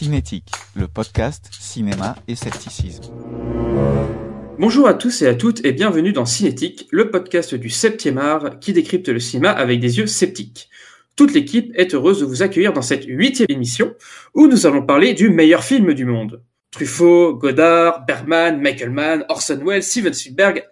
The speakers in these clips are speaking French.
Cinétique, le podcast cinéma et scepticisme. Bonjour à tous et à toutes et bienvenue dans Cinétique, le podcast du 7e art qui décrypte le cinéma avec des yeux sceptiques. Toute l'équipe est heureuse de vous accueillir dans cette huitième émission où nous allons parler du meilleur film du monde. Truffaut, Godard, Bergman, Michael Mann, Orson Welles, Steven Spielberg.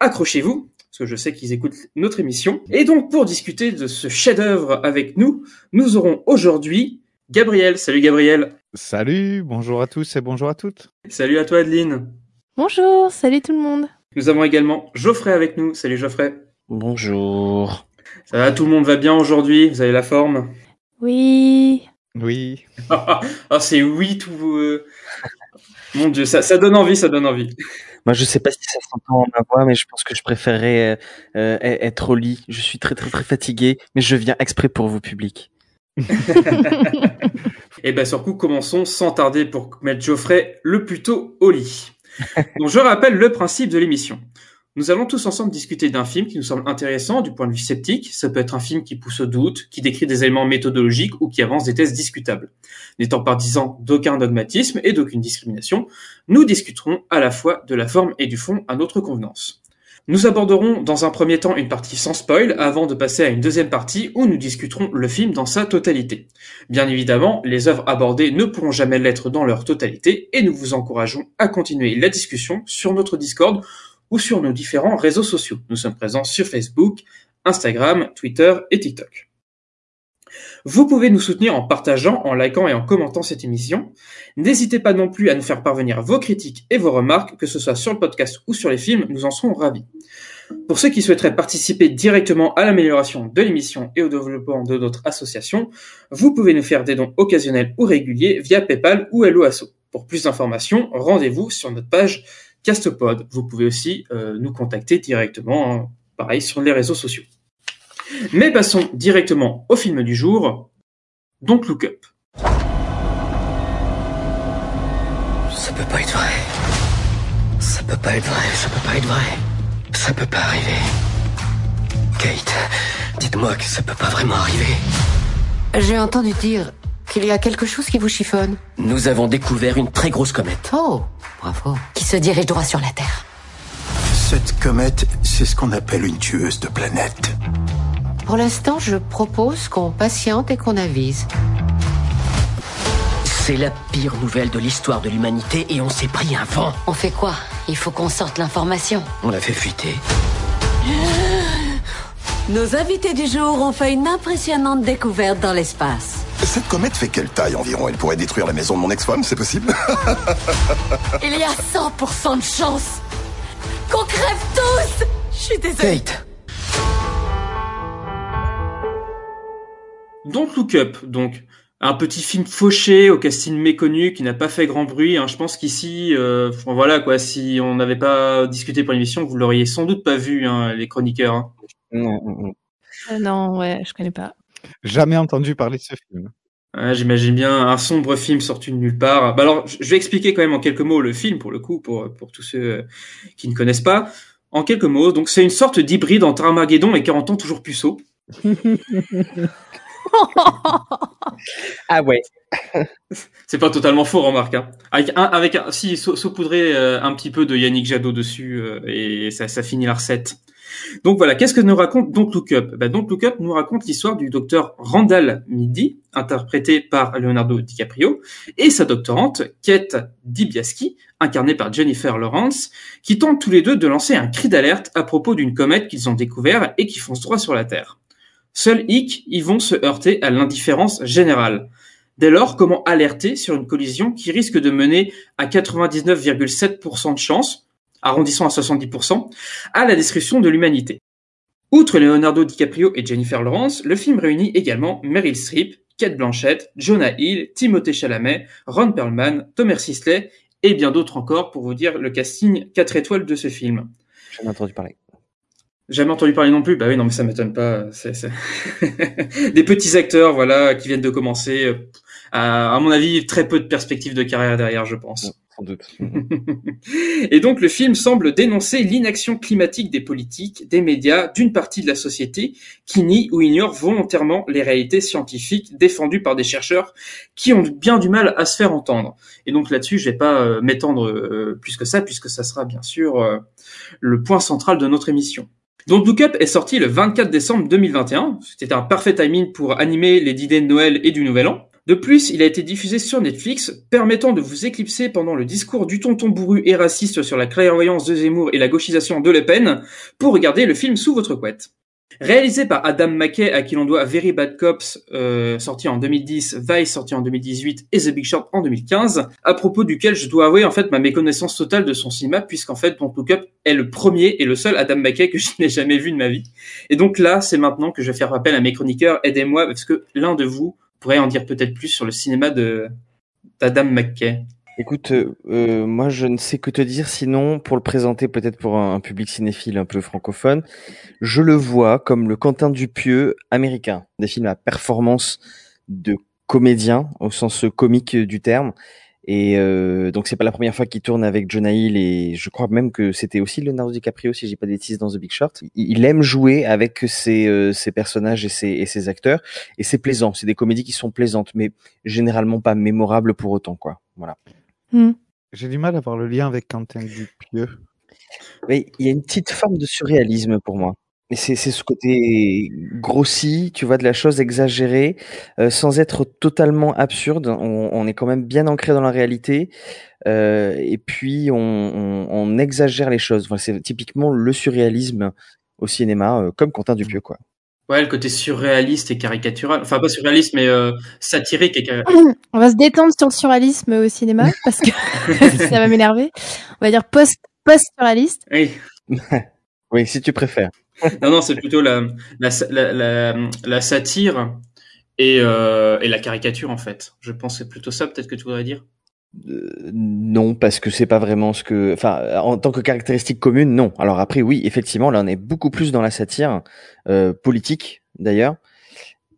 Accrochez-vous, parce que je sais qu'ils écoutent notre émission. Et donc pour discuter de ce chef-d'œuvre avec nous, nous aurons aujourd'hui Gabriel. Salut Gabriel. Salut, bonjour à tous et bonjour à toutes. Salut à toi Adeline. Bonjour, salut tout le monde. Nous avons également Geoffrey avec nous. Salut Geoffrey. Bonjour. Ça va, tout le monde va bien aujourd'hui? Vous avez la forme? Oui. Oui. Ah, c'est oui tout. euh, Mon Dieu, ça, ça donne envie, ça donne envie. Moi, je sais pas si ça s'entend en ma voix, mais je pense que je préférerais euh, euh, être au lit. Je suis très très très fatigué, mais je viens exprès pour vous, public. Et ben sur coup, commençons sans tarder pour mettre Geoffrey le plus tôt au lit. Donc je rappelle le principe de l'émission. Nous allons tous ensemble discuter d'un film qui nous semble intéressant du point de vue sceptique. Ça peut être un film qui pousse au doute, qui décrit des éléments méthodologiques ou qui avance des thèses discutables. N'étant partisans d'aucun dogmatisme et d'aucune discrimination, nous discuterons à la fois de la forme et du fond à notre convenance. Nous aborderons dans un premier temps une partie sans spoil avant de passer à une deuxième partie où nous discuterons le film dans sa totalité. Bien évidemment, les œuvres abordées ne pourront jamais l'être dans leur totalité et nous vous encourageons à continuer la discussion sur notre Discord ou sur nos différents réseaux sociaux. Nous sommes présents sur Facebook, Instagram, Twitter et TikTok. Vous pouvez nous soutenir en partageant, en likant et en commentant cette émission. N'hésitez pas non plus à nous faire parvenir vos critiques et vos remarques, que ce soit sur le podcast ou sur les films, nous en serons ravis. Pour ceux qui souhaiteraient participer directement à l'amélioration de l'émission et au développement de notre association, vous pouvez nous faire des dons occasionnels ou réguliers via PayPal ou Helloasso. Pour plus d'informations, rendez-vous sur notre page Castopod. Vous pouvez aussi euh, nous contacter directement, hein, pareil, sur les réseaux sociaux. Mais passons directement au film du jour, donc Look Up. Ça peut pas être vrai. Ça peut pas être vrai, ça peut pas être vrai. Ça peut pas arriver. Kate, dites-moi que ça peut pas vraiment arriver. J'ai entendu dire qu'il y a quelque chose qui vous chiffonne. Nous avons découvert une très grosse comète. Oh, bravo. Qui se dirige droit sur la Terre. Cette comète, c'est ce qu'on appelle une tueuse de planètes. Pour l'instant, je propose qu'on patiente et qu'on avise. C'est la pire nouvelle de l'histoire de l'humanité et on s'est pris un vent. On fait quoi? Il faut qu'on sorte l'information. On l'a fait fuiter. Nos invités du jour ont fait une impressionnante découverte dans l'espace. Cette comète fait quelle taille environ? Elle pourrait détruire la maison de mon ex-femme, c'est possible? Il y a 100% de chance qu'on crève tous Je suis désolée. Kate, Donc Look Up, donc un petit film fauché au casting méconnu qui n'a pas fait grand bruit. hein. Je pense qu'ici, euh, enfin, voilà quoi, si on n'avait pas discuté pour l'émission, vous l'auriez sans doute pas vu, hein, les chroniqueurs. hein. Euh, non, ouais, je connais pas. Jamais entendu parler de ce film. Ouais, J'imagine bien un sombre film sorti de nulle part. Bah alors, je je vais expliquer quand même en quelques mots le film pour le coup, pour pour tous ceux euh, qui ne connaissent pas. En quelques mots, donc c'est une sorte d'hybride entre Armageddon et 40 ans toujours puceau. Ah ouais. C'est pas totalement faux, remarque. Hein. Avec un, avec un, si sau- saupoudrer euh, un petit peu de Yannick Jadot dessus euh, et ça, ça finit la recette. Donc voilà, qu'est-ce que nous raconte Don't Look Up? Bah, Don't Look Up nous raconte l'histoire du docteur Randall Midi, interprété par Leonardo DiCaprio, et sa doctorante Kate Dibiaski, incarnée par Jennifer Lawrence, qui tentent tous les deux de lancer un cri d'alerte à propos d'une comète qu'ils ont découvert et qui fonce droit sur la Terre. Seuls hic, ils vont se heurter à l'indifférence générale. Dès lors, comment alerter sur une collision qui risque de mener à 99,7% de chance, arrondissant à 70%, à la destruction de l'humanité? Outre Leonardo DiCaprio et Jennifer Lawrence, le film réunit également Meryl Streep, Kate Blanchett, Jonah Hill, Timothée Chalamet, Ron Perlman, Thomas Sisley et bien d'autres encore pour vous dire le casting 4 étoiles de ce film. Jamais entendu parler non plus. Bah oui, non, mais ça m'étonne pas. C'est, c'est... Des petits acteurs, voilà, qui viennent de commencer. Euh, À, à mon avis, très peu de perspectives de carrière derrière, je pense. Sans doute. Et donc le film semble dénoncer l'inaction climatique des politiques, des médias, d'une partie de la société qui nie ou ignore volontairement les réalités scientifiques défendues par des chercheurs qui ont bien du mal à se faire entendre. Et donc là-dessus, je vais pas euh, m'étendre euh, plus que ça, puisque ça sera bien sûr euh, le point central de notre émission. Donc Look Up est sorti le 24 décembre 2021. C'était un parfait timing pour animer les dîners de Noël et du Nouvel An. De plus, il a été diffusé sur Netflix, permettant de vous éclipser pendant le discours du tonton bourru et raciste sur la clairvoyance de Zemmour et la gauchisation de Le Pen, pour regarder le film sous votre couette. Réalisé par Adam McKay, à qui l'on doit Very Bad Cops, euh, sorti en 2010, Vice, sorti en 2018, et The Big Short en 2015, à propos duquel je dois avouer en fait ma méconnaissance totale de son cinéma, puisqu'en fait Don't Look Up est le premier et le seul Adam McKay que je n'ai jamais vu de ma vie. Et donc là, c'est maintenant que je vais faire appel à mes chroniqueurs, aidez-moi, parce que l'un de vous pourrait en dire peut-être plus sur le cinéma de d'Adam McKay. Écoute, euh, euh, moi je ne sais que te dire sinon pour le présenter peut-être pour un, public cinéphile un peu francophone, je le vois comme le Quentin Dupieux américain, des films à performance de comédien au sens comique du terme. Et euh, donc c'est pas la première fois qu'il tourne avec Jonah Hill et je crois même que c'était aussi Leonardo DiCaprio si j'ai pas de bêtises dans The Big Short. Il aime jouer avec ses, euh, ses personnages et ses, et ses acteurs et c'est plaisant. C'est des comédies qui sont plaisantes mais généralement pas mémorables pour autant quoi. Voilà. Hmm. J'ai du mal à voir le lien avec Quentin Dupieux. Mais il y a une petite forme de surréalisme pour moi. C'est c'est ce côté grossi, tu vois, de la chose exagérée, euh, sans être totalement absurde. On, on est quand même bien ancré dans la réalité. euh, et puis on, on, on exagère les choses. Enfin, c'est typiquement le surréalisme au cinéma, euh, comme Quentin Dupieux, quoi. Ouais, le côté surréaliste et caricatural. Enfin, pas surréaliste, mais euh, satirique et car... On va se détendre sur le surréalisme au cinéma parce que ça va m'énerver. On va dire post post surréaliste. Oui. oui, si tu préfères. non, non, c'est plutôt la, la, la, la, la satire et, euh, et la caricature, en fait. Je pense que c'est plutôt ça, peut-être que tu voudrais dire? Euh, non, parce que c'est pas vraiment ce que, enfin, en tant que caractéristique commune, non. Alors après, oui, effectivement, là, on est beaucoup plus dans la satire euh, politique, d'ailleurs.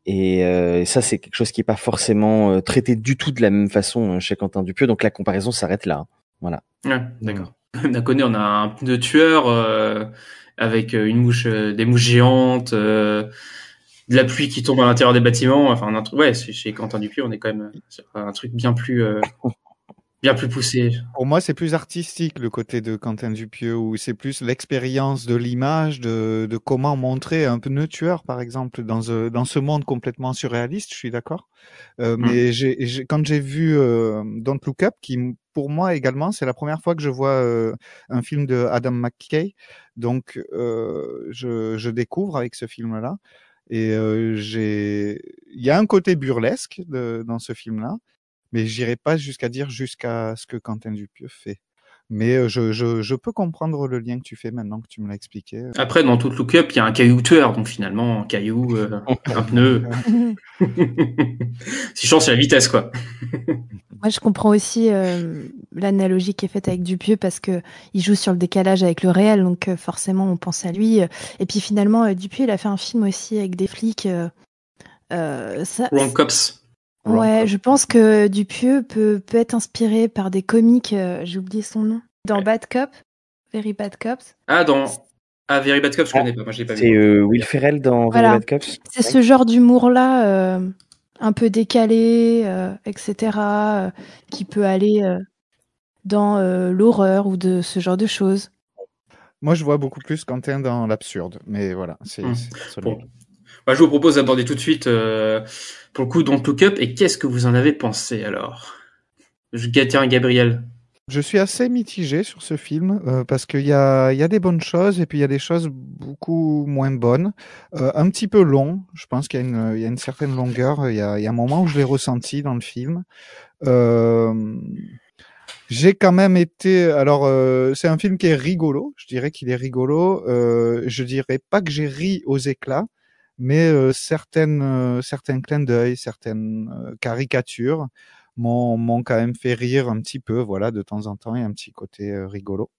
Et, euh, et ça, c'est quelque chose qui est pas forcément euh, traité du tout de la même façon euh, chez Quentin Dupieux. Donc la comparaison s'arrête là. hein. Voilà. Ouais, d'accord. On a connu, on a un pneu tueur euh, avec une mouche, euh, des mouches géantes, euh, de la pluie qui tombe à l'intérieur des bâtiments. Enfin, un truc. Ouais, chez Quentin Dupieux, on est quand même sur un truc bien plus, euh, bien plus poussé. Pour moi, c'est plus artistique le côté de Quentin Dupieux, où c'est plus l'expérience de l'image, de, de comment montrer un pneu tueur, par exemple, dans, ce- dans ce monde complètement surréaliste, je suis d'accord. Euh, Mais j'ai, j'ai- quand j'ai vu euh, Don't Look Up, qui pour moi également, c'est la première fois que je vois euh, un film de Adam McKay, donc euh, je, je découvre avec ce film-là. Et euh, j'ai, il y a un côté burlesque de, dans ce film-là, mais j'irai pas jusqu'à dire jusqu'à ce que Quentin Dupieux fait. Mais euh, je, je, je peux comprendre le lien que tu fais maintenant que tu me l'as expliqué. Après, dans tout Look Up, il y a un caillou tueur, donc finalement, un caillou, euh, un pneu. si chance, c'est la vitesse, quoi. Moi, je comprends aussi euh, l'analogie qui est faite avec Dupieux parce que il joue sur le décalage avec le réel, donc euh, forcément on pense à lui. Et puis finalement, euh, Dupieux, il a fait un film aussi avec des flics. euh, euh, ça, Wrong Cops. Ouais, je pense que Dupieux peut, peut être inspiré par des comiques, euh, j'ai oublié son nom, dans Bad Cop, Very Bad Cops. Ah, dans. Ah, Very Bad Cops, je connais pas. Moi, je l'ai pas C'est vu. euh, Will Ferrell dans Very. Bad Cops. C'est ce genre d'humour-là, euh, un peu décalé, euh, etc., euh, qui peut aller euh, dans euh, l'horreur ou de ce genre de choses. Moi, je vois beaucoup plus Quentin dans l'absurde. Mais voilà, c'est c'est. Bon. Bah, je vous propose d'aborder tout de suite, euh, pour le coup, Don't Look Up. Et qu'est-ce que vous en avez pensé, alors? Je Tiens, Gabriel. Je suis assez mitigé sur ce film euh, parce qu'il y a, des bonnes choses et puis il y a des choses beaucoup moins bonnes. Euh, un petit peu long, je pense qu'il y, a une- certaine longueur. Il y a, un moment où je l'ai ressenti dans le film. J'ai quand même été. Alors, c'est un film qui est rigolo. Je dirais qu'il est rigolo. Euh, je dirais pas que j'ai ri aux éclats, mais euh, certaines, euh, certains clins d'œil, certaines euh, caricatures m'ont, m'ont quand même fait rire un petit peu, voilà, de temps en temps, il y a un petit côté euh, rigolo.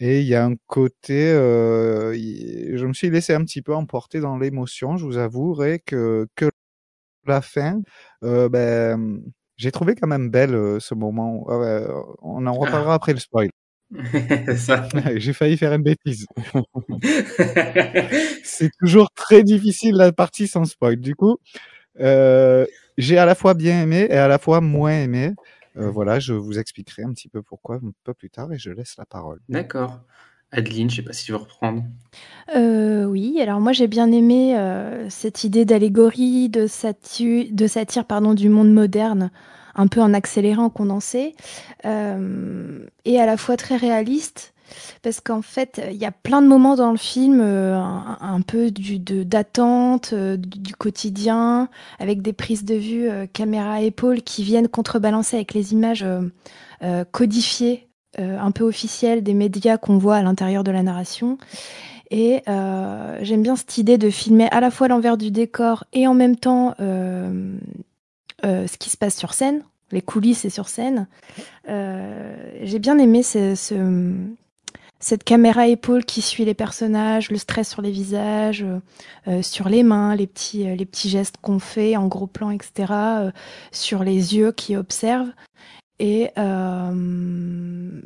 Et il y a un côté, euh, je me suis laissé un petit peu emporter dans l'émotion, je vous avouerai que, que la fin, euh, ben, j'ai trouvé quand même belle euh, ce moment. Ah ouais, on en reparlera après le spoil. J'ai failli faire une bêtise. C'est toujours très difficile la partie sans spoil. Du coup, euh, j'ai à la fois bien aimé et à la fois moins aimé. Euh, voilà, je vous expliquerai un petit peu pourquoi un peu plus tard et je laisse la parole. D'accord. Adeline, je sais pas si tu veux reprendre. Euh, oui, alors moi j'ai bien aimé euh, cette idée d'allégorie, de satire, de satire pardon, du monde moderne, un peu en accéléré, en condensé, euh, et à la fois très réaliste, parce qu'en fait il y a plein de moments dans le film, euh, un, peu d'attente, euh, du, quotidien, avec des prises de vue euh, caméra épaule qui viennent contrebalancer avec les images codifiées un peu officielles des médias qu'on voit à l'intérieur de la narration. Et euh, j'aime bien cette idée de filmer à la fois l'envers du décor et en même temps euh, ce qui se passe sur scène, les coulisses et sur scène. Euh, J'ai bien aimé ce, ce- cette caméra épaule qui suit les personnages, le stress sur les visages, euh, euh, sur les mains, les petits, euh, les petits gestes qu'on fait en gros plan, etc., euh, sur les yeux qui observent. Et euh,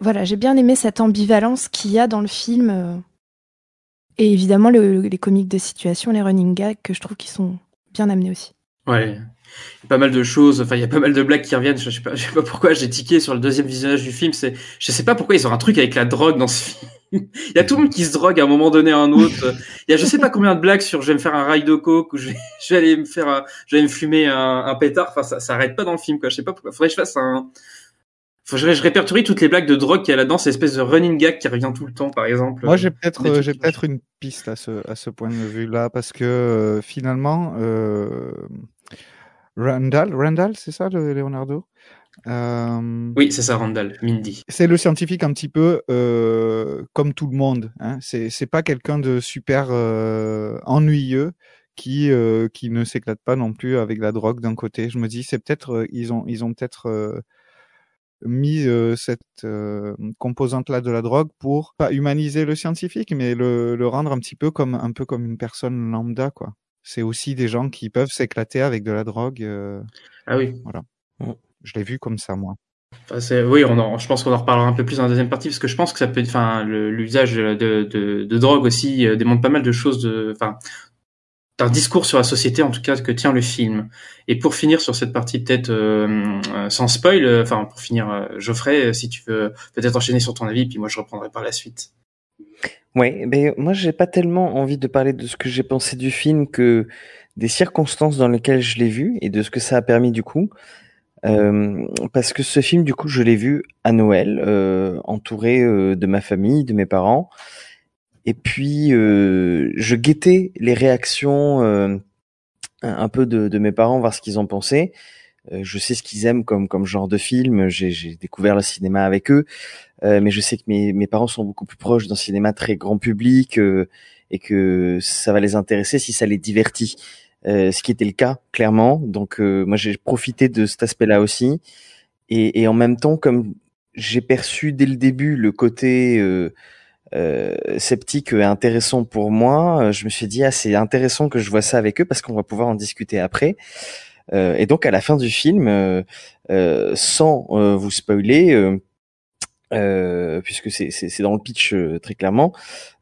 voilà, j'ai bien aimé cette ambivalence qu'il y a dans le film. euh, et évidemment, le- les comiques de situation, les running gags, que je trouve qui sont bien amenés aussi. Ouais. Pas mal de choses, enfin, il y a pas mal de blagues qui reviennent. Je sais pas, je sais pas pourquoi j'ai tiqué sur le deuxième visionnage du film. C'est, je sais pas pourquoi ils ont un truc avec la drogue dans ce film. Il y a tout le monde qui se drogue à un moment donné à un autre. Il y a je sais pas combien de blagues sur je vais me faire un rail de coke ou je vais, je vais aller me faire, un- je vais me fumer un, un pétard. Enfin, ça, ça arrête pas dans le film, quoi. Je sais pas pourquoi. Faudrait que je fasse un, faut que je, je répertorie toutes les blagues de drogue qu'il y a là-dedans, cette espèce de running gag qui revient tout le temps, par exemple. Moi, j'ai peut-être, euh, j'ai peut-être une piste à ce, à ce point de vue-là, parce que euh, finalement, euh, Randall, Randall, c'est ça, le Leonardo? Euh, Oui, c'est ça, Randall, Mindy. C'est le scientifique un petit peu euh, comme tout le monde. Hein. C'est pas quelqu'un de super euh, ennuyeux qui euh, qui ne s'éclate pas non plus avec la drogue d'un côté. Je me dis c'est peut-être euh, ils ont ils ont peut-être euh, mis euh, cette euh, composante là de la drogue pour pas humaniser le scientifique mais le, le rendre un petit peu comme un peu comme une personne lambda quoi. C'est aussi des gens qui peuvent s'éclater avec de la drogue. euh, Ah oui. Voilà. Je l'ai vu comme ça moi. Enfin, oui, on en, je pense qu'on en reparlera un peu plus dans la deuxième partie parce que je pense que ça peut, enfin, l'usage de, de, de drogue aussi euh, démontre pas mal de choses de, enfin, d'un discours sur la société en tout cas que tient le film. Et pour finir sur cette partie peut-être euh, sans spoil, enfin pour finir, Geoffrey, si tu veux peut-être enchaîner sur ton avis, puis moi je reprendrai par la suite. Ouais, mais moi j'ai pas tellement envie de parler de ce que j'ai pensé du film que des circonstances dans lesquelles je l'ai vu et de ce que ça a permis du coup. Euh, parce que ce film, du coup, je l'ai vu à Noël, euh, entouré euh, de ma famille, de mes parents. Et puis, je guettais les réactions un un peu de, de mes parents, voir ce qu'ils en pensaient. Euh, je sais ce qu'ils aiment comme, comme genre de film. J'ai découvert le cinéma avec eux. Euh, mais je sais que mes, mes parents sont beaucoup plus proches d'un cinéma très grand public euh, et que ça va les intéresser si ça les divertit. Ce qui était le cas clairement. Donc moi j'ai profité de cet aspect-là aussi. Et, et en même temps, comme j'ai perçu dès le début le côté euh, euh, sceptique et intéressant pour moi, je me suis dit ah c'est intéressant que je vois ça avec eux parce qu'on va pouvoir en discuter après. Euh, et donc à la fin du film, euh, euh, sans vous spoiler, euh, puisque c'est c'est dans le pitch euh, très clairement,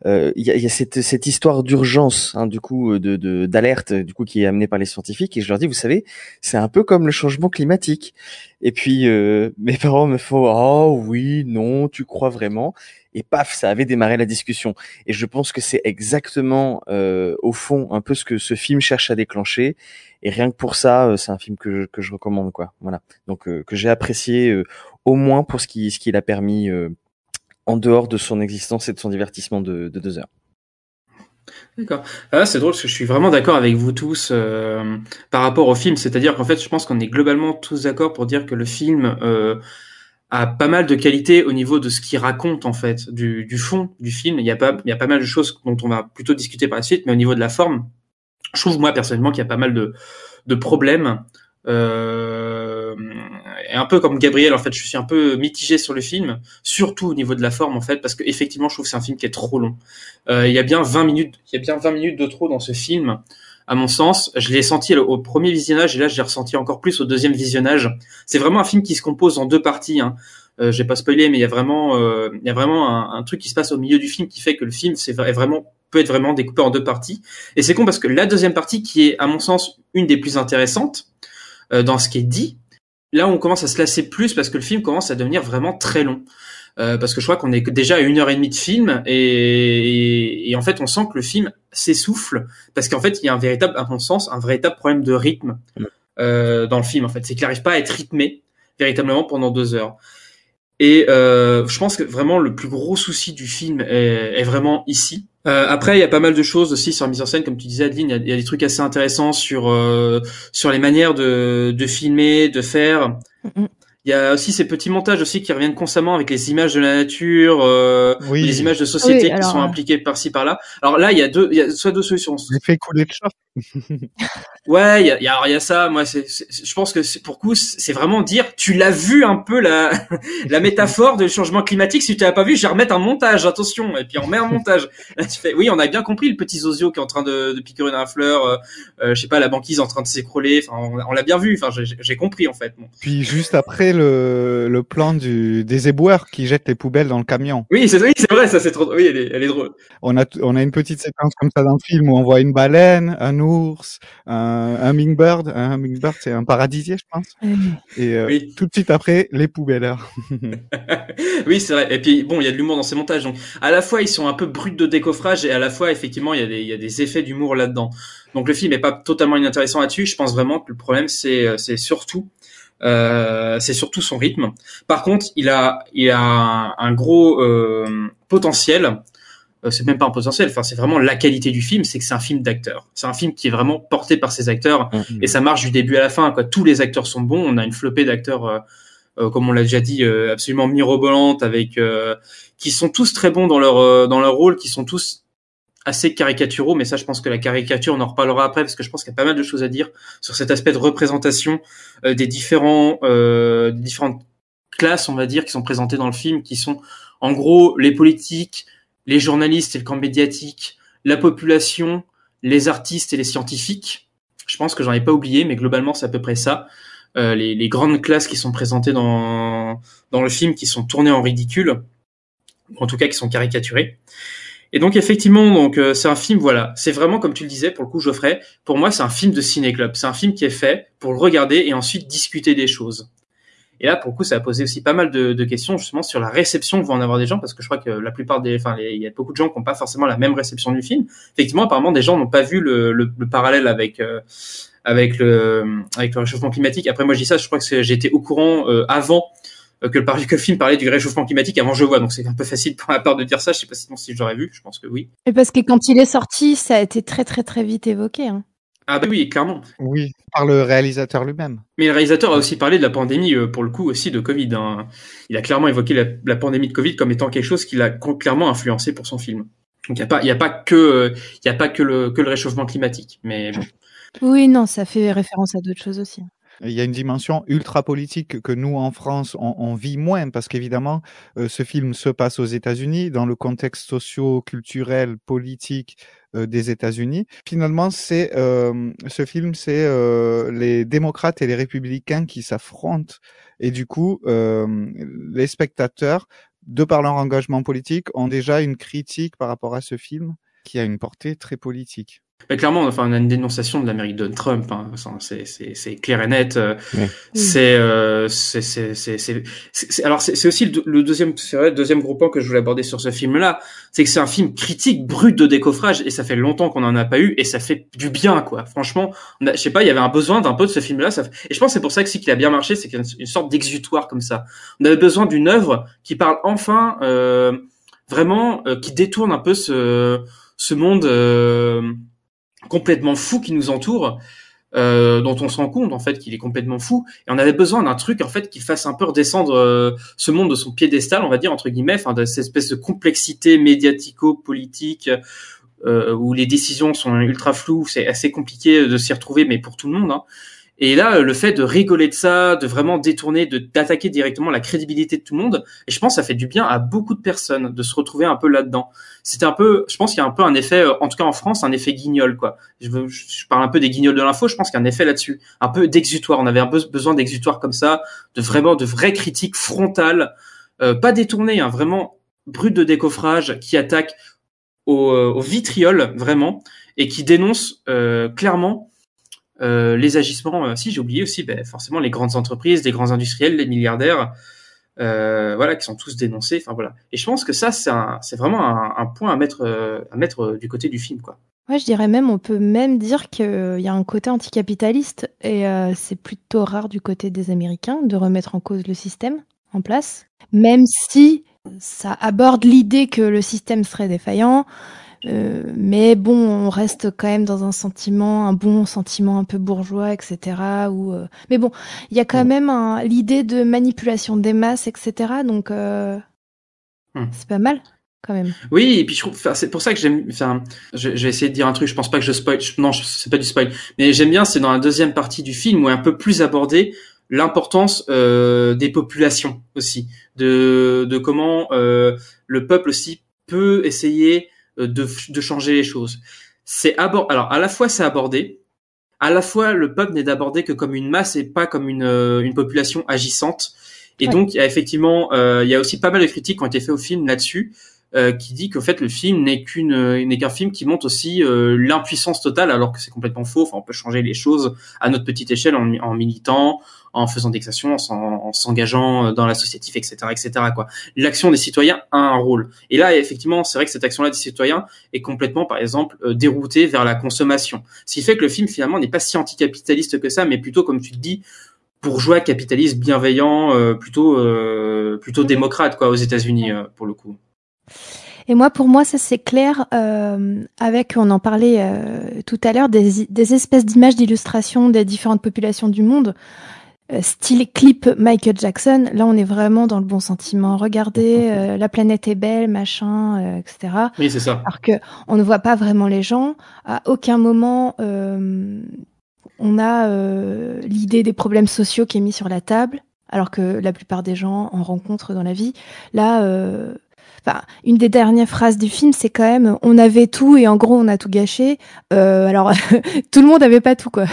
il y, a, y a cette cette histoire d'urgence hein, du coup de d'alerte du coup qui est amenée par les scientifiques. Et je leur dis vous savez c'est un peu comme le changement climatique. Et puis mes parents me font oh oui non tu crois vraiment? Et paf ça avait démarré la discussion. Et je pense que c'est exactement au fond un peu ce que ce film cherche à déclencher et rien que pour ça euh, c'est un film que je, que je recommande quoi voilà donc euh, que j'ai apprécié euh, au moins pour ce qui ce qu'il a permis en dehors de son existence et de son divertissement de, de deux heures. D'accord. Ah, c'est drôle parce que je suis vraiment d'accord avec vous tous euh, par rapport au film. C'est-à-dire qu'en fait, je pense qu'on est globalement tous d'accord pour dire que le film euh, a pas mal de qualités au niveau de ce qu'il raconte en fait, du, du fond du film. Il y a pas, il y a pas mal de choses dont on va plutôt discuter par la suite, mais au niveau de la forme, Je trouve moi personnellement qu'il y a pas mal de, de problèmes. Euh, et un peu comme Gabriel, en fait, je suis un peu mitigé sur le film, surtout au niveau de la forme, en fait, parce que effectivement, je trouve que c'est un film qui est trop long. Euh, il y a bien 20 minutes, il y a bien 20 minutes de trop dans ce film, à mon sens. Je l'ai senti au premier visionnage, et là, je l'ai ressenti encore plus au deuxième visionnage. C'est vraiment un film qui se compose en deux parties. Hein. Euh, j'ai pas spoilé, mais il y a vraiment, euh, il y a vraiment un, un, truc qui se passe au milieu du film qui fait que le film c'est vraiment peut être vraiment découpé en deux parties. Et c'est con parce que la deuxième partie, qui est à mon sens une des plus intéressantes euh, dans ce qui est dit, là on commence à se lasser plus parce que le film commence à devenir vraiment très long. Euh, parce que je crois qu'on est déjà à une heure et demie de film et, et, et en fait on sent que le film s'essouffle parce qu'en fait il y a un véritable, à mon sens, un véritable problème de rythme euh, dans le film. En fait, c'est qu'il n'arrive pas à être rythmé véritablement pendant deux heures. Et euh, je pense que vraiment le plus gros souci du film est, est vraiment ici. Euh, après, il y a pas mal de choses aussi sur la mise en scène, comme tu disais, Adeline. Il y a, il y a des trucs assez intéressants sur euh, sur les manières de, de filmer, de faire. Il y a aussi ces petits montages aussi qui reviennent constamment avec les images de la nature, euh, Oui. les images de société Oui, qui sont euh, impliquées par-ci par-là. Alors là, il y a deux, il y a soit deux solutions. L'effet couler de chat. Ouais, il y a, il y a, alors il y a ça. Moi, je pense que pour coup, c'est vraiment dire, tu l'as vu un peu la, la métaphore du changement climatique. Si tu l'as pas vu, je vais remettre un montage. Attention. Et puis on met un montage. Là, tu fais, oui, on a bien compris le petit Zozio qui est en train de, de piquer la fleur. Euh, euh, je sais pas, la banquise en train de s'écrouler. Enfin, on, on l'a bien vu. Enfin, j'ai, compris en fait. Bon. Puis juste après le, le plan du, des éboueurs qui jettent les poubelles dans le camion. Oui, c'est, oui, vrai. Ça, c'est trop. Oui, elle est, elle est drôle. On a, on a une petite séquence comme ça dans le film où on voit une baleine, un ours, un, un hummingbird. Un hummingbird, c'est un paradisier, je pense. Et euh, tout de suite après, les poubelles. oui, c'est vrai. Et puis bon, il y a de l'humour dans ces montages. Donc, à la fois, ils sont un peu bruts de décoffrage et à la fois, effectivement, il y a des, il y a des effets d'humour là-dedans. Donc, le film est pas totalement inintéressant là-dessus. Je pense vraiment que le problème, c'est, euh, c'est surtout, euh, c'est surtout son rythme. Par contre, il a, il a un, un gros euh, potentiel. Euh, c'est même pas un potentiel. Enfin, c'est vraiment la qualité du film. C'est que c'est un film d'acteurs. C'est un film qui est vraiment porté par ses acteurs et ça marche du début à la fin. Quoi. Tous les acteurs sont bons. On a une flopée d'acteurs. euh, euh, comme on l'a déjà dit, euh, absolument mirobolantes, avec euh, qui sont tous très bons dans leur euh, dans leur rôle, qui sont tous assez caricaturaux. Mais ça, je pense que la caricature, on en reparlera après, parce que je pense qu'il y a pas mal de choses à dire sur cet aspect de représentation euh, des différents euh, des différentes classes, on va dire, qui sont présentées dans le film, qui sont en gros les politiques, les journalistes et le camp médiatique, la population, les artistes et les scientifiques. Je pense que j'en ai pas oublié, mais globalement, c'est à peu près ça euh, les, les grandes classes qui sont présentées dans, dans le film, qui sont tournées en ridicule, ou en tout cas qui sont caricaturées. Et donc effectivement, donc euh, c'est un film, voilà, c'est vraiment comme tu le disais, pour le coup, Geoffrey, pour moi, c'est un film de ciné-club. C'est un film qui est fait pour le regarder et ensuite discuter des choses. Et là, pour le coup, ça a posé aussi pas mal de, de questions justement sur la réception que vont en avoir des gens, parce que je crois que la plupart des, enfin, il y a beaucoup de gens qui n'ont pas forcément la même réception du film. Effectivement, apparemment, des gens n'ont pas vu le, le, le parallèle avec euh, avec le avec le réchauffement climatique. Après, moi, je dis ça, je crois que j'étais au courant euh, avant euh, que le, film parlait du réchauffement climatique avant je vois, donc c'est un peu facile pour ma part de dire ça. Je sais pas si, si j'aurais vu, je pense que oui. Mais parce que quand il est sorti, ça a été très très très vite évoqué. Hein. Ah bah oui, clairement. Oui, par le réalisateur lui-même. Mais le réalisateur a aussi parlé de la pandémie, euh, pour le coup aussi de Covid. hein. Il a clairement évoqué la, la pandémie de Covid comme étant quelque chose qui l'a clairement influencé pour son film. Donc il y a pas, y a pas que, y a pas que le que le réchauffement climatique. Mais bon. Oui, non, ça fait référence à d'autres choses aussi. Il y a une dimension ultra politique que nous, en France, on, on vit moins parce qu'évidemment, euh, ce film se passe aux États-Unis, dans le contexte socio-culturel, politique euh, des États-Unis. Finalement, c'est euh, ce film, c'est euh, les démocrates et les républicains qui s'affrontent. Et du coup, euh, les spectateurs, de par leur engagement politique, ont déjà une critique par rapport à ce film qui a une portée très politique. Mais clairement, enfin, on a une dénonciation de l'Amérique de Trump. Hein. C'est, c'est, c'est clair et net. euh, C'est, euh, c'est, c'est, c'est, c'est, c'est- c'est- alors c'est, c'est aussi le, le deuxième, c'est vrai, le deuxième gros point que je voulais aborder sur ce film-là, c'est que c'est un film critique, brut de décoffrage, et ça fait longtemps qu'on en a pas eu, et ça fait du bien, quoi. Franchement, on a- je sais pas, il y avait un besoin d'un peu de ce film-là, fait- et je pense que c'est pour ça que si qu'il a bien marché, c'est qu'il y a une, une sorte d'exutoire comme ça. On avait besoin d'une œuvre qui parle enfin, euh, vraiment, euh, qui détourne un peu ce, ce monde. Complètement fou qui nous entoure, euh, dont on se rend compte en fait qu'il est complètement fou. Et on avait besoin d'un truc en fait qui fasse un peu redescendre euh, ce monde de son piédestal, on va dire entre guillemets, enfin de cette espèce de complexité médiatico-politique euh, où les décisions sont ultra floues, c'est assez compliqué de s'y retrouver, mais pour tout le monde. Hein. Et là, le fait de rigoler de ça, de vraiment détourner, de d'attaquer directement la crédibilité de tout le monde, et je pense que ça fait du bien à beaucoup de personnes de se retrouver un peu là-dedans. C'était un peu, je pense qu'il y a un peu un effet, euh, en tout cas en France, un effet guignol quoi. Je, je parle un peu des guignols de l'info, je pense qu'il y a un effet là-dessus, un peu d'exutoire. On avait un peu besoin d'exutoire comme ça, de vraiment de vraies critiques frontales, euh, pas détournées, hein, vraiment brutes de décoffrage, qui attaquent au, euh, au vitriol vraiment et qui dénoncent euh, clairement euh, les agissements, euh, si j'ai oublié aussi, ben, forcément les grandes entreprises, les grands industriels, les milliardaires, euh, voilà, qui sont tous dénoncés. Enfin voilà. Et je pense que ça, c'est vraiment un, point à mettre, du côté du film, quoi. Ouais, je dirais même, on peut même dire qu'il y a un côté anticapitaliste et c'est plutôt rare du côté des Américains de remettre en cause le système en place, même si ça aborde l'idée que le système serait défaillant, euh, mais bon, on reste quand même dans un sentiment, un bon sentiment un peu bourgeois, etc. Ou euh... mais bon, il y a quand même l'idée de manipulation des masses, etc. Donc euh... hum. c'est pas mal quand même. Oui, et puis je trouve, c'est pour ça que j'aime. Enfin, je, je, vais essayer de dire un truc. Je pense pas que je spoil. Non, c'est pas du spoil. Mais j'aime bien. C'est dans la deuxième partie du film où est un peu plus abordé l'importance euh, des populations aussi, de de comment euh, le peuple aussi peut essayer de, de changer les choses. C'est abord alors à la fois c'est abordé, à la fois le peuple n'est abordé que comme une masse et pas comme une, euh, une population agissante. Et ouais. donc il y a effectivement euh, il y a aussi pas mal de critiques qui ont été faites au film là-dessus. Euh, qui dit qu'en fait le film n'est qu'une n'est qu'un film qui montre aussi euh, l'impuissance totale alors que c'est complètement faux. Enfin, on peut changer les choses à notre petite échelle en, en militant, en faisant des actions, en, s'engageant dans l'associatif, etc., etc. Quoi. L'action des citoyens a un rôle. Et là, effectivement, c'est vrai que cette action-là des citoyens est complètement, par exemple, euh, déroutée vers la consommation. Ce qui fait que le film finalement n'est pas si anticapitaliste que ça, mais plutôt, comme tu te dis, bourgeois, capitaliste, bienveillant, euh, plutôt euh, plutôt démocrate quoi aux États-Unis pour le coup. Et moi, pour moi, ça c'est clair euh, avec, on en parlait euh, tout à l'heure, des, des, espèces d'images d'illustration des différentes populations du monde, euh, style clip Michael Jackson. Là, on est vraiment dans le bon sentiment. Regardez, la planète est belle, machin, etc. Oui, c'est ça. Alors que on ne voit pas vraiment les gens. À aucun moment, on a l'idée des problèmes sociaux qui est mis sur la table alors que la plupart des gens en rencontrent dans la vie. Là, euh, enfin, une des dernières phrases du film, c'est quand même on avait tout et en gros on a tout gâché. Euh, alors tout le monde avait pas tout quoi.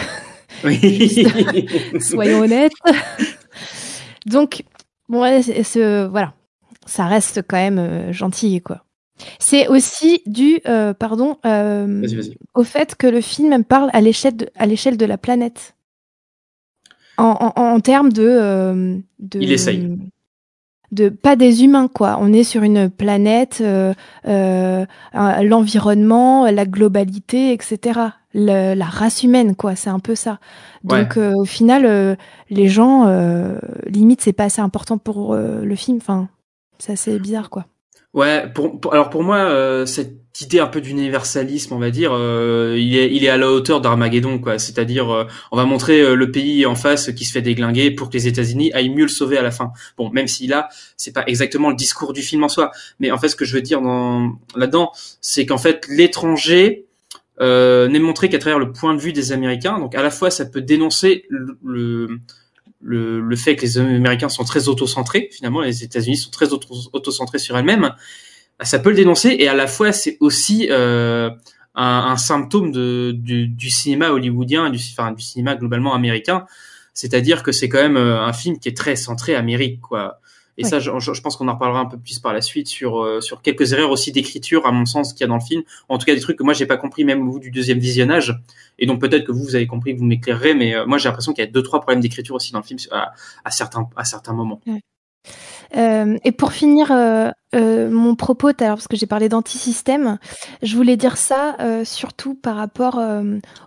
Oui. Soyons honnêtes. Donc bon, ce, voilà, ça reste quand même euh, gentil quoi. C'est aussi dû, euh, pardon, euh, au fait que le film parle à l'échelle de, à l'échelle de la planète. En, en, en termes de, euh, de, Il essaye. De pas des humains quoi. On est sur une planète, euh, euh, l'environnement, la globalité, etc. Le, la race humaine quoi. C'est un peu ça. Donc Ouais. euh, au final, euh, les gens, euh, limite, c'est pas assez important pour euh, le film. Enfin, c'est assez bizarre quoi. Ouais, pour, alors pour moi, euh, cette idée un peu d'universalisme, on va dire, euh, il est il est à la hauteur d'Armageddon, quoi. C'est-à-dire, euh, on va montrer euh, le pays en face qui se fait déglinguer pour que les États-Unis aillent mieux le sauver à la fin. Bon, même si là, c'est pas exactement le discours du film en soi, mais en fait, ce que je veux dire dans là-dedans, c'est qu'en fait, l'étranger n'est montré qu'à travers le point de vue des Américains. Donc, à la fois, ça peut dénoncer le, le le, le fait que les Américains sont très autocentrés, finalement, les États-Unis sont très auto- autocentrés sur elles-mêmes, ça peut le dénoncer et à la fois c'est aussi euh, un, un symptôme de, du, du cinéma hollywoodien, du, enfin, du cinéma globalement américain, c'est-à-dire que c'est quand même euh, un film qui est très centré Amérique, quoi. Et ça, je, je pense qu'on en reparlera un peu plus par la suite sur euh, sur quelques erreurs aussi d'écriture, à mon sens, qu'il y a dans le film. En tout cas, des trucs que moi j'ai pas compris même au bout du deuxième visionnage. Et donc peut-être que vous vous avez compris, vous m'éclairerez, mais euh, moi j'ai l'impression qu'il y a deux trois problèmes d'écriture aussi dans le film à, à certains à certains moments. Euh, et pour finir euh, euh, mon propos, l'heure, parce que j'ai parlé d'antisystème, je voulais dire ça surtout par rapport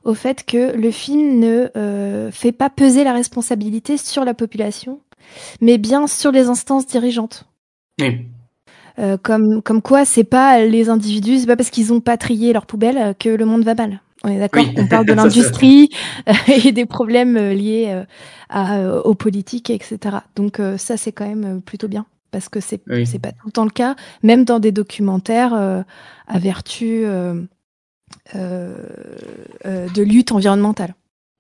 au fait que le film ne fait pas peser la responsabilité sur la population, mais bien sur les instances dirigeantes. Oui. Euh, comme, comme quoi, c'est pas les individus, c'est pas parce qu'ils ont pas trié leur poubelle euh, que le monde va mal. On est d'accord Oui. On parle de l'industrie et des problèmes euh, liés à, aux politiques, etc. Donc ça, c'est quand même plutôt bien parce que c'est Oui. c'est pas tout le temps le cas. Même dans des documentaires euh, à vertu euh, euh, euh, de lutte environnementale.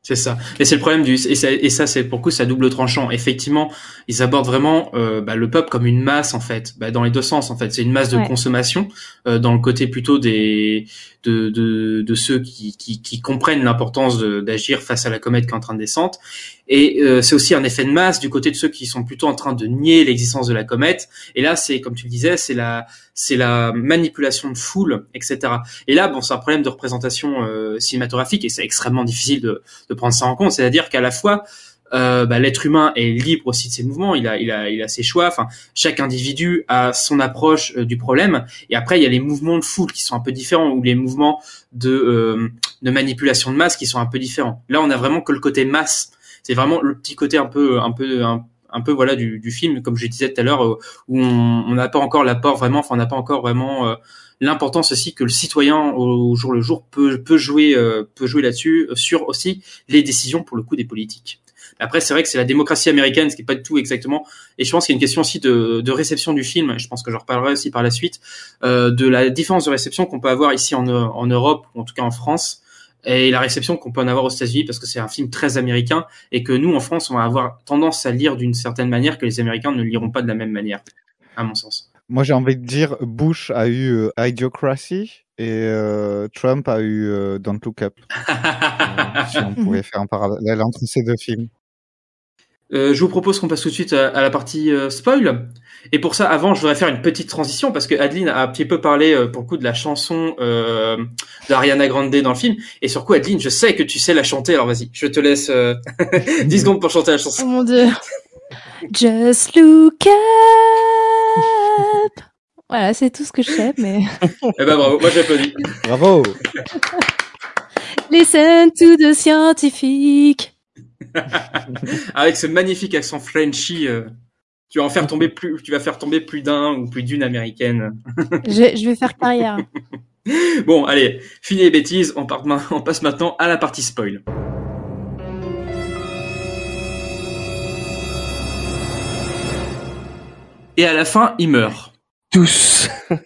C'est ça. Et c'est le problème du et ça, et ça c'est pour coup ça double tranchant. Effectivement, ils abordent vraiment euh, bah, le peuple comme une masse en fait, bah, dans les deux sens en fait. C'est une masse de Ouais. consommation euh, dans le côté plutôt des de de, de ceux qui, qui qui comprennent l'importance d'agir face à la comète qui est en train de descendre. Et euh, c'est aussi un effet de masse du côté de ceux qui sont plutôt en train de nier l'existence de la comète. Et là, c'est comme tu le disais, c'est la c'est la manipulation de foule, etc. Et là, bon, c'est un problème de représentation euh, cinématographique et c'est extrêmement difficile de, de prendre ça en compte. C'est-à-dire qu'à la fois, euh, bah, l'être humain est libre aussi de ses mouvements, il a, il a, il a ses choix. Enfin, chaque individu a son approche euh, du problème. Et après, il y a les mouvements de foule qui sont un peu différents ou les mouvements de, euh, de manipulation de masse qui sont un peu différents. Là, on a vraiment que le côté masse. C'est vraiment le petit côté un peu, un peu, un, un peu voilà du, du film, comme je disais tout à l'heure, euh, où on n'a pas encore l'apport vraiment, enfin on n'a pas encore vraiment euh, l'importance aussi que le citoyen au, jour le jour peut peut jouer peut jouer là-dessus sur aussi les décisions pour le coup des politiques. Après c'est vrai que c'est la démocratie américaine, ce qui est pas du tout exactement. Et je pense qu'il y a une question aussi de, de réception du film. Je pense que j'en reparlerai aussi par la suite euh, de la différence de réception qu'on peut avoir ici en en Europe ou en tout cas en France et la réception qu'on peut en avoir aux États-Unis parce que c'est un film très américain et que nous en France on va avoir tendance à lire d'une certaine manière que les Américains ne liront pas de la même manière, à mon sens. Moi, j'ai envie de dire, Bush a eu euh, Idiocracy et euh, Trump a eu euh, Don't Look Up. Si on pouvait faire un parallèle entre ces deux films. Euh, je vous propose qu'on passe tout de suite à, à la partie euh, spoil. Et pour ça, avant, je voudrais faire une petite transition parce que Adeline a un petit peu parlé euh, pour le coup de la chanson euh, d'Ariana Grande dans le film. Et sur quoi, Adeline, je sais que tu sais la chanter. Alors vas-y, je te laisse euh, 10 secondes pour chanter la chanson. Oh mon dieu. Just look up. Voilà, c'est tout ce que je sais, mais. Eh ben bravo, moi j'applaudis. Bravo. Listen to the scientifique. Avec ce magnifique accent Frenchy, euh, tu vas en faire tomber plus, tu vas faire tomber plus d'un ou plus d'une américaine. Je, je vais faire carrière. Bon, allez, fini les bêtises, on, part, on passe maintenant à la partie spoil. Et à la fin, il meurt. Tous.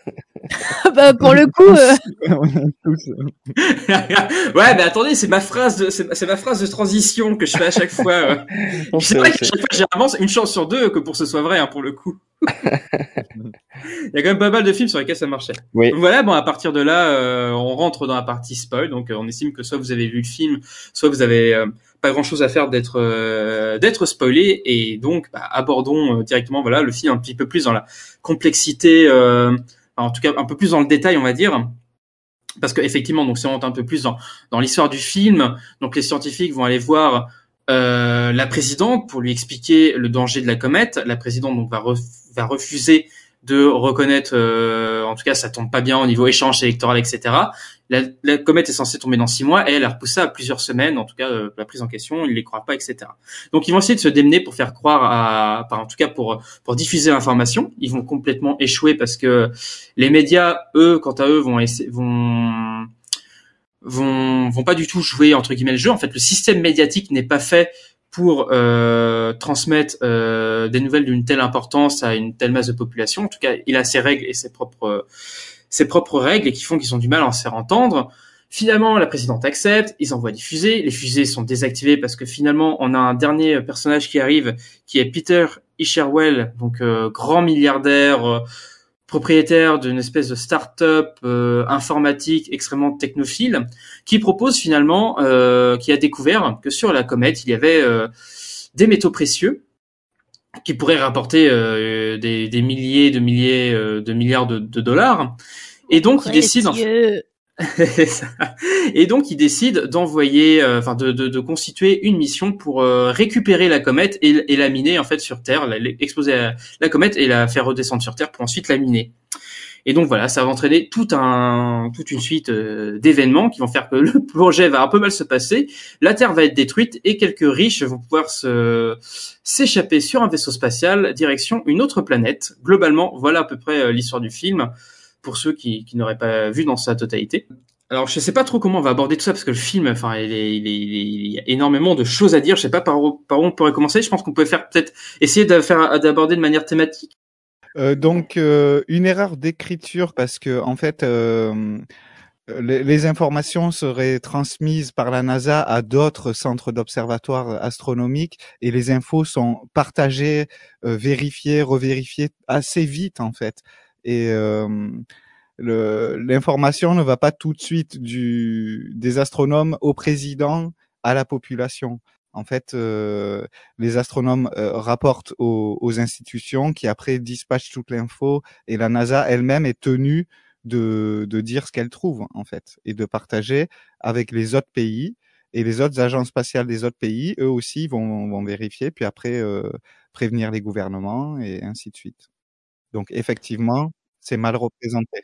bah, pour le coup, euh, ouais, mais attendez, c'est ma phrase de, c'est ma phrase de transition que je fais à chaque fois. euh. On C'est vrai sait. chaque fois, généralement, une chance sur deux que pour ce soit vrai, hein, pour le coup. Il y a quand même pas mal de films sur lesquels ça marchait. Oui. Donc voilà, bon, à partir de là, euh, on rentre dans la partie spoil. Donc, euh, on estime que soit vous avez vu le film, soit vous avez euh, pas grand chose à faire d'être euh, d'être spoilé. Et donc, bah, abordons euh, directement, voilà, le film un petit peu plus dans la complexité, euh, en tout cas un peu plus dans le détail, on va dire. Parce que effectivement, donc si on rentre un peu plus dans, dans l'histoire du film, donc les scientifiques vont aller voir euh, la présidente pour lui expliquer le danger de la comète. La présidente donc va, ref- va refuser de reconnaître, euh, en tout cas ça tombe pas bien au niveau échange électoral, etc. La, comète est censée tomber dans six mois et elle a repoussé à plusieurs semaines, en tout cas euh, la prise en question, ils les croient pas, etc. Donc ils vont essayer de se démener pour faire croire à, enfin, en tout cas pour diffuser l'information. Ils vont complètement échouer parce que les médias, eux, quant à eux, vont vont vont vont pas du tout jouer entre guillemets le jeu. En fait, le système médiatique n'est pas fait pour euh, transmettre euh, des nouvelles d'une telle importance à une telle masse de population. En tout cas, il a ses règles et ses propres ses propres règles et qui font qu'ils ont du mal à en faire entendre. Finalement, la présidente accepte, ils envoient des fusées, les fusées sont désactivées parce que finalement, on a un dernier personnage qui arrive, qui est Peter Isherwell, donc euh, grand milliardaire, euh, propriétaire d'une espèce de start-up euh, informatique extrêmement technophile, qui propose finalement, euh, qui a découvert que sur la comète, il y avait euh, des métaux précieux qui pourraient rapporter euh, des, des milliers de milliers euh, de milliards de, de dollars. Et donc, il décide, et donc il décide d'envoyer, euh, enfin de, de, de constituer une mission pour euh, récupérer la comète et, et la miner en fait sur Terre, la- la, la comète et la faire redescendre sur Terre pour ensuite la miner. Et donc voilà, ça va entraîner tout un, toute une suite euh, d'événements qui vont faire que le projet va un peu mal se passer, la Terre va être détruite et quelques riches vont pouvoir se s'échapper sur un vaisseau spatial direction une autre planète. Globalement, voilà à peu près euh, l'histoire du film pour ceux qui, qui n'auraient pas vu dans sa totalité. Alors, je sais pas trop comment on va aborder tout ça parce que le film, enfin, il, est, il, est, il, y a énormément de choses à dire. Je sais pas par où, par où on pourrait commencer. Je pense qu'on peut faire peut-être essayer d'aborder de manière thématique. Euh, donc euh, une erreur d'écriture parce que en fait euh, les, les informations seraient transmises par la NASA à d'autres centres d'observatoires astronomiques et les infos sont partagées, euh, vérifiées, revérifiées assez vite en fait. Et euh, l'information ne va pas tout de suite du, des astronomes au président à la population. En fait, euh, les astronomes euh, rapportent aux, aux institutions qui après dispatchent toute l'info et la NASA elle-même est tenue de, de dire ce qu'elle trouve en fait et de partager avec les autres pays et les autres agences spatiales des autres pays, eux aussi vont, vont vérifier puis après euh, prévenir les gouvernements et ainsi de suite. Donc effectivement, c'est mal représenté.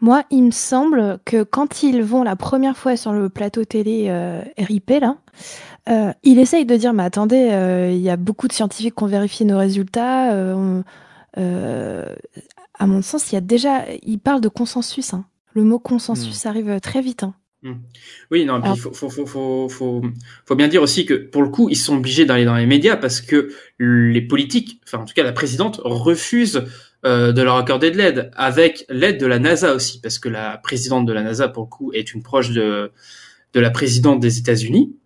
Moi, il me semble que quand ils vont la première fois sur le plateau télé euh, RIP, là, euh, il essaye de dire, mais attendez, euh, il y a beaucoup de scientifiques qui ont vérifié nos résultats. euh, on- euh, à mon sens, il y a déjà, il parle de consensus. hein. Le mot consensus arrive très vite. hein. Hmm. Oui, non, il faut, faut, bien dire aussi que pour le coup, ils sont obligés d'aller dans les médias parce que les politiques, enfin en tout cas la présidente, refuse de leur accorder de l'aide, avec l'aide de la NASA aussi, parce que la présidente de la NASA, pour le coup, est une proche de, de la présidente des États-Unis,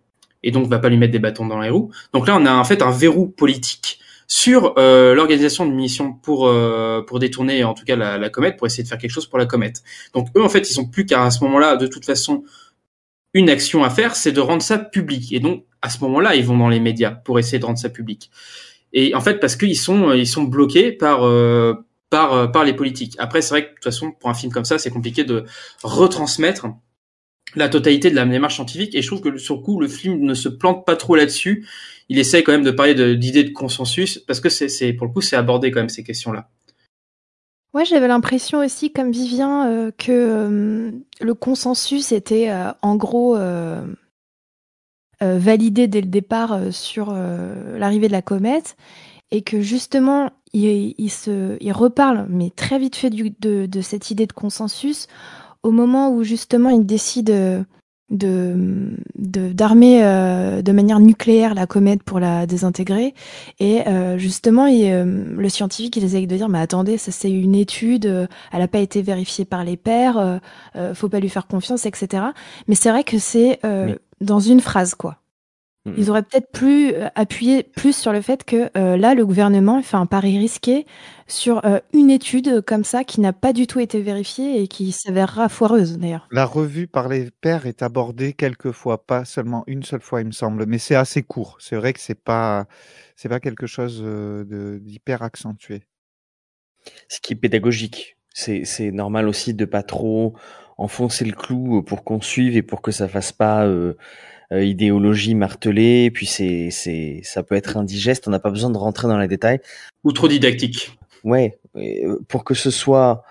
et donc va pas lui mettre des bâtons dans les roues. Donc là, on a en fait un verrou politique sur euh, l'organisation de mission pour euh, pour détourner en tout cas la, la comète, pour essayer de faire quelque chose pour la comète. Donc eux, en fait, ils sont plus qu'à à ce moment-là, de toute façon, une action à faire, c'est de rendre ça public. Et donc, à ce moment-là, ils vont dans les médias pour essayer de rendre ça public. Et en fait, parce qu'ils sont, ils sont bloqués par, euh, par, euh, par les politiques. Après, c'est vrai que de toute façon, pour un film comme ça, c'est compliqué de retransmettre la totalité de la démarche scientifique. Et je trouve que sur le coup, le film ne se plante pas trop là-dessus. Il essaye quand même de parler d'idées de, consensus parce que c'est, c'est, pour le coup, c'est abordé quand même ces questions-là. Ouais, j'avais l'impression aussi, comme Vivien, euh, que euh, le consensus était euh, en gros euh, euh, validé dès le départ euh, sur euh, l'arrivée de la comète et que justement, il, se, il reparle, mais très vite fait du- de, de cette idée de consensus au moment où justement il décide euh, de d'armer euh, de manière nucléaire la comète pour la désintégrer et euh, justement euh, le scientifique il essaye de dire mais attendez ça c'est une étude euh, elle n'a pas été vérifiée par les pairs euh, euh, faut pas lui faire confiance etc mais c'est vrai que c'est euh. Dans une phrase quoi ils auraient peut-être plus euh, appuyé plus sur le fait que euh, là le gouvernement fait un pari risqué sur euh, une étude comme ça qui n'a pas du tout été vérifiée et qui s'avérera foireuse d'ailleurs La revue par les pairs est abordée quelques fois, pas seulement une seule fois, il me semble, mais c'est assez court. C'est vrai que c'est pas, c'est pas quelque chose de- d'hyper accentué. ce qui est pédagogique. C'est, c'est normal aussi de pas trop enfoncer le clou pour qu'on suive et pour que ça fasse pas euh, euh, idéologie martelée. Et puis c'est, c'est, ça peut être indigeste. On n'a pas besoin de rentrer dans les détails. Ou trop didactique. Ouais, euh, pour que ce soit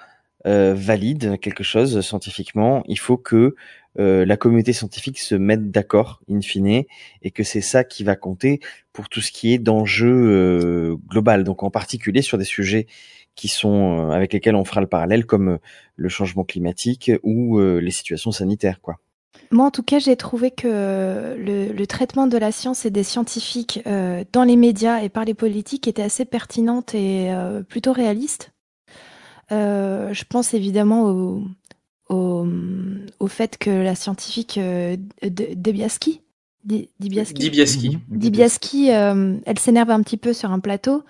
euh, valide quelque chose scientifiquement, il faut que euh, la communauté scientifique se mette d'accord in fine et que c'est ça qui va compter pour tout ce qui est d'enjeu euh, global. Donc en particulier sur des sujets qui sont euh, avec lesquels on fera le parallèle comme euh, le changement climatique ou euh, les situations sanitaires quoi. Moi, en tout cas, j'ai trouvé que le, le traitement de la science et des scientifiques euh, dans les médias et par les politiques était assez pertinente et euh, plutôt réaliste. Euh, je pense évidemment au, au, au fait que la scientifique euh, Debiaski, Di- Dibiaski, Dibiaski. Dibiaski, euh, elle s'énerve un petit peu sur un plateau.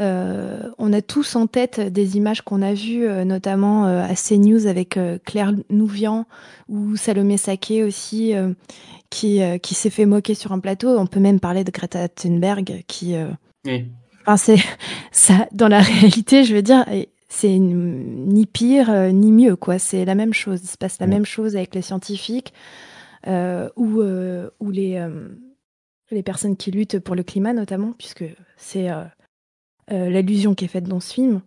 Euh, on a tous en tête des images qu'on a vues, euh, notamment euh, à CNews avec Claire Nouvian ou Salomé Saké aussi, qui, qui s'est fait moquer sur un plateau. On peut même parler de Greta Thunberg, qui, Oui. enfin c'est ça dans la réalité, je veux dire, c'est ni pire ni mieux quoi. C'est la même chose. Il se passe la même chose avec les scientifiques ou ou les les personnes qui luttent pour le climat notamment, puisque c'est euh, euh, l'allusion qui est faite dans ce film.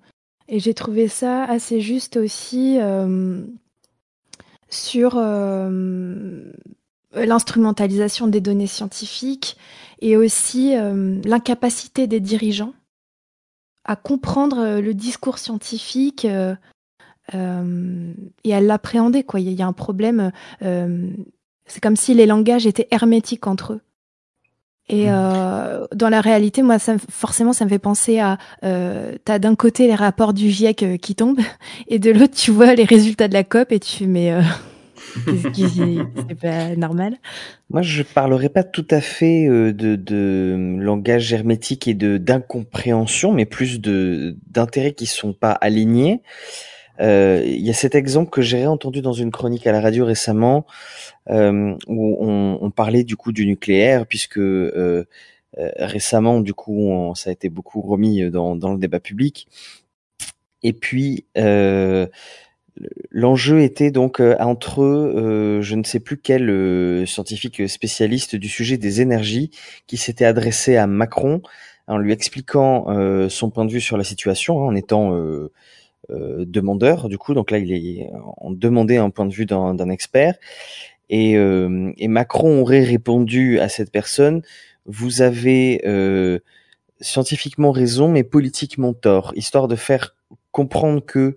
Et j'ai trouvé ça assez juste aussi euh, sur euh, l'instrumentalisation des données scientifiques et aussi l'incapacité des dirigeants à comprendre le discours scientifique et à l'appréhender. Quoi. Il y y a un problème. c'est comme si les langages étaient hermétiques entre eux. Et euh, dans la réalité, moi, ça, me- forcément, ça me fait penser à. Euh, T'as d'un côté les rapports du GIEC euh, qui tombent, et de l'autre, tu vois les résultats de la COP, et tu. Mais. euh, c'est pas normal? Moi, je parlerai pas tout à fait euh, de, de langage hermétique et de d'incompréhension, mais plus de d'intérêts qui sont pas alignés. Euh, Il y a cet exemple que j'ai entendu dans une chronique à la radio récemment, euh, où on, parlait du coup du nucléaire, puisque euh, récemment, du coup, ça a été beaucoup remis dans, le débat public. Et puis, l'enjeu était donc entre, je ne sais plus quel scientifique spécialiste du sujet des énergies, qui s'était adressé à Macron en lui expliquant son point de vue sur la situation, hein, en étant demandeur. Du coup, donc là, il est en demandé un point de vue d'un d'un expert. Et, euh, et Macron aurait répondu à cette personne vous avez euh, scientifiquement raison, mais politiquement tort, histoire de faire comprendre que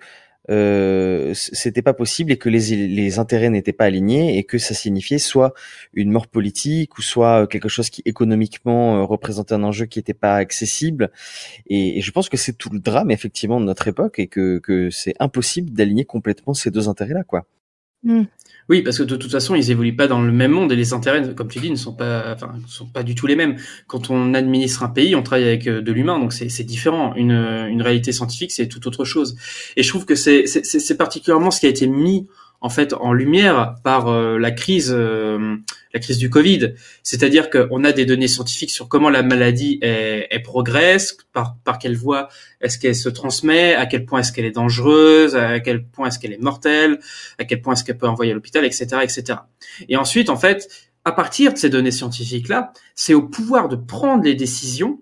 euh, c'était pas possible et que les, les intérêts n'étaient pas alignés et que ça signifiait soit une mort politique ou soit quelque chose qui économiquement euh, représentait un enjeu qui n'était pas accessible. Et, je pense que c'est tout le drame effectivement de notre époque et que, que c'est impossible d'aligner complètement ces deux intérêts-là, quoi. Oui, parce que de toute façon, ils évoluent pas dans le même monde et les intérêts, comme tu dis, ne sont pas, enfin, ne sont pas du tout les mêmes. Quand on administre un pays, on travaille avec euh, de l'humain, donc c'est différent. Une, une réalité scientifique, c'est tout autre chose. Et je trouve que c'est particulièrement ce qui a été mis en fait en lumière par euh, la crise, euh, la crise du Covid. C'est-à-dire qu'on a des données scientifiques sur comment la maladie elle, elle progresse, par par quelle voie est-ce qu'elle se transmet, à quel point est-ce qu'elle est dangereuse, à quel point est-ce qu'elle est mortelle, à quel point est-ce qu'elle peut envoyer à l'hôpital, etc., etc. Et ensuite, en fait, à partir de ces données scientifiques-là, c'est au pouvoir de prendre les décisions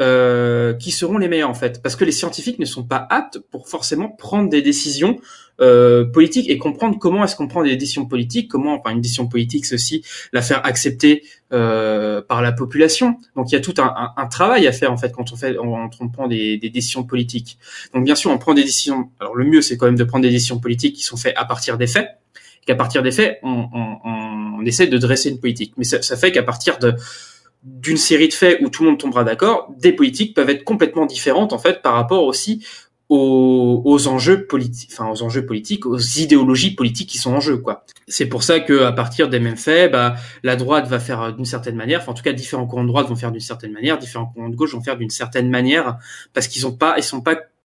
euh, qui seront les meilleures en fait, parce que les scientifiques ne sont pas aptes pour forcément prendre des décisions euh, politiques et comprendre comment est-ce qu'on prend des décisions politiques, comment, enfin une décision politique, ceci, la faire accepter euh, par la population. Donc il y a tout un, un- un travail à faire en fait quand on fait, on, on prend des, des décisions politiques. Donc bien sûr, on prend des décisions. Alors le mieux, c'est quand même de prendre des décisions politiques qui sont faites à partir des faits. Qu'à partir des faits, on, on, on essaie de dresser une politique. Mais ça, ça fait qu'à partir de d'une série de faits où tout le monde tombera d'accord, des politiques peuvent être complètement différentes en fait par rapport aussi aux, enjeux politiques, enfin aux enjeux politiques, aux idéologies politiques qui sont en jeu quoi. C'est pour ça que à partir des mêmes faits, bah, la droite va faire d'une certaine manière, enfin en tout cas différents courants de droite vont faire d'une certaine manière, différents courants de gauche vont faire d'une certaine manière parce qu'ils ont pas, ils sont pas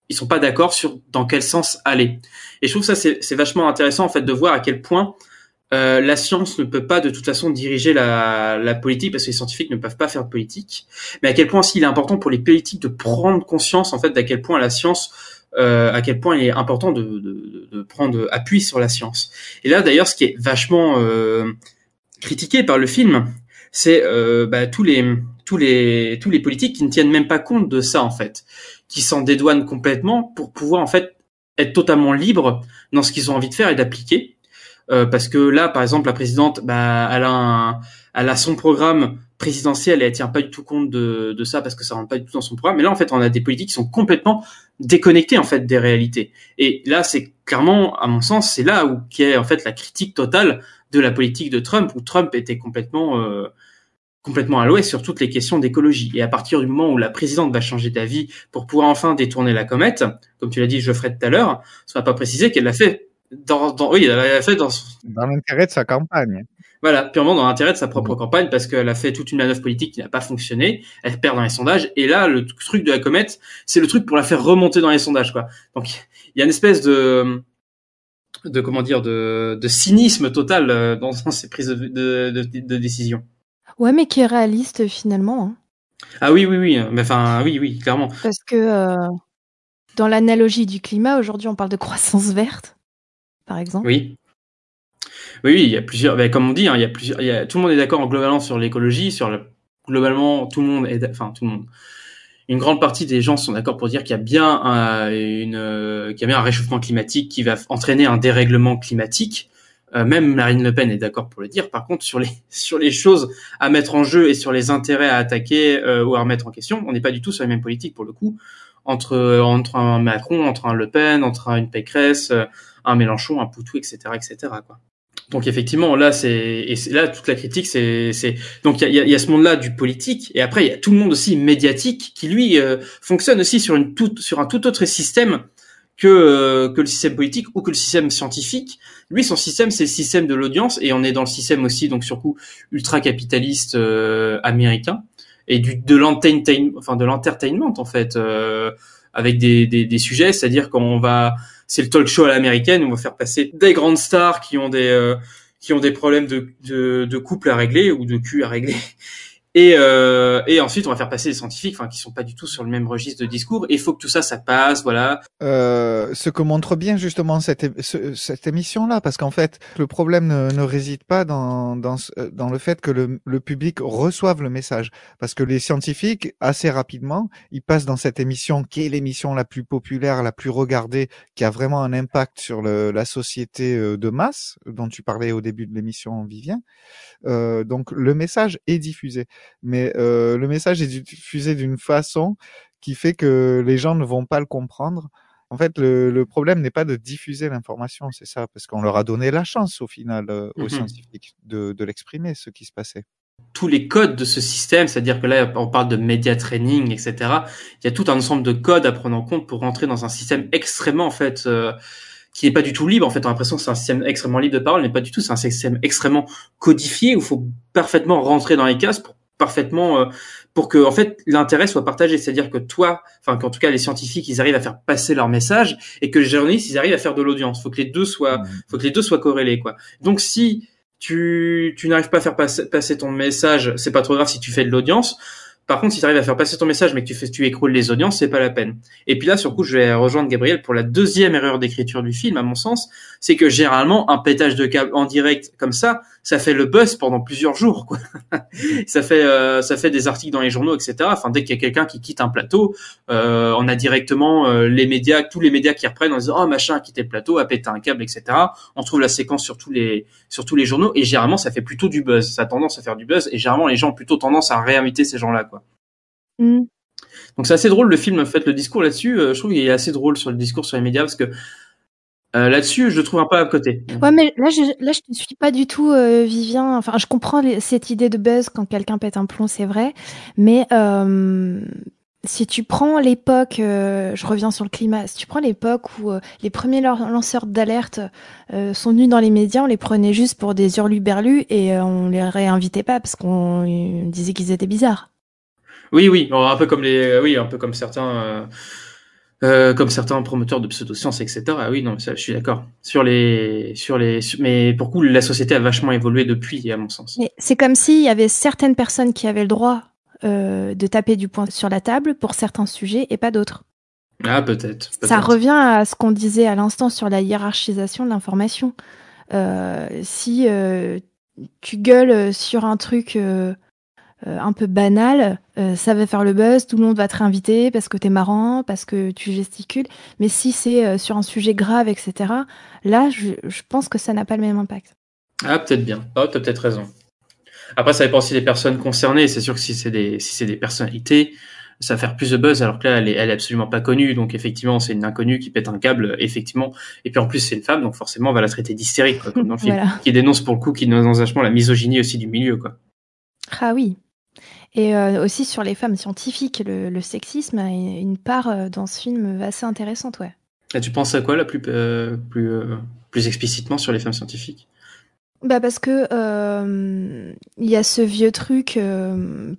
ils sont pas d'accord sur dans quel sens aller. Et je trouve ça c'est vachement intéressant en fait de voir à quel point euh, la science ne peut pas de toute façon diriger la, la politique parce que les scientifiques ne peuvent pas faire de politique, mais à quel point aussi il est important pour les politiques de prendre conscience en fait d'à quel point la science, euh, à quel point il est important de, de, de prendre appui sur la science. Et là d'ailleurs, ce qui est vachement euh, critiqué par le film, c'est euh, bah, tous les tous les tous les politiques qui ne tiennent même pas compte de ça en fait, qui s'en dédouanent complètement pour pouvoir en fait être totalement libres dans ce qu'ils ont envie de faire et d'appliquer. Euh, parce que là, par exemple, la présidente, bah, elle a, un, elle a son programme présidentiel et elle tient pas du tout compte de, de ça parce que ça rentre pas du tout dans son programme. Mais là, en fait, on a des politiques qui sont complètement déconnectées en fait des réalités. Et là, c'est clairement, à mon sens, c'est là où qui est en fait la critique totale de la politique de Trump, où Trump était complètement euh, complètement à l'ouest sur toutes les questions d'écologie. Et à partir du moment où la présidente va changer d'avis pour pouvoir enfin détourner la comète, comme tu l'as dit, Geoffrey tout à l'heure, ça va pas préciser qu'elle l'a fait dans, dans, oui, elle l'a fait dans, dans l'intérêt de sa campagne. Voilà, purement dans l'intérêt de sa propre campagne, parce qu'elle a fait toute une manœuvre politique qui n'a pas fonctionné, elle perd dans les sondages, et là, le truc de la comète, c'est le truc pour la faire remonter dans les sondages, quoi. Donc, il y a une espèce de, de comment dire, de, de cynisme total euh, dans, dans ces prises de, de, de, de décision. Ouais, mais qui est réaliste finalement. Hein. Ah oui, oui, oui, mais enfin, oui, oui, clairement. Parce que euh, dans l'analogie du climat, aujourd'hui, on parle de croissance verte, par exemple? Oui. Oui, il y a plusieurs. Ben, comme on dit, hein, il y a plusieurs. Tout le monde est d'accord globalement sur l'écologie, sur le, globalement tout le monde est, enfin tout le monde. Une grande partie des gens sont d'accord pour dire qu'il y a bien un, euh, réchauffement climatique qui va entraîner un dérèglement climatique. Euh, même Marine Le Pen est d'accord pour le dire. Par contre, sur les choses à mettre en jeu et sur les intérêts à attaquer euh, ou à remettre en question, on n'est pas du tout sur les mêmes politiques pour le coup. Entre entre un Macron, entre un Le Pen, entre une Pécresse, un Mélenchon, un Poutou, etc., etc. Quoi. Donc effectivement, là, c'est là toute la critique, c'est donc il y a, y a, ce monde-là du politique et après il y a tout le monde aussi médiatique qui lui euh, fonctionne aussi sur une sur un tout autre système que euh, que le système politique ou que le système scientifique. Lui, son système, c'est le système de l'audience, et on est dans le système aussi, donc sur coup ultra capitaliste euh, américain et du de l'entertainment, enfin de l'entertainment en fait, euh, avec des, des, des sujets, c'est-à-dire qu'on va, c'est le talk show à l'américaine, on va faire passer des grandes stars qui ont des euh, qui ont des problèmes de, de, de couple à régler ou de cul à régler et, euh, et ensuite, on va faire passer des scientifiques, enfin, qui sont pas du tout sur le même registre de discours. Et il faut que tout ça, ça passe, voilà. Euh, ce que montre bien justement cette, cette émission-là, parce qu'en fait, le problème ne, ne réside pas dans, dans, euh, dans le fait que le, le public reçoive le message, parce que les scientifiques, assez rapidement, ils passent dans cette émission qui est l'émission la plus populaire, la plus regardée, qui a vraiment un impact sur le, la société euh, de masse, dont tu parlais au début de l'émission, Vivien. Euh, donc le message est diffusé, mais euh, le message est diffusé d'une façon qui fait que les gens ne vont pas le comprendre. En fait, le, le problème n'est pas de diffuser l'information, c'est ça, parce qu'on leur a donné la chance au final euh, aux Mhm. scientifiques de, de l'exprimer, ce qui se passait. tous les codes de ce système, c'est-à-dire que là, on parle de média training, etc. Il y a tout un ensemble de codes à prendre en compte pour rentrer dans un système extrêmement, en fait, euh, qui n'est pas du tout libre. En fait, on a l'impression que c'est un système extrêmement libre de parole, mais pas du tout. C'est un système extrêmement codifié où il faut parfaitement rentrer dans les cases pour parfaitement euh, pour que en fait l'intérêt soit partagé. C'est-à-dire que toi enfin qu'en tout cas les scientifiques ils arrivent à faire passer leur message et que les journalistes ils arrivent à faire de l'audience. Faut que les deux soient faut que les deux soient corrélés quoi. Donc si tu, tu n'arrives pas à faire passer, passer ton message, c'est pas trop grave si tu fais de l'audience. Par contre, si tu arrives à faire passer ton message, mais que tu fais, tu écroules les audiences, c'est pas la peine. Et puis là, sur coup, je vais rejoindre Gabriel pour la deuxième erreur d'écriture du film, à mon sens, c'est que généralement, un pétage de câble en direct comme ça, ça fait le buzz pendant plusieurs jours, quoi. ça fait, euh, ça fait des articles dans les journaux, etc. Enfin, dès qu'il y a quelqu'un qui quitte un plateau, euh, on a directement euh, les médias, tous les médias qui reprennent en disant, oh, machin a quitté le plateau, a pété un câble, etc. On trouve la séquence sur tous les, sur tous les journaux, et généralement, ça fait plutôt du buzz. Ça a tendance à faire du buzz, et généralement, les gens ont plutôt tendance à réinviter ces gens-là. Mm. Donc c'est assez drôle le film en fait le discours là-dessus euh, je trouve qu'il est assez drôle sur le discours sur les médias parce que euh, là-dessus je le trouve un peu à côté. Ouais, mais là, je, là, je te suis pas du tout, euh, Vivien. Enfin, je comprends les- cette idée de buzz quand quelqu'un pète un plomb, c'est vrai. Mais si tu prends l'époque, euh, je reviens sur le climat, si tu prends l'époque où euh, les premiers lan- lanceurs d'alerte euh, sont venus dans les médias, on les prenait juste pour des hurluberlus et on les réinvitait pas parce qu'on disait qu'ils étaient bizarres. Oui oui un peu comme les euh, oui un peu comme certains euh, euh, comme certains promoteurs de pseudosciences etc. Ah oui non ça, je suis d'accord sur les sur les mais pour coup la société a vachement évolué depuis à mon sens. Mais c'est comme s'il y avait certaines personnes qui avaient le droit euh, de taper du poing sur la table pour certains sujets et pas d'autres. Ah peut-être. Ça revient à ce qu'on disait à l'instant sur la hiérarchisation de l'information. Euh, si euh, tu gueules sur un truc un peu banal, euh, ça va faire le buzz, tout le monde va te réinviter parce que t'es marrant, parce que tu gesticules. Mais si c'est euh, sur un sujet grave, etc., là, je, je pense que ça n'a pas le même impact. Ah, peut-être bien. Ah, t'as peut-être raison. Après, ça dépend aussi des personnes concernées. C'est sûr que si c'est des, si c'est des personnalités, ça va faire plus de buzz, alors que là, elle est, elle est absolument pas connue. Donc, effectivement, c'est une inconnue qui pète un câble, effectivement. Et puis, en plus, c'est une femme, donc forcément, on va la traiter d'hystérique, comme dans le film. Voilà. Qui dénonce, pour le coup, qui dénonce vachement la misogynie aussi du milieu, quoi. Ah oui. Et euh, aussi sur les femmes scientifiques, le, le sexisme a une part euh, dans ce film assez intéressante, ouais. Et tu penses à quoi, là, plus, euh, plus, euh, plus explicitement sur les femmes scientifiques? Bah parce que il y a ce vieux truc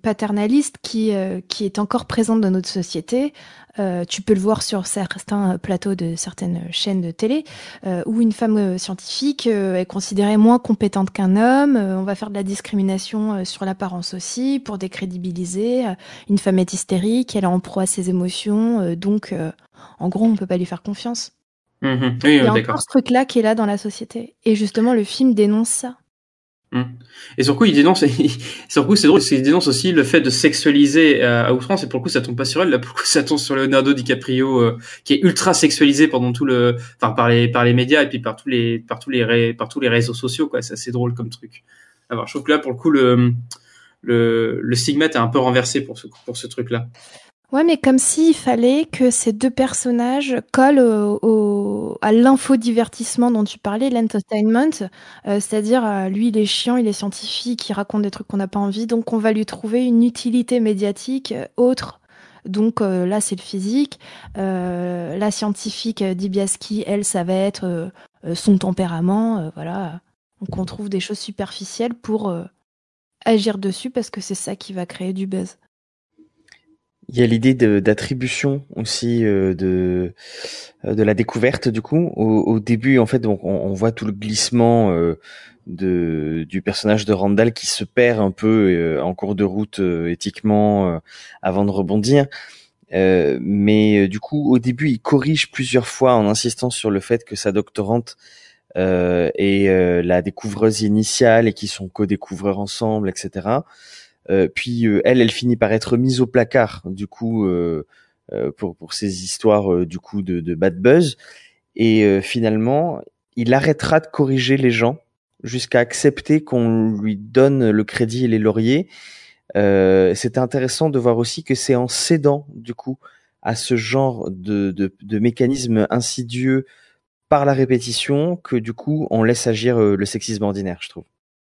paternaliste qui qui est encore présent dans notre société. Euh, tu peux le voir sur certains plateaux de certaines chaînes de télé euh, où une femme euh, scientifique euh, est considérée moins compétente qu'un homme. Euh, on va faire de la discrimination euh, sur l'apparence aussi pour décrédibiliser. Euh, Une femme est hystérique, elle est en proie à ses émotions, euh, donc euh, en gros on peut pas lui faire confiance. Il Oui, y a encore ce truc-là qui est là dans la société. Et justement, le film dénonce ça. Mm. Et sur le coup, il dénonce, c'est drôle, parce qu'il dénonce aussi le fait de sexualiser euh, à outrance, et pour le coup, ça tombe pas sur elle, là, pour le coup, ça tombe sur Leonardo DiCaprio, euh, qui est ultra sexualisé pendant tout le, enfin, par les, par les médias, et puis par tous les, par tous les, ré- par tous les réseaux sociaux, quoi, c'est assez drôle comme truc. Alors, je trouve que là, pour le coup, le, le, le stigmate est un peu renversé pour ce, pour ce truc-là. Ouais, mais comme s'il fallait que ces deux personnages collent au, au- à l'infodivertissement dont tu parlais, l'entertainment. Euh, C'est-à-dire, euh, lui, il est chiant, il est scientifique, il raconte des trucs qu'on n'a pas envie, donc on va lui trouver une utilité médiatique euh, autre Donc là, c'est le physique. La scientifique Dibiaski, elle, ça va être son tempérament. voilà. Donc on trouve des choses superficielles pour agir dessus parce que c'est ça qui va créer du buzz. Il y a l'idée d'attribution aussi euh, de euh, de la découverte du coup. Au, au début, en fait, donc on, on voit tout le glissement euh, de du personnage de Randall qui se perd un peu euh, en cours de route euh, éthiquement euh, avant de rebondir. Mais du coup, au début, il corrige plusieurs fois en insistant sur le fait que sa doctorante est la découvreuse initiale et qu'ils sont co-découvreurs ensemble, etc. Euh, puis euh, elle, elle finit par être mise au placard, du coup, euh, pour pour ces histoires du coup de, bad buzz. Et finalement, il arrêtera de corriger les gens jusqu'à accepter qu'on lui donne le crédit et les lauriers. Euh, C'était intéressant de voir aussi que c'est en cédant du coup à ce genre de, de, de mécanisme insidieux par la répétition que du coup on laisse agir le sexisme ordinaire, je trouve.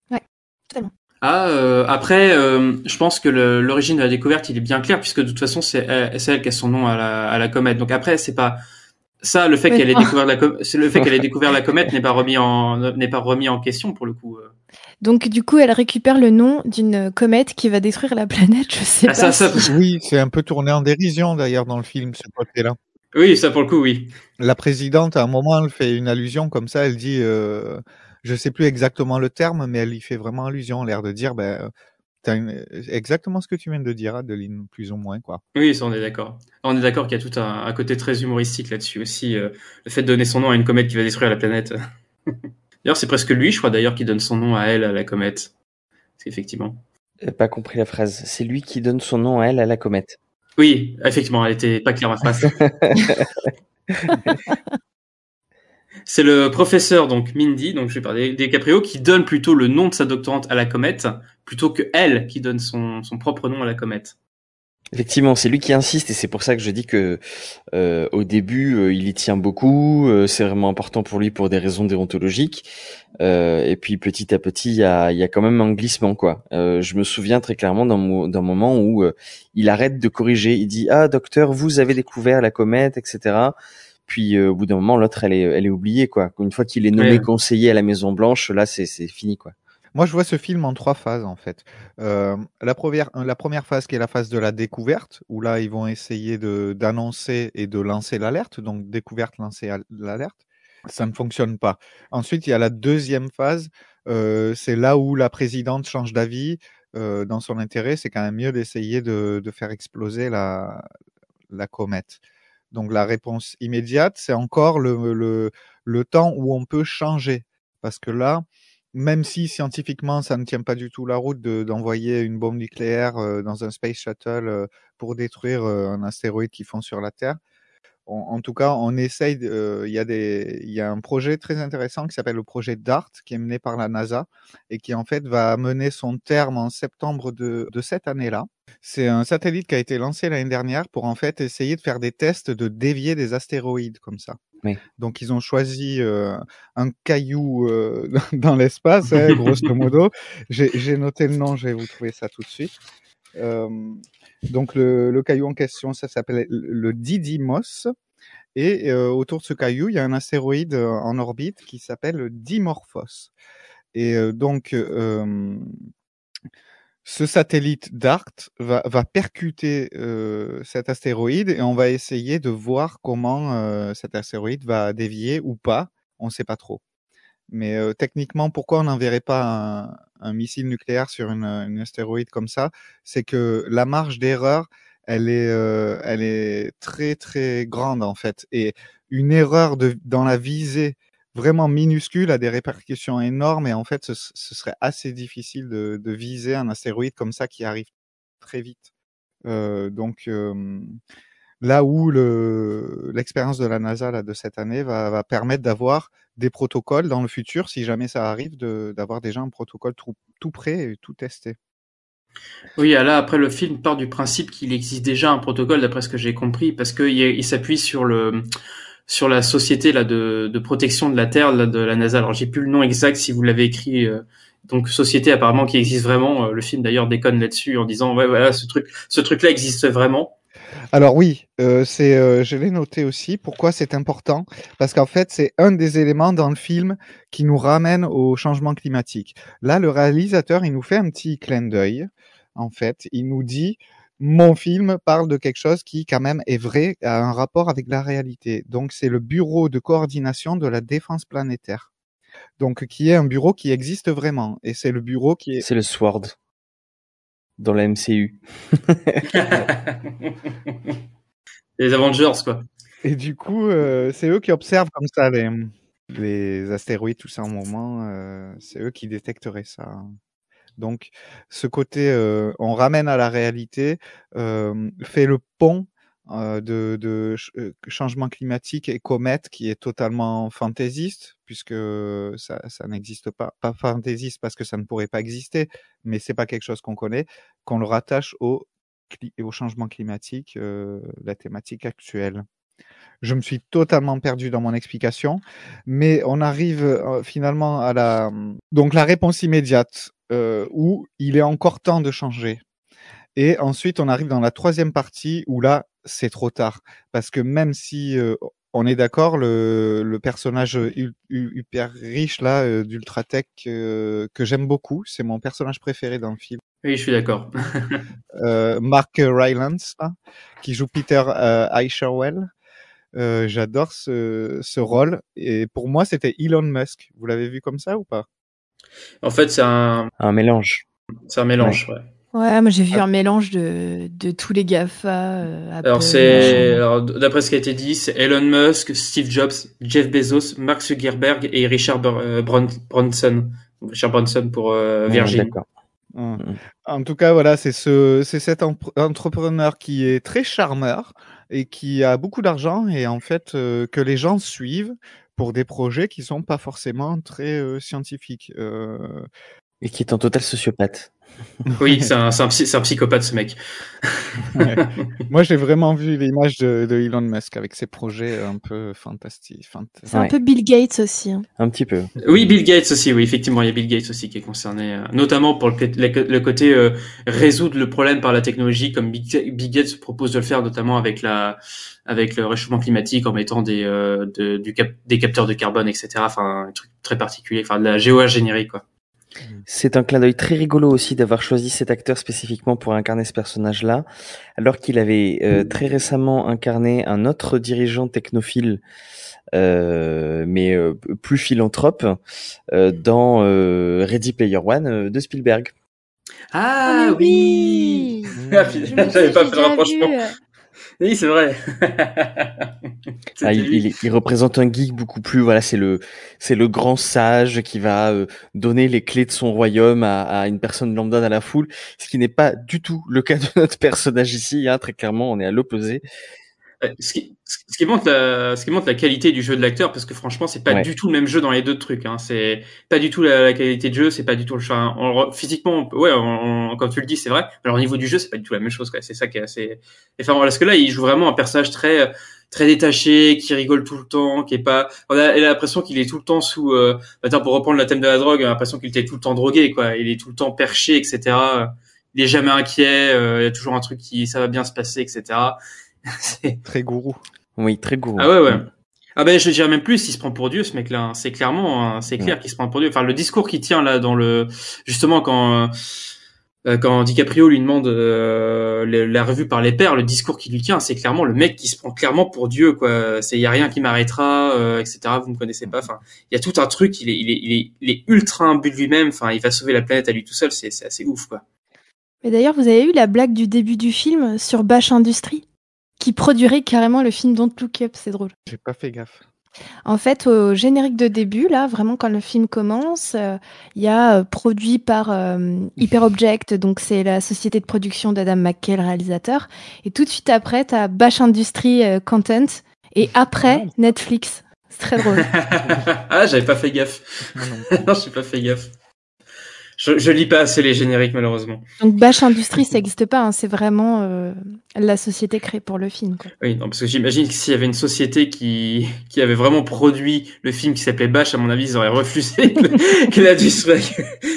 Ouais, totalement. Ah, euh, après, euh, je pense que l'origine de la découverte, il est bien clair, puisque de toute façon, c'est elle, c'est elle qui a son nom à la, à la comète. Donc après, c'est pas ça, le fait Oui. qu'elle ait découvert la, com- c'est le fait qu'elle ait découvert la comète n'est pas remis en, n'est pas remis en question pour le coup. euh. Donc du coup, elle récupère le nom d'une comète qui va détruire la planète. Je sais Ah, pas. ça, ça- si- Oui, c'est un peu tourné en dérision d'ailleurs dans le film, ce côté-là. Oui, ça pour le coup, oui. La présidente, à un moment, elle fait une allusion comme ça, elle dit, euh, je sais plus exactement le terme, mais elle y fait vraiment allusion, l'air de dire, ben, t'as une- exactement ce que tu viens de dire, Adeline, plus ou moins, quoi. Oui, ça, on est d'accord. On est d'accord qu'il y a tout un, un côté très humoristique là-dessus aussi. euh, le fait de donner son nom à une comète qui va détruire la planète. d'ailleurs, c'est presque lui, je crois d'ailleurs, qui donne son nom à elle, à la comète. C'est effectivement. J'ai pas compris la phrase. C'est lui qui donne son nom à elle à la comète. Oui, effectivement, elle était pas claire ma phrase. C'est le professeur donc Mindy, donc je vais parler des Caprio, qui donne plutôt le nom de sa doctorante à la comète, plutôt que elle qui donne son, son propre nom à la comète. Effectivement, c'est lui qui insiste et c'est pour ça que je dis que euh, au début euh, il y tient beaucoup. euh, c'est vraiment important pour lui pour des raisons déontologiques. Et puis petit à petit, il y a, y a quand même un glissement quoi. Je me souviens très clairement d'un mo- d'un moment où il arrête de corriger. Il dit ah docteur, vous avez découvert la comète, etc. Puis euh, au bout d'un moment, l'autre elle est elle est oubliée quoi. Une fois qu'il est nommé Ouais. conseiller à la Maison Blanche, là c'est c'est fini quoi. Moi, je vois ce film en trois phases, en fait. Euh, la, première, la première phase qui est la phase de la découverte, où là, ils vont essayer de d'annoncer et de lancer l'alerte. Donc, découverte, lancer al- l'alerte. Ça ne fonctionne pas. Ensuite, il y a la deuxième phase. euh, c'est là où la présidente change d'avis euh, dans son intérêt. C'est quand même mieux d'essayer de, de faire exploser la, la comète. Donc, la réponse immédiate, c'est encore le, temps où on peut changer. Parce que là, même si scientifiquement ça ne tient pas du tout la route de- d'envoyer une bombe nucléaire euh, dans un space shuttle euh, pour détruire euh, un astéroïde qui fond sur la Terre, on- en tout cas, on essaye. euh, Il y a des, il y a un projet très intéressant qui s'appelle le projet DART, qui est mené par la NASA et qui en fait va mener son terme en septembre de, de cette année-là. C'est un satellite qui a été lancé l'année dernière pour en fait essayer de faire des tests de dévier des astéroïdes comme ça. Oui. Donc ils ont choisi euh, un caillou euh, dans l'espace, hein, grosso modo. J'ai j'ai noté le nom, je vais vous trouver ça tout de suite. Euh, donc le, caillou en question, ça s'appelle le Didymos. Et euh, autour de ce caillou, il y a un astéroïde euh, en orbite qui s'appelle le Dimorphos. Et euh, donc, ce satellite DART va, va percuter cet astéroïde et on va essayer de voir comment cet astéroïde va dévier ou pas. On ne sait pas trop. Mais techniquement, pourquoi on n'enverrait pas un, un missile nucléaire sur une, une astéroïde comme ça C'est que la marge d'erreur, elle est, euh, elle est très très grande en fait. Et une erreur de, dans la visée vraiment minuscule a des répercussions énormes. Et en fait, ce, serait assez difficile de, viser un astéroïde comme ça qui arrive très vite. Euh, donc euh, là où l'expérience de la NASA de cette année va, permettre d'avoir des protocoles dans le futur, si jamais ça arrive, d'avoir déjà un protocole tout, prêt et tout testé. Oui, là après le film part du principe qu'il existe déjà un protocole, d'après ce que j'ai compris, parce qu'il il s'appuie sur le sur la société là de, de protection de la Terre de la NASA. Alors j'ai plus le nom exact si vous l'avez écrit. Euh, donc société apparemment qui existe vraiment. Euh, le film d'ailleurs déconne là-dessus en disant ouais voilà ce truc ce truc là existe vraiment. Alors oui, euh, c'est, euh, je l'ai noté aussi. Pourquoi c'est important Parce qu'en fait, c'est un des éléments dans le film qui nous ramène au changement climatique. Là, le réalisateur, il nous fait un petit clin d'œil. En fait, il nous dit mon film parle de quelque chose qui, quand même, est vrai, a un rapport avec la réalité. Donc, c'est le Bureau de coordination de la défense planétaire. Donc, qui est un bureau qui existe vraiment. Et c'est le bureau qui est... C'est le SWORD dans la MCU. Les Avengers, quoi. Et du coup, euh, c'est eux qui observent comme ça les, les astéroïdes, tout ça en moment. Euh, c'est eux qui détecteraient ça. Donc, ce côté, euh, on ramène à la réalité, euh, fait le pont euh, de, de euh, changement climatique et comète qui est totalement fantaisiste puisque ça, ça n'existe pas. Pas fantaisiste parce que ça ne pourrait pas exister, mais c'est pas quelque chose qu'on connaît, qu'on le rattache au, au changement climatique, euh, la thématique actuelle. Je me suis totalement perdu dans mon explication, mais on arrive euh, finalement à la donc la réponse immédiate euh, où il est encore temps de changer. Et ensuite, on arrive dans la troisième partie où là, c'est trop tard. Parce que même si euh, on est d'accord, le, le personnage hyper riche là, euh, d'Ultratech, euh, que j'aime beaucoup, c'est mon personnage préféré dans le film. Oui, je suis d'accord. Euh, Mark Rylance, là, qui joue Peter euh, Eicherwell. Euh, J'adore ce, ce rôle. Et pour moi, c'était Elon Musk. Vous l'avez vu comme ça ou pas? En fait, c'est un, Un mélange. c'est un mélange, ouais. Ouais, moi j'ai vu un mélange de, de tous les GAFA. euh, Apple, Alors c'est, d'après ce qui a été dit, c'est Elon Musk, Steve Jobs, Jeff Bezos, Mark Zuckerberg et Richard Br- euh, Branson. Richard Branson pour euh, Ouais, Virgin. D'accord. Hum. En tout cas, voilà, c'est ce, c'est cet entrepreneur qui est très charmeur et qui a beaucoup d'argent et en fait euh, que les gens suivent pour des projets qui sont pas forcément très euh, scientifiques. Euh, Et qui est un total sociopathe. Oui, c'est un, c'est un, psy- c'est un psychopathe ce mec. ouais. Moi, j'ai vraiment vu l'image de, de Elon Musk avec ses projets un peu fantastiques. fant- C'est un peu Bill Gates aussi. hein. Un petit peu. Oui, Bill Gates aussi, oui, effectivement, il y a Bill Gates aussi qui est concerné, euh, notamment pour le, côté- le, le côté euh, résoudre le problème par la technologie, comme Bill, Bill Gates propose de le faire, notamment avec la, avec le réchauffement climatique, en mettant des, euh, de- du cap- des capteurs de carbone, etc. Enfin, un truc très particulier, enfin de la géo-ingénierie, quoi. C'est un clin d'œil très rigolo aussi d'avoir choisi cet acteur spécifiquement pour incarner ce personnage-là, alors qu'il avait euh, très récemment incarné un autre dirigeant technophile, euh, mais euh, plus philanthrope, euh, dans euh, Ready Player One euh, de Spielberg. Ah mais oui. Ah, J'avais pas fait le rapprochement. Oui, c'est vrai. Ah, il, lui. il- il représente un geek beaucoup plus voilà c'est le c'est le grand sage qui va euh, donner les clés de son royaume à, à une personne lambda dans la foule ce qui n'est pas du tout le cas de notre personnage ici hein, très clairement on est à l'opposé Euh, Ce qui, ce qui montre la, ce qui montre la qualité du jeu de l'acteur, parce que franchement, c'est pas Ouais. du tout le même jeu dans les deux trucs. Hein. C'est pas du tout la, la qualité de jeu, c'est pas du tout le enfin, on physiquement, ouais, on, on- quand tu le dis, c'est vrai. Alors au niveau du jeu, c'est pas du tout la même chose. quoi. C'est ça qui est assez. Enfin, parce que là, il joue vraiment un personnage très très détaché, qui rigole tout le temps, qui est pas. On a l'impression qu'il est tout le temps sous. Euh... Attends, pour reprendre le thème de la drogue, on a l'impression qu'il était tout le temps drogué, quoi. Il est tout le temps perché, etc. Il est jamais inquiet. euh, il y a toujours un truc qui, ça va bien se passer, etc. c'est Très gourou. Oui très gourou ah ouais, ouais. Ah ben je dirais même plus, il se prend pour Dieu ce mec-là. hein. C'est clairement, hein, c'est clair qu'il se prend pour Dieu. Enfin le discours qu'il tient là dans le, justement quand euh, quand DiCaprio lui demande euh, la revue par les pairs, le discours qu'il lui tient, c'est clairement le mec qui se prend clairement pour Dieu quoi. C'est y a rien qui m'arrêtera, euh, etc. Vous ne connaissez pas. Enfin il y a tout un truc. Il est il est il est, il est ultra imbu de lui-même. Enfin il va sauver la planète à lui tout seul. C'est c'est assez ouf quoi. Mais d'ailleurs, vous avez eu la blague du début du film sur Bash Industries, qui produirait carrément le film Don't Look Up, c'est drôle. J'ai pas fait gaffe. En fait, au générique de début, là, vraiment quand le film commence, euh, il y a euh, produit par euh, Hyperobject, donc c'est la société de production d'Adam McKay, le réalisateur. Et tout de suite après, t'as Bash Industries euh, Content, et après Netflix. C'est très drôle. ah j'avais pas fait gaffe. non j'ai pas fait gaffe. Je, je lis pas assez les génériques malheureusement. Donc Bash Industries, ça n'existe pas, hein, c'est vraiment euh, la société créée pour le film. Quoi. Oui, non, parce que j'imagine que s'il y avait une société qui, qui avait vraiment produit le film qui s'appelait Bash, à mon avis, ils auraient refusé que, que l'industrie,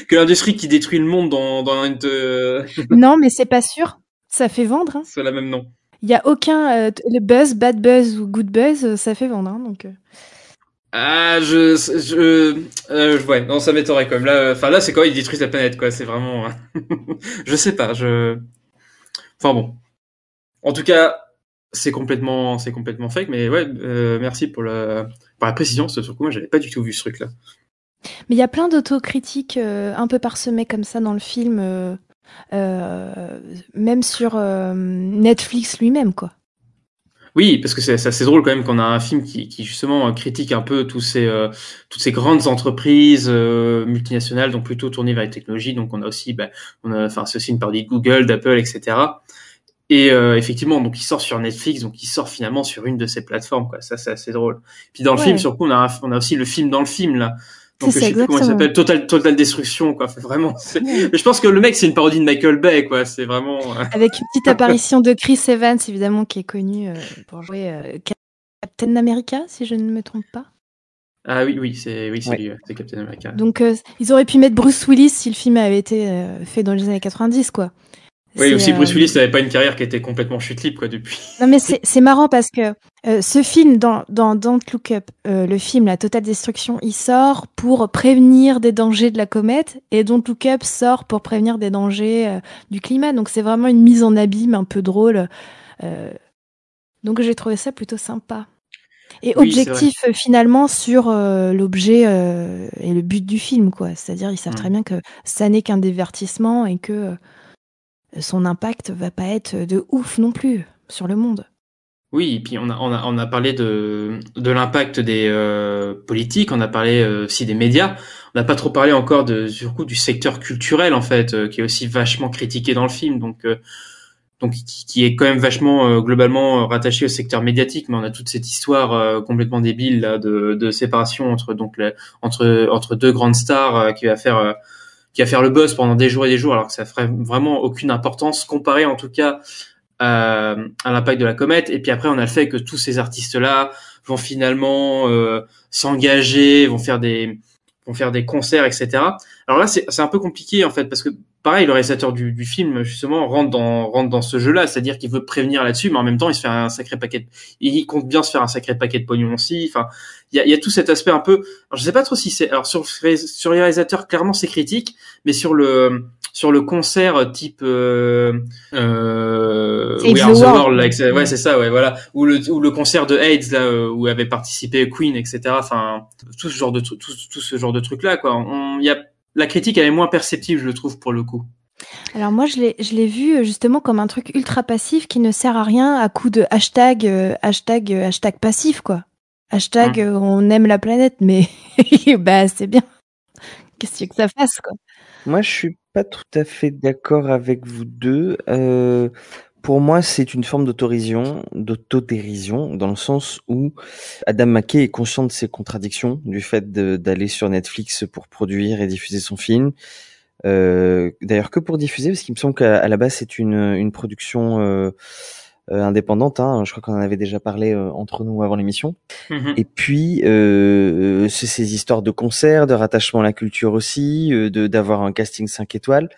que l'industrie qui détruit le monde dans, dans une, euh, non, mais c'est pas sûr. Ça fait vendre. Hein. soit la même nom. Il y a aucun euh, le buzz, bad buzz ou good buzz, euh, ça fait vendre. Hein, donc. euh. Ah, je, je, euh, ouais, non, ça m'étonnerait quand même. Là, enfin là, c'est quand ils détruisent la planète, quoi. C'est vraiment, je sais pas, je, enfin bon. En tout cas, c'est complètement, c'est complètement fake, mais ouais, euh, merci pour la, pour la précision, parce que sur moi, j'avais pas du tout vu ce truc-là. Mais il y a plein d'autocritiques euh, un peu parsemées comme ça dans le film, euh, euh, même sur euh, Netflix lui-même, quoi. Oui, parce que c'est assez drôle quand même qu'on a un film qui, qui justement critique un peu tous ces, euh, toutes ces grandes entreprises euh, multinationales, donc plutôt tournées vers les technologies. Donc on a aussi, bah, on a, enfin c'est aussi une parodie de Google, d'Apple, etc. Et euh, effectivement, donc il sort sur Netflix, donc il sort finalement sur une de ces plateformes. Quoi. Ça, c'est assez drôle. Puis dans le Ouais. film, surtout, on a, on a aussi le film dans le film là. Donc C'est je ça, sais plus comment il s'appelle, Total, Total Destruction, quoi. Fait vraiment. Mais je pense que le mec, c'est une parodie de Michael Bay, quoi. C'est vraiment. euh, Avec une petite apparition de Chris Evans, évidemment, qui est connu euh, pour jouer euh, Captain America, si je ne me trompe pas. Ah oui, oui, c'est oui, c'est lui, ouais, c'est Captain America. Donc, euh, ils auraient pu mettre Bruce Willis si le film avait été euh, fait dans les années 90, quoi. Oui, aussi Bruce euh, Willis n'avait pas une carrière qui était complètement chute libre quoi depuis. Non mais c'est marrant parce que euh, ce film dans dans Don't Look Up, euh, le film La Totale Destruction, il sort pour prévenir des dangers de la comète et Don't Look Up sort pour prévenir des dangers euh, du climat. Donc c'est vraiment une mise en abîme un peu drôle. Donc j'ai trouvé ça plutôt sympa. Et Oui, objectif finalement sur euh, l'objet euh, et le but du film quoi. C'est-à-dire ils savent Mm. très bien que ça n'est qu'un divertissement et que son impact va pas être de ouf non plus sur le monde. Oui, et puis on a on a on a parlé de de l'impact des euh, politiques, on a parlé euh, aussi des médias. On n'a pas trop parlé encore de du coup du secteur culturel en fait, euh, qui est aussi vachement critiqué dans le film. Donc euh, donc qui, est quand même vachement globalement rattaché au secteur médiatique, mais on a toute cette histoire complètement débile là de, de séparation entre donc entre entre deux grandes stars qui va faire qui va faire le buzz pendant des jours et des jours, alors que ça ferait vraiment aucune importance comparé en tout cas à, l'impact de la comète. Et puis après, on a le fait que tous ces artistes-là vont finalement euh, s'engager, vont faire des vont faire des concerts, etc. Alors là, c'est un peu compliqué en fait parce que pareil, le réalisateur du, du film justement rentre dans rentre dans ce jeu-là, c'est-à-dire qu'il veut prévenir là-dessus, mais en même temps, il se fait un sacré paquet. De, il compte bien se faire un sacré paquet de pognon aussi. Enfin, il y a, y a tout cet aspect un peu. Alors, je sais pas trop si c'est. Alors sur sur les réalisateurs, clairement, c'est critique, mais sur le sur le concert type euh, euh, We Are the World. Ouais, c'est ça, ouais, voilà, ou le ou le concert de AIDS là euh, où avait participé Queen, etc. Enfin, tout ce genre de tout, tout ce genre de trucs là, quoi. On, il y a la critique, elle est moins perceptible, je le trouve, pour le coup. Alors moi, je l'ai, je l'ai vu euh, justement comme un truc ultra passif qui ne sert à rien à coup de hashtag, euh, hashtag, euh, hashtag passif, quoi. Hashtag, euh, on aime la planète, mais bah c'est bien. Qu'est-ce que tu veux que ça fasse, quoi? Moi, je suis pas tout à fait d'accord avec vous deux. Euh, pour moi, c'est une forme d'autorision, d'autodérision, dans le sens où Adam McKay est conscient de ses contradictions, du fait d'aller sur Netflix pour produire et diffuser son film. Euh, D'ailleurs, que pour diffuser, parce qu'il me semble qu'à la base, c'est une, une production euh, euh, indépendante. Hein, je crois qu'on en avait déjà parlé entre nous avant l'émission. Mhm. Et puis, c'est ces histoires de concerts, de rattachement à la culture aussi, de d'avoir un casting 5 étoiles.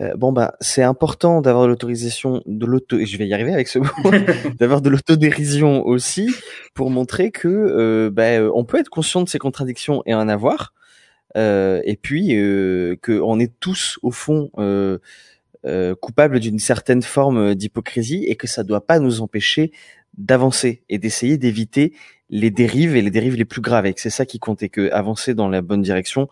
Euh, bon bah c'est important d'avoir l'autorisation de l'auto et je vais y arriver avec ce mot d'avoir de l'autodérision aussi pour montrer que euh, bah, euh, on peut être conscient de ses contradictions et en avoir euh, et puis euh, que on est tous au fond euh, euh, coupables d'une certaine forme d'hypocrisie et que ça doit pas nous empêcher d'avancer et d'essayer d'éviter les dérives et les dérives les plus graves. Et que c'est ça qui compte et que avancer dans la bonne direction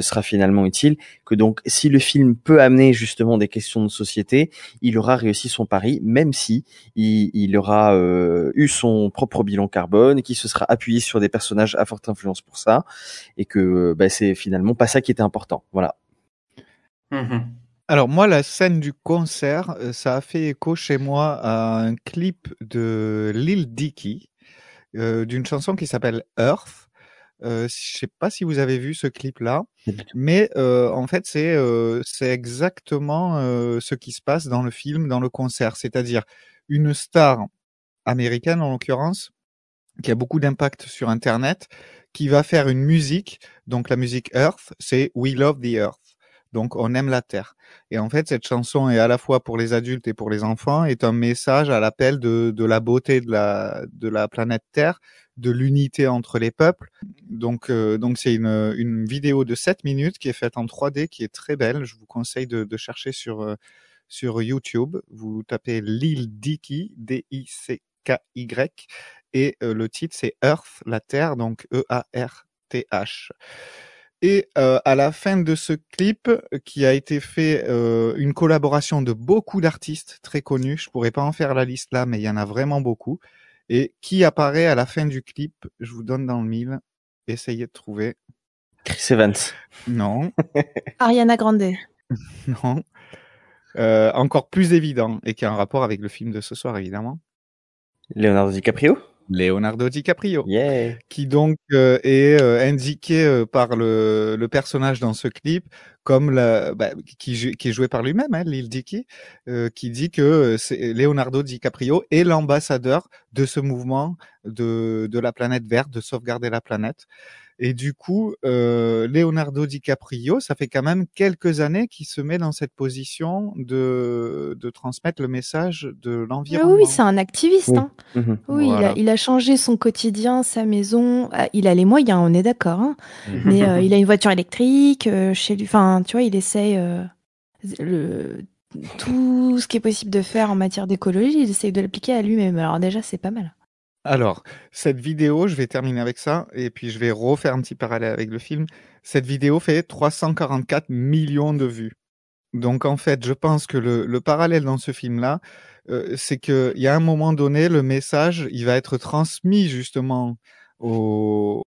sera finalement utile que donc si le film peut amener justement des questions de société il aura réussi son pari même si il, il aura euh, eu son propre bilan carbone qui se sera appuyé sur des personnages à forte influence pour ça et que euh, bah, c'est finalement pas ça qui était important voilà Mhm. Alors moi, la scène du concert, euh, ça a fait écho chez moi à un clip de Lil Dicky euh, d'une chanson qui s'appelle Earth. Euh, je sais pas si vous avez vu ce clip-là, mais euh, en fait c'est euh, c'est exactement euh, ce qui se passe dans le film, dans le concert, c'est-à-dire une star américaine en l'occurrence qui a beaucoup d'impact sur Internet, qui va faire une musique. Donc la musique Earth, c'est We Love the Earth. Donc on aime la Terre. Et en fait, cette chanson est à la fois pour les adultes et pour les enfants, est un message à l'appel de, la beauté de la, de la planète Terre, de l'unité entre les peuples. Donc euh, donc c'est une, une vidéo de 7 minutes qui est faite en 3D, qui est très belle. Je vous conseille de, de chercher sur euh, sur YouTube. Vous tapez Lil Dicky, D-I-C-K-Y, et euh, le titre c'est Earth, la Terre, donc E-A-R-T-H. Et euh, à la fin de ce clip, qui a été fait euh, une collaboration de beaucoup d'artistes très connus, je pourrais pas en faire la liste là, mais il y en a vraiment beaucoup. Et qui apparaît à la fin du clip Je vous donne dans le mille. Essayez de trouver. Chris Evans. Non. Ariana Grande. non. Euh, encore plus évident et qui a un rapport avec le film de ce soir évidemment. Leonardo DiCaprio. Leonardo DiCaprio, Yeah. qui donc euh, est euh, indiqué euh, par le, le personnage dans ce clip comme la, bah, qui, est joué par lui-même, hein, Lil Dicky, qui dit que c'est Leonardo DiCaprio est l'ambassadeur de ce mouvement de, de la planète verte, de sauvegarder la planète. Et du coup, euh, Leonardo DiCaprio, ça fait quand même quelques années qu'il se met dans cette position de, de transmettre le message de Ah l'environnement. oui, c'est un activiste. Oui. Hein. Mhm. Oui, il, a, il a changé son quotidien, sa maison. Ah, il a les moyens, on est d'accord. Hein. Mhm. Mais euh, il a une voiture électrique euh, chez lui. Enfin, tu vois, il essaye euh, le, tout ce qui est possible de faire en matière d'écologie. Il essaye de l'appliquer à lui-même. Alors déjà, c'est pas mal. Alors, cette vidéo, je vais terminer avec ça, et puis je vais refaire un petit parallèle avec le film. Cette vidéo fait 344 millions de vues. Donc en fait, je pense que le, le parallèle dans ce film-là, euh, c'est qu'il y a un moment donné, le message, il va être transmis justement au,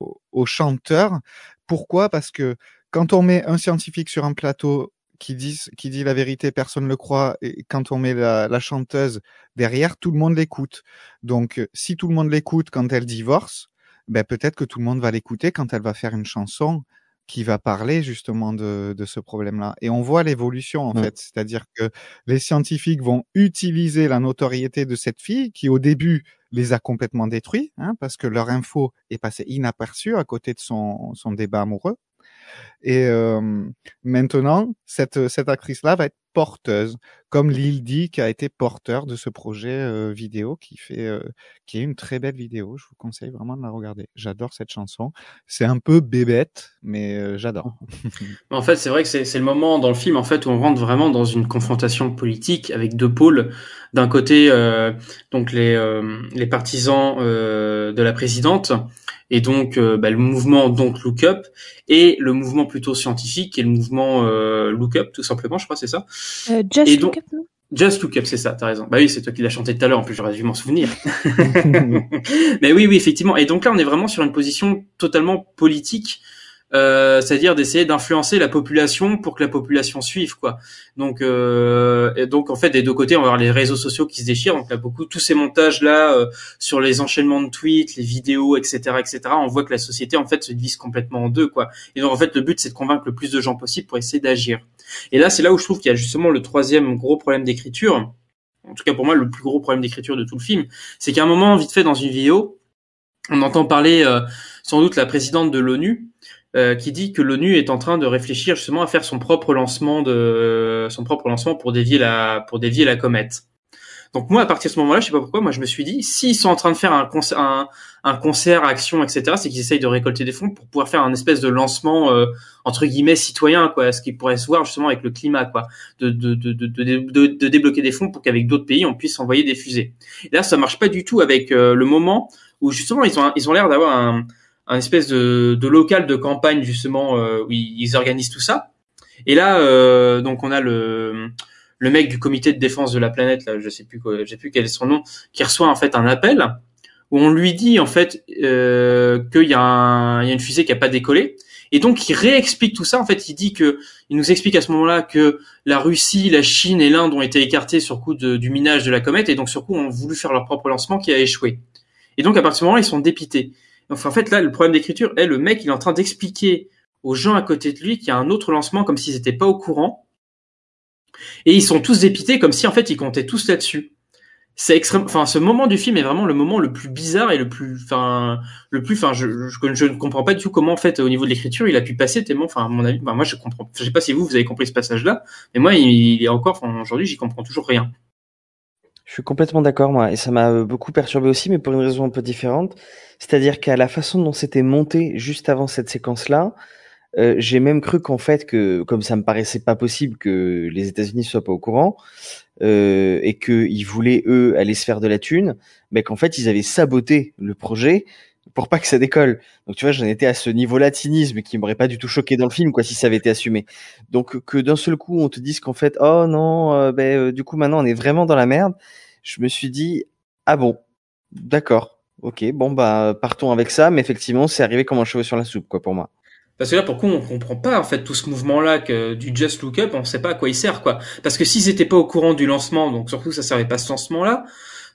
au, au chanteur. Pourquoi? Parce que quand on met un scientifique sur un plateau qui dit, qui dit la vérité, personne ne le croit, et quand on met la, la chanteuse derrière, tout le monde l'écoute. Donc, euh, si tout le monde l'écoute quand elle divorce, ben peut-être que tout le monde va l'écouter quand elle va faire une chanson qui va parler justement de, de ce problème-là. Et on voit l'évolution en fait, c'est-à-dire que les scientifiques vont utiliser la notoriété de cette fille qui au début les a complètement détruits, hein, parce que leur info est passée inaperçue à côté de son, son débat amoureux. Et euh, maintenant, cette, cette actrice-là va être porteuse, comme Lil Di qui a été porteur de ce projet euh, vidéo qui fait, euh, qui est une très belle vidéo. Je vous conseille vraiment de la regarder. J'adore cette chanson. C'est un peu bébête, mais euh, j'adore. En fait, c'est vrai que c'est c'est le moment dans le film en fait où on rentre vraiment dans une confrontation politique avec deux pôles. D'un côté, euh, donc les euh, les partisans euh, de la présidente et donc euh, bah, le mouvement donc Look Up et le mouvement plutôt scientifique est le mouvement euh, Look Up tout simplement, je crois c'est ça. Euh, Just Et Look donc- Up, non? Just Look Up, c'est ça, t'as raison. Bah oui, c'est toi qui l'as chanté tout à l'heure, en plus j'aurais dû m'en souvenir. Mais oui, oui, effectivement. Et donc là, on est vraiment sur une position totalement politique, euh, c'est-à-dire d'essayer d'influencer la population pour que la population suive, quoi. Donc, euh, et donc en fait, des deux côtés, on va avoir les réseaux sociaux qui se déchirent. Donc là, beaucoup tous ces montages là euh, sur les enchaînements de tweets, les vidéos, etc., etc. On voit que la société en fait se divise complètement en deux, quoi. Et donc en fait, le but c'est de convaincre le plus de gens possible pour essayer d'agir. Et là, c'est là où je trouve qu'il y a justement le troisième gros problème d'écriture. En tout cas, pour moi, le plus gros problème d'écriture de tout le film, c'est qu'à un moment, vite fait, dans une vidéo, on entend parler euh, sans doute la présidente de l'ONU euh, qui dit que l'ONU est en train de réfléchir justement à faire son propre lancement de son propre lancement pour dévier la pour dévier la comète. Donc moi, à partir de ce moment-là, je sais pas pourquoi, moi je me suis dit, s'ils sont en train de faire un concert, un, un concert, action, etc., c'est qu'ils essayent de récolter des fonds pour pouvoir faire un espèce de lancement euh, entre guillemets citoyen, quoi, ce qui pourrait se voir justement avec le climat, quoi, de de de de, de, débloquer des fonds pour qu'avec d'autres pays on puisse envoyer des fusées. Et là, ça marche pas du tout avec euh, le moment où justement ils ont ils ont l'air d'avoir un un espèce de, de local de campagne justement euh, où ils, organisent tout ça. Et là, euh, donc on a le le mec du comité de défense de la planète, là, je sais plus quoi, je sais plus quel est son nom, qui reçoit en fait un appel où on lui dit en fait euh, qu'il y a un, il y a une fusée qui a pas décollé. Et donc il réexplique tout ça. En fait, il dit que il nous explique à ce moment-là que la Russie, la Chine et l'Inde ont été écartés sur coup du minage de la comète et donc sur coup ont voulu faire leur propre lancement qui a échoué. Et donc à partir de ce moment-là, ils sont dépités. Donc en fait là, le problème d'écriture est le mec, il est en train d'expliquer aux gens à côté de lui qu'il y a un autre lancement comme s'ils n'étaient pas au courant. Et ils sont tous dépités comme si en fait ils comptaient tous là-dessus. c'est extrême. Enfin, ce moment du film est vraiment le moment le plus bizarre et le plus, enfin, le plus, enfin, je, je, ne comprends pas du tout comment en fait au niveau de l'écriture il a pu passer tellement. Enfin, à mon avis, moi je comprends. Je sais pas si vous vous avez compris ce passage-là, mais moi il, il est encore. Enfin, aujourd'hui, j'y comprends toujours rien. Je suis complètement d'accord, moi, et ça m'a beaucoup perturbé aussi, mais pour une raison un peu différente. C'est-à-dire qu'à la façon dont c'était monté juste avant cette séquence-là, euh, j'ai même cru qu'en fait, que comme ça me paraissait pas possible que les États-Unis soient pas au courant euh, et qu'ils voulaient eux aller se faire de la thune, mais qu'en fait ils avaient saboté le projet pour pas que ça décolle. Donc tu vois, j'en étais à ce niveau-là de cynisme qui m'aurait pas du tout choqué dans le film, quoi, si ça avait été assumé. Donc que d'un seul coup on te dise qu'en fait, oh non, euh, ben euh, du coup maintenant on est vraiment dans la merde. Je me suis dit, ah bon, d'accord, ok, bon bah partons avec ça, mais effectivement c'est arrivé comme un cheveu sur la soupe, quoi, pour moi. Parce que là, pourquoi on comprend pas en fait tout ce mouvement-là que du Just Look Up, on sait pas à quoi il sert, quoi. Parce que s'ils étaient pas au courant du lancement, donc surtout ça servait pas ce lancement-là.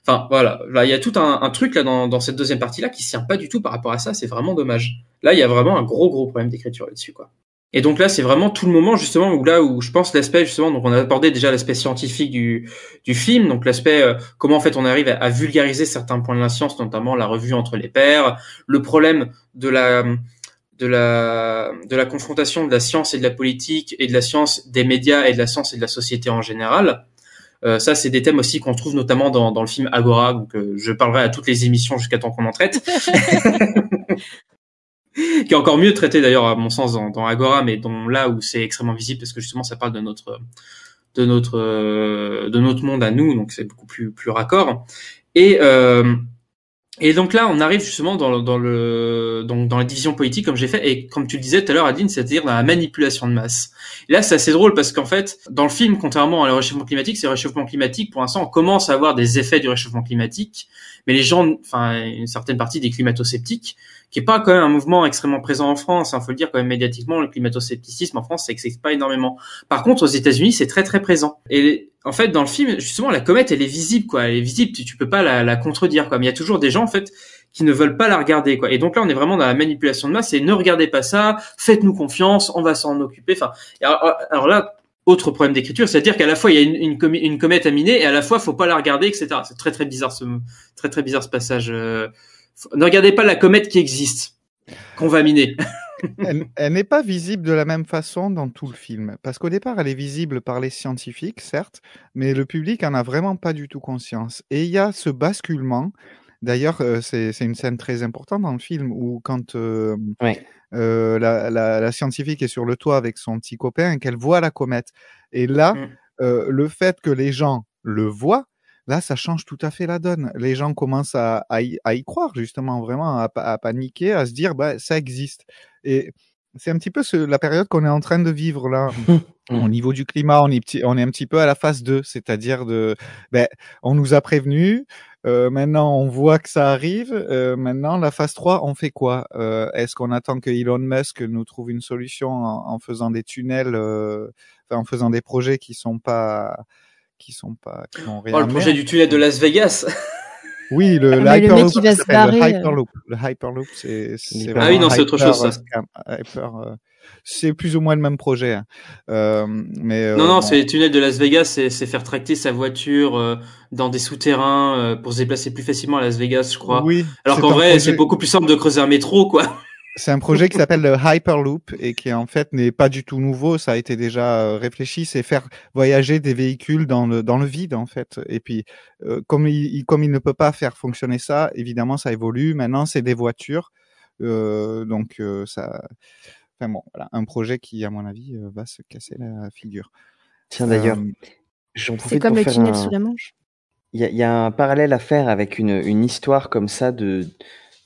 Enfin voilà, là il y a tout un, truc là dans, cette deuxième partie-là qui se tient pas du tout par rapport à ça. C'est vraiment dommage. Là, il y a vraiment un gros gros problème d'écriture là-dessus, quoi. Et donc là, c'est vraiment tout le moment justement où là où je pense l'aspect justement, donc on a abordé déjà l'aspect scientifique du du film, donc l'aspect euh, comment en fait on arrive à, vulgariser certains points de la science, notamment la revue entre les pairs, le problème de la de la de la confrontation de la science et de la politique et de la science des médias et de la science et de la société en général. Euh, ça, c'est des thèmes aussi qu'on trouve notamment dans, dans le film Agora. Donc, euh, je parlerai à toutes les émissions jusqu'à temps qu'on en traite. qui est encore mieux traité d'ailleurs à mon sens dans, dans, Agora, mais dont là où c'est extrêmement visible parce que justement ça parle de notre de notre de notre monde à nous, donc c'est beaucoup plus plus raccord. Et euh, et donc là, on arrive justement dans, dans le donc dans la division politique, comme j'ai fait, et comme tu le disais tout à l'heure, Adeline, c'est-à-dire dans la manipulation de masse. Et là, c'est assez drôle parce qu'en fait, dans le film, contrairement au réchauffement climatique, c'est le réchauffement climatique. Pour l'instant, on commence à avoir des effets du réchauffement climatique, mais les gens, enfin une certaine partie des climato-sceptiques, qui est pas quand même un mouvement extrêmement présent en France. Il hein, faut le dire quand même médiatiquement, le climato-scepticisme en France, ça n'existe pas énormément. Par contre, aux États-Unis, c'est très très présent. Et en fait, dans le film, justement, la comète, elle est visible, quoi. Elle est visible, tu, tu peux pas la, la contredire, quoi. Mais il y a toujours des gens, en fait, qui ne veulent pas la regarder, quoi. Et donc là, on est vraiment dans la manipulation de masse. Et ne regardez pas ça, faites-nous confiance, on va s'en occuper. Enfin, alors, là, autre problème d'écriture, c'est-à-dire qu'à la fois il y a une, une, une, comète à miner et à la fois faut pas la regarder, etc. C'est très très bizarre ce très très bizarre ce passage. Euh, ne regardez pas la comète qui existe, qu'on va miner. elle, elle n'est pas visible de la même façon dans tout le film. Parce qu'au départ, elle est visible par les scientifiques, certes, mais le public en a vraiment pas du tout conscience. Et il y a ce basculement. D'ailleurs, euh, c'est une scène très importante dans le film où quand euh, ouais. euh, la, la, la, scientifique est sur le toit avec son petit copain et qu'elle voit la comète. Et là, mm. le fait que les gens le voient, Là, ça change tout à fait la donne. Les gens commencent à, à, y, à y, croire, justement, vraiment, à, à, paniquer, à se dire, bah, ça existe. Et c'est un petit peu ce, la période qu'on est en train de vivre là. Au niveau du climat, on est, petit, on est un petit peu à la phase 2, c'est-à-dire de, ben, on nous a prévenu, euh, maintenant on voit que ça arrive, euh, maintenant la phase 3, on fait quoi? Euh, Est-ce qu'on attend que Elon Musk nous trouve une solution en, en faisant des tunnels, en faisant des projets qui sont pas qui sont pas qui ont rien oh, le projet du tunnel de Las Vegas. Oui le, le, le Hyperloop, le, le Hyperloop. Le Hyperloop c'est ah oui non c'est autre chose ça. hyper, euh, c'est plus ou moins le même projet hein. euh, mais euh, non non bon. c'est le tunnel de Las Vegas c'est faire tracter sa voiture euh, dans des souterrains euh, pour se déplacer plus facilement à Las Vegas je crois. Oui alors qu'en vrai projet... c'est beaucoup plus simple de creuser un métro quoi c'est un projet qui s'appelle le Hyperloop et qui en fait n'est pas du tout nouveau. Ça a été déjà euh, réfléchi. C'est faire voyager des véhicules dans le dans le vide en fait. Et puis euh, comme il comme il ne peut pas faire fonctionner ça, évidemment ça évolue. Maintenant c'est des voitures. Euh, donc euh, ça. Enfin bon, voilà, un projet qui à mon avis euh, va se casser la figure. Tiens d'ailleurs, j'en profite C'est comme le tunnel un... sous la Manche. Il y, a, il y a un parallèle à faire avec une une histoire comme ça de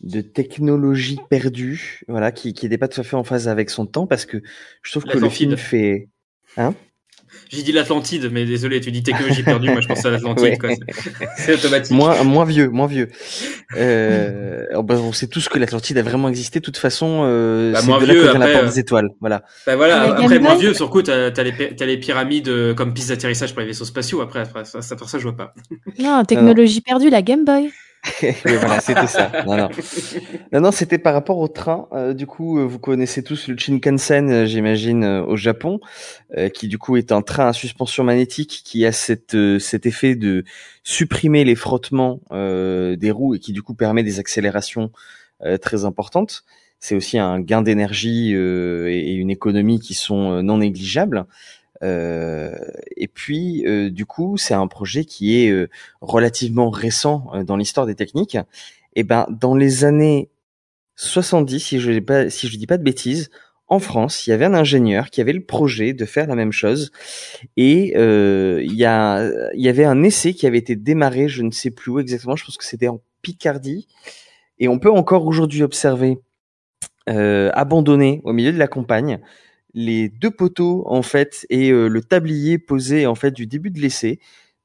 de technologie perdue, voilà, qui qui n'était pas tout à fait en phase avec son temps, parce que je trouve que le film fait, hein? J'ai dit l'Atlantide, mais désolé, tu dis technologie perdue, moi je pense à l'Atlantide, ouais. C'est automatique. Moins, moins vieux, moins vieux. Euh, oh, bah, on sait tous que l'Atlantide a vraiment existé. De toute façon, euh, bah, moins vieux, après, la porte des étoiles, voilà. Bah voilà, après moins vieux, sur coup, t'as as les, as les pyramides euh, comme piste d'atterrissage pour les vaisseaux spatiaux. Après, après ça, ça, ça, je vois pas. Non, technologie perdue, la Game Boy. voilà, c'était ça. Non, non, non, non c'était par rapport au train. Euh, du coup, euh, vous connaissez tous le Shinkansen, euh, j'imagine, au Japon, qui du coup est un train à suspension magnétique qui a cette, cet effet de supprimer les frottements des roues et qui du coup permet des accélérations très importantes. C'est aussi un gain d'énergie et une économie qui sont non négligeables. Euh, et puis, euh, du coup, c'est un projet qui est euh, relativement récent dans l'histoire des techniques. Et ben, dans les années 70, si je pas, si je dis pas de bêtises, en France, il y avait un ingénieur qui avait le projet de faire la même chose. Et euh, il, y y avait un essai qui avait été démarré, je ne sais plus où exactement, je pense que c'était en Picardie. Et on peut encore aujourd'hui observer euh, abandonné au milieu de la campagne les deux poteaux en fait et euh, le tablier posé en fait du début de l'essai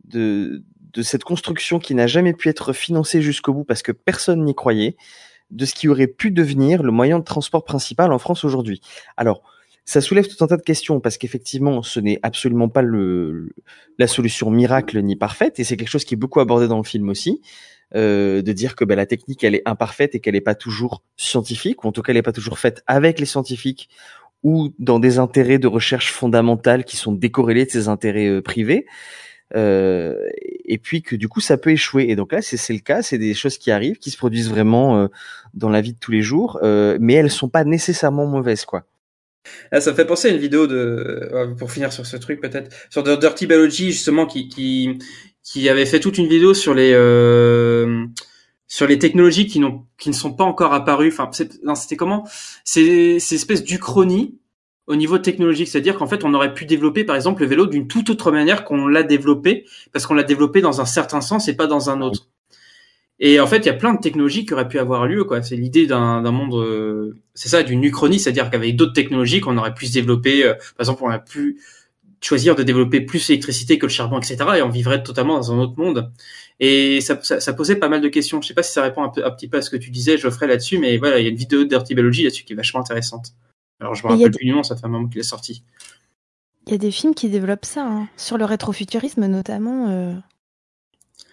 de, cette construction qui n'a jamais pu être financée jusqu'au bout parce que personne n'y croyait, de ce qui aurait pu devenir le moyen de transport principal en France aujourd'hui. Alors, ça soulève tout un tas de questions parce qu'effectivement, ce n'est absolument pas la solution miracle ni parfaite et c'est quelque chose qui est beaucoup abordé dans le film aussi. Euh, de dire que bah, la technique elle est imparfaite et qu'elle n'est pas toujours scientifique ou en tout cas elle n'est pas toujours faite avec les scientifiques ou dans des intérêts de recherche fondamentale qui sont décorrélés de ces intérêts euh, privés. Euh, et puis que du coup ça peut échouer. Et donc là c'est le cas, c'est des choses qui arrivent, qui se produisent vraiment euh, dans la vie de tous les jours, euh, mais elles sont pas nécessairement mauvaises quoi. Ah, ça me fait penser à une vidéo de, euh, pour finir sur ce truc peut-être, sur Dirty Biology justement qui, qui, qui avait fait toute une vidéo sur les sur les technologies qui n'ont qui ne sont pas encore apparues. Enfin, c'était comment? C'est ces espèces d'uchronie au niveau technologique, c'est-à-dire qu'en fait, on aurait pu développer, par exemple, le vélo d'une toute autre manière qu'on l'a développé, parce qu'on l'a développé dans un certain sens et pas dans un autre. Et en fait, il y a plein de technologies qui auraient pu avoir lieu, quoi. C'est l'idée d'un monde, euh, c'est ça, d'une uchronie, c'est-à-dire qu'avec d'autres technologies qu'on aurait pu se développer, euh, par exemple, on a pu choisir de développer plus l'électricité que le charbon, etc. Et on vivrait totalement dans un autre monde. Et ça, ça, ça, posait pas mal de questions. Je sais pas si ça répond un, peu, un petit peu à ce que tu disais, Geoffrey, là-dessus, mais voilà, il y a une vidéo de Dirty Biology là-dessus qui est vachement intéressante. Alors je me rappelle plus du nom, ça fait un moment qu'il est sorti. Il y a des films qui développent ça, hein. sur le rétrofuturisme notamment, euh,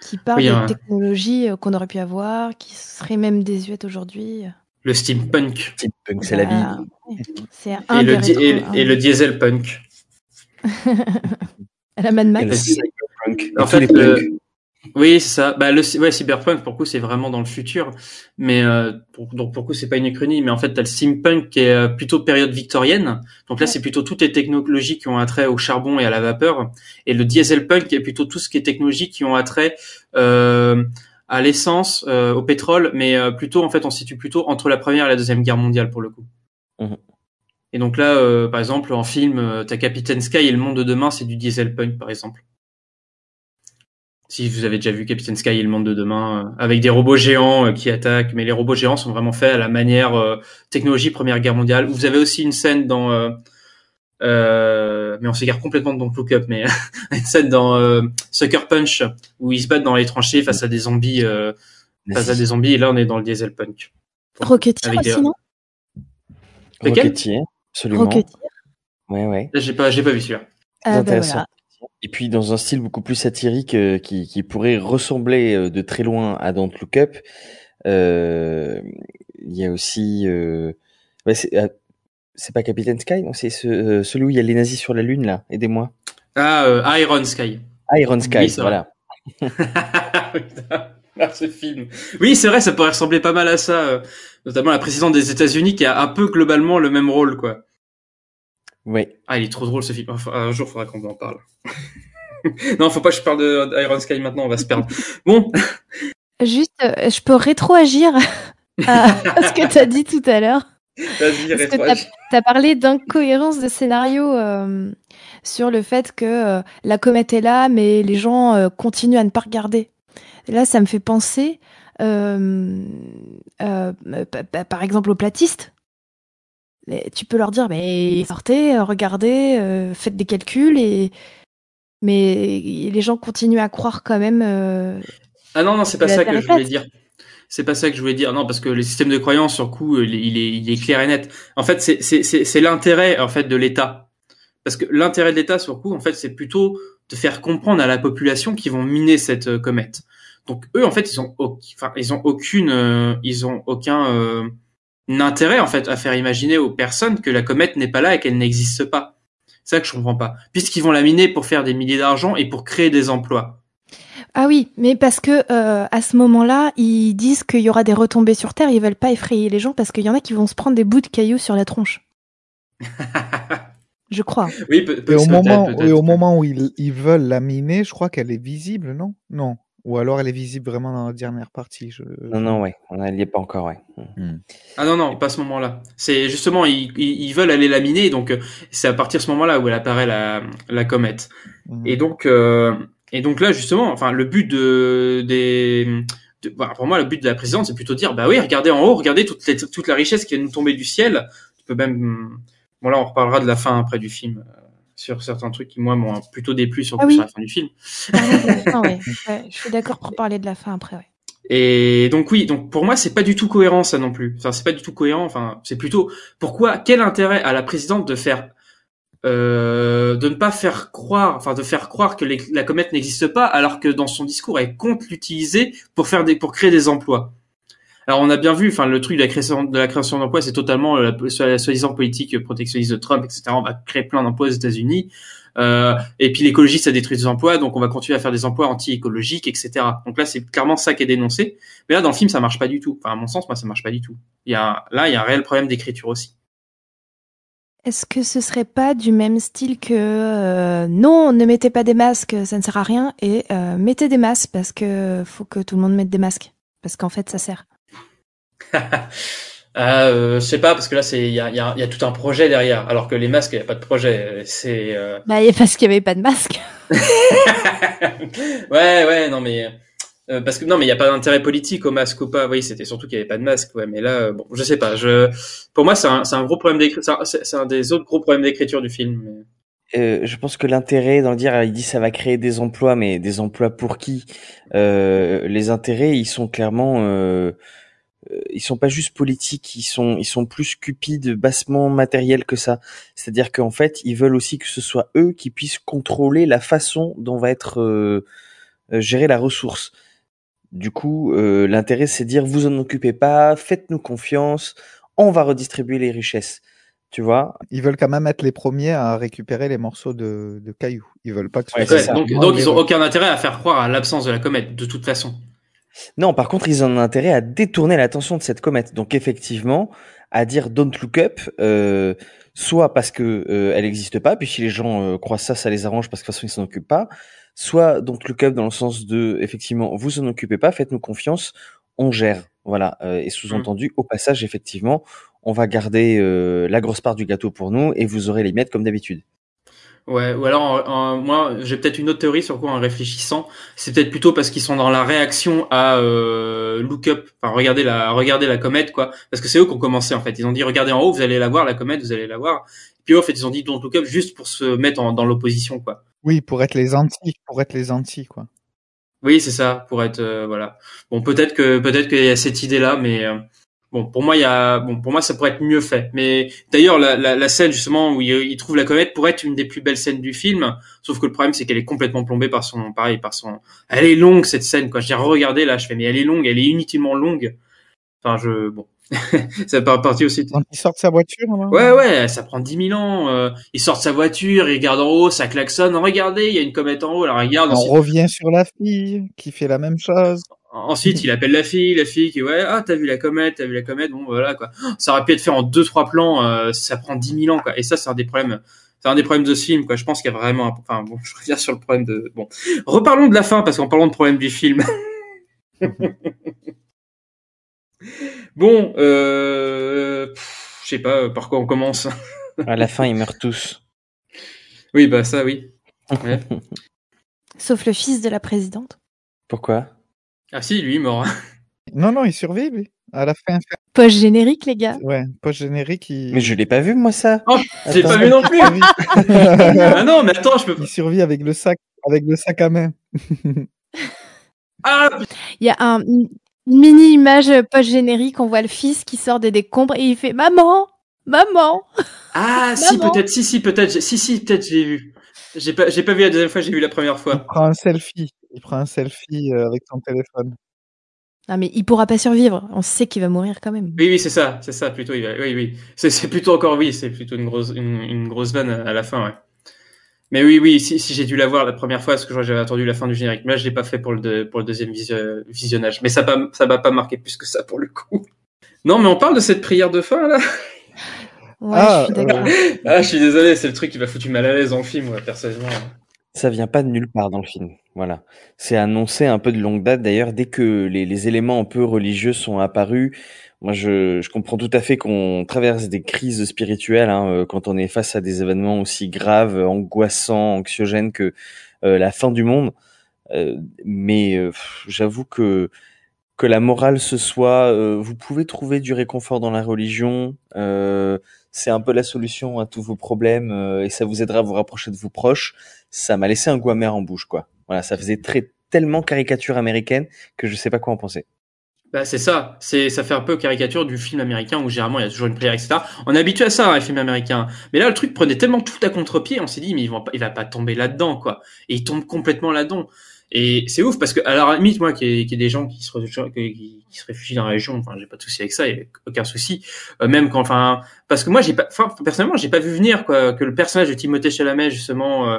qui parlent de technologies euh, qu'on aurait pu avoir, qui seraient même désuètes aujourd'hui. Le steampunk. Steampunk, c'est la Bah, vie. C'est un Et le, di- et, rétro- et le diesel punk. à la Mad Et le Max. En fait, les le-. Oui, c'est ça. Bah, le ouais, cyberpunk, pour coup, c'est vraiment dans le futur. Mais euh, pour, donc pour coup, c'est pas une uchronie. Mais en fait, t'as le steampunk qui est euh, plutôt période victorienne. Donc là, c'est plutôt toutes les technologies qui ont attrait au charbon et à la vapeur. Et le dieselpunk est plutôt tout ce qui est technologies qui ont attrait euh, à l'essence, euh, au pétrole. Mais euh, plutôt, en fait, on se situe plutôt entre la première et la deuxième guerre mondiale pour le coup. Mhm. Et donc là, euh, par exemple, en film, t'as Captain Sky et le monde de demain, c'est du dieselpunk, par exemple. Si vous avez déjà vu Captain Sky et le monde de demain, euh, avec des robots géants euh, qui attaquent, mais les robots géants sont vraiment faits à la manière euh, technologie Première Guerre mondiale. Vous avez aussi une scène dans, euh, euh, mais on s'égare complètement de Don't Look Up, mais une scène dans euh, Sucker Punch où ils se battent dans les tranchées face à des zombies, euh, face à des zombies. Et là, on est dans le dieselpunk. Rocketeer Avec des- aussi, non Lequel? Rocketeer, absolument. Rocketeer. Ouais, ouais. J'ai pas, j'ai pas vu celui-là. Ah, bah voilà. Et puis dans un style beaucoup plus satirique euh, qui, qui pourrait ressembler euh, de très loin à Don't Look Up, euh, il y a aussi... Euh, ouais, c'est euh, c'est pas Captain Sky, non C'est ce, euh, celui où il y a les nazis sur la Lune, là. Aidez-moi. Ah, euh, Iron Sky. Iron Sky, Oui, voilà. Ah, ce film. Oui, c'est vrai, ça pourrait ressembler pas mal à ça, euh, notamment la présidente des États-Unis qui a un peu globalement le même rôle, quoi. Oui. Ah, il est trop drôle ce film. Enfin, un jour, faudra qu'on en parle. non, faut pas que je parle de Iron Sky maintenant, on va se perdre. Bon, Juste, euh, je peux rétroagir à à ce que tu as dit tout à l'heure. vas-y, Parce que reste tu as, parlé d'incohérence de scénario euh, sur le fait que euh, la comète est là, mais les gens euh, continuent à ne pas regarder. Et là, ça me fait penser, euh, euh, pa- pa- par exemple, aux platistes. Mais tu peux leur dire, mais sortez, euh, regardez, euh, faites des calculs, et mais les gens continuent à croire quand même. euh, Ah non, non, c'est pas ça que je voulais dire. C'est pas ça que je voulais dire. Non, parce que le système de croyance, sur coup, il est, il est, il est clair et net. En fait, c'est, c'est, c'est, c'est l'intérêt, en fait, de l'État. Parce que l'intérêt de l'État, sur coup, en fait, c'est plutôt de faire comprendre à la population qu'ils vont miner cette euh, comète. donc eux en fait ils ont enfin ils ont aucune euh, ils ont aucun euh, intérêt en fait à faire imaginer aux personnes que la comète n'est pas là et qu'elle n'existe pas. C'est ça que je comprends pas. Puisqu'ils vont la miner pour faire des milliers d'argent et pour créer des emplois. Ah oui, mais parce que euh, à ce moment-là, ils disent qu'il y aura des retombées sur Terre, ils veulent pas effrayer les gens parce qu'il y en a qui vont se prendre des bouts de cailloux sur la tronche. Je crois. Oui, Et peut- au moment, et au moment où ils, ils veulent la miner, je crois qu'elle est visible, non? Non. Ou alors elle est visible vraiment dans la dernière partie. Je... Non, non, ouais. On n'y est pas encore, ouais. Ah non, non, pas à ce moment-là. C'est justement, ils, ils, veulent aller la miner, donc euh, c'est à partir de ce moment-là où elle apparaît la, la comète. Mhm. Et donc, euh, et donc là, justement, enfin, le but de, des, de- voilà, pour moi, le but de la présidente, c'est plutôt de dire, bah oui, regardez en haut, regardez toute, les- toute la richesse qui vient nous tomber du ciel. Tu peux même, bon là, on reparlera de la fin après du film, euh, sur certains trucs qui, moi, m'ont plutôt déplu sur, Ah oui. sur la fin du film. Parlons de la fin, ouais. Ouais, je suis d'accord pour parler de la fin après, ouais. Et donc oui, donc pour moi c'est pas du tout cohérent ça non plus. Enfin c'est pas du tout cohérent. Enfin c'est plutôt pourquoi quel intérêt à la présidente de faire euh, de ne pas faire croire, enfin de faire croire que les- la comète n'existe pas alors que dans son discours elle compte l'utiliser pour faire des pour créer des emplois? Alors on a bien vu, enfin le truc de la création de d'emplois c'est totalement euh, la, soi-disant politique protectionniste de Trump etc. On va créer plein d'emplois aux États-Unis. Euh, et puis l'écologie, ça détruit des emplois, donc on va continuer à faire des emplois anti-écologiques, etc. Donc là, c'est clairement ça qui est dénoncé. Mais là, dans le film, ça marche pas du tout. Enfin, à mon sens, moi, ça marche pas du tout. Il y a là, il y a un réel problème d'écriture aussi. Est-ce que ce serait pas du même style que euh, non, ne mettez pas des masques, ça ne sert à rien, et mettez des masques parce que faut que tout le monde mette des masques parce qu'en fait ça sert. Euh, je sais pas parce que là, c'est il y a, il y, a, il y a tout un projet derrière, alors que les masques, il y a pas de projet. C'est euh, Bah parce qu'il y avait pas de masque. ouais, ouais, non mais euh, parce que non, mais il y a pas d'intérêt politique au masque ou pas. Oui, c'était surtout qu'il y avait pas de masque. Ouais, mais là, euh, bon, je sais pas. Je, pour moi, c'est un, c'est un gros problème d'écriture. C'est un- des autres gros problèmes d'écriture du film. mais- Euh, je pense que l'intérêt dans le dire, il dit ça va créer des emplois, mais des emplois pour qui? Euh, Les intérêts, ils sont clairement, euh, ils sont pas juste politiques, ils sont, ils sont plus cupides, bassement matériels que ça. C'est-à-dire qu'en fait, ils veulent aussi que ce soit eux qui puissent contrôler la façon dont va être euh, euh, gérée la ressource. Du coup, euh, l'intérêt, c'est de dire vous en occupez pas, faites-nous confiance, on va redistribuer les richesses. Tu vois? Ils veulent quand même être les premiers à récupérer les morceaux de, de cailloux. Ils veulent pas que ce Ouais, soit ça. donc, donc ils ont aucun intérêt à faire croire à l'absence de la comète, de toute façon. Non, par contre, ils ont intérêt à détourner l'attention de cette comète. Donc, effectivement, à dire don't look up, euh, soit parce que euh, elle n'existe pas, puis si les gens euh, croient ça, ça les arrange parce que de toute façon ils s'en occupent pas. Soit don't look up dans le sens de effectivement, vous en occupez pas, faites-nous confiance, on gère. Voilà. Euh, et sous-entendu, au passage, effectivement, on va garder euh, la grosse part du gâteau pour nous et vous aurez les miettes comme d'habitude. Ouais, ou alors, en- en- moi, j'ai peut-être une autre théorie sur quoi en réfléchissant. C'est peut-être plutôt parce qu'ils sont dans la réaction à euh, look up, enfin regarder la, regarder la comète, quoi. Parce que c'est eux qui ont commencé en fait. Ils ont dit regardez en haut, vous allez la voir, la comète, vous allez la voir. Puis eux, en fait, ils ont dit don't look up juste pour se mettre en- dans l'opposition, quoi. Oui, pour être les anti, pour être les anti, quoi. Oui, c'est ça, pour être euh, voilà. Bon, peut-être que peut-être qu'il y a cette idée-là, mais euh, bon, pour moi, il y a bon, pour moi, ça pourrait être mieux fait. Mais d'ailleurs, la, la, la scène justement où il, il trouve la comète pourrait être une des plus belles scènes du film. Sauf que le problème, c'est qu'elle est complètement plombée par son, pareil, par son. Elle est longue cette scène, quoi. J'ai regardé là, je fais mais elle est longue, elle est inutilement longue. Enfin, je bon, ça part partie aussi. Quand ils sortent sa voiture, là Ouais, ouais, ça prend 10 000 ans. euh, il sort de sa voiture, il regarde en haut, ça klaxonne. Regardez, il y a une comète en haut. Alors il regarde. On revient sur la fille qui fait la même chose. Ensuite, il appelle la fille, la fille qui ouais, ah t'as vu la comète, t'as vu la comète, bon voilà quoi. Ça aurait pu être fait en deux trois plans, euh, ça prend 10 000 ans quoi. Et ça, c'est un des problèmes, c'est un des problèmes de ce film quoi. Je pense qu'il y a vraiment, un- enfin bon, je reviens sur le problème de, bon, reparlons de la fin parce qu'en parlant de problème du film. bon, euh, je sais pas par quoi on commence. À la fin, ils meurent tous. oui, bah ça oui. Ouais. Sauf le fils de la présidente. Pourquoi? Ah si, lui il est mort. hein. Non, non, il survit, lui. À la fin, Post générique, les gars. ouais, post générique, il... Mais je l'ai pas vu moi ça. Oh, j'ai pas vu non plus. ah non, mais attends, je peux pas. il survit avec le sac, avec le sac à main. Ah Il y a un, une mini image post générique, on voit le fils qui sort des décombres et il fait maman, maman. Ah si peut-être si si peut-être si si peut-être je l'ai vu. J'ai pas j'ai pas vu la deuxième fois, j'ai vu la première Il fois. prend un selfie. Il prend un selfie euh, avec son téléphone. Ah mais il pourra pas survivre. On sait qu'il va mourir quand même. Oui, oui, c'est ça, c'est ça, plutôt. il va- Oui, oui. C'est, c'est plutôt encore, oui, c'est plutôt une grosse, une, une grosse vanne à la fin, ouais. Mais oui, oui, si, si j'ai dû la voir la première fois, parce que j'avais attendu la fin du générique. Mais là, je l'ai pas fait pour le, deux- pour le deuxième visio- visionnage. Mais ça m'a, ça m'a pas marqué plus que ça pour le coup. Non, mais on parle de cette prière de fin, là. Ouais, Ah, je suis d'accord. Ah, je suis désolé, c'est le truc qui m'a foutu mal à l'aise dans le film, ouais, personnellement. Ça vient pas de nulle part dans le film. Voilà. C'est annoncé un peu de longue date. D'ailleurs, dès que les, les éléments un peu religieux sont apparus, moi, je, je comprends tout à fait qu'on traverse des crises spirituelles hein, euh, quand on est face à des événements aussi graves, angoissants, anxiogènes que euh, la fin du monde. Euh, mais euh, j'avoue que que la morale ce soit, euh, vous pouvez trouver du réconfort dans la religion. euh, c'est un peu la solution à tous vos problèmes euh, et ça vous aidera à vous rapprocher de vos proches. Ça m'a laissé un goût amer en bouche, quoi. Voilà, ça faisait très tellement caricature américaine que je sais pas quoi en penser. Bah, c'est ça. C'est, ça fait un peu caricature du film américain où généralement il y a toujours une prière, etc. On est habitué à ça, hein, les films américains. Mais là, le truc prenait tellement tout à contre-pied, on s'est dit, mais vont pas, il va pas tomber là-dedans, quoi. Et il tombe complètement là-dedans. Et c'est ouf parce que, à la limite, moi, qui ai, ai des gens qui se, qui, qui se réfugient dans la région, enfin, j'ai pas de souci avec ça, y a aucun souci. Euh, même quand, enfin, parce que moi, j'ai pas, enfin, personnellement, j'ai pas vu venir, quoi, que le personnage de Timothée Chalamet, justement, euh,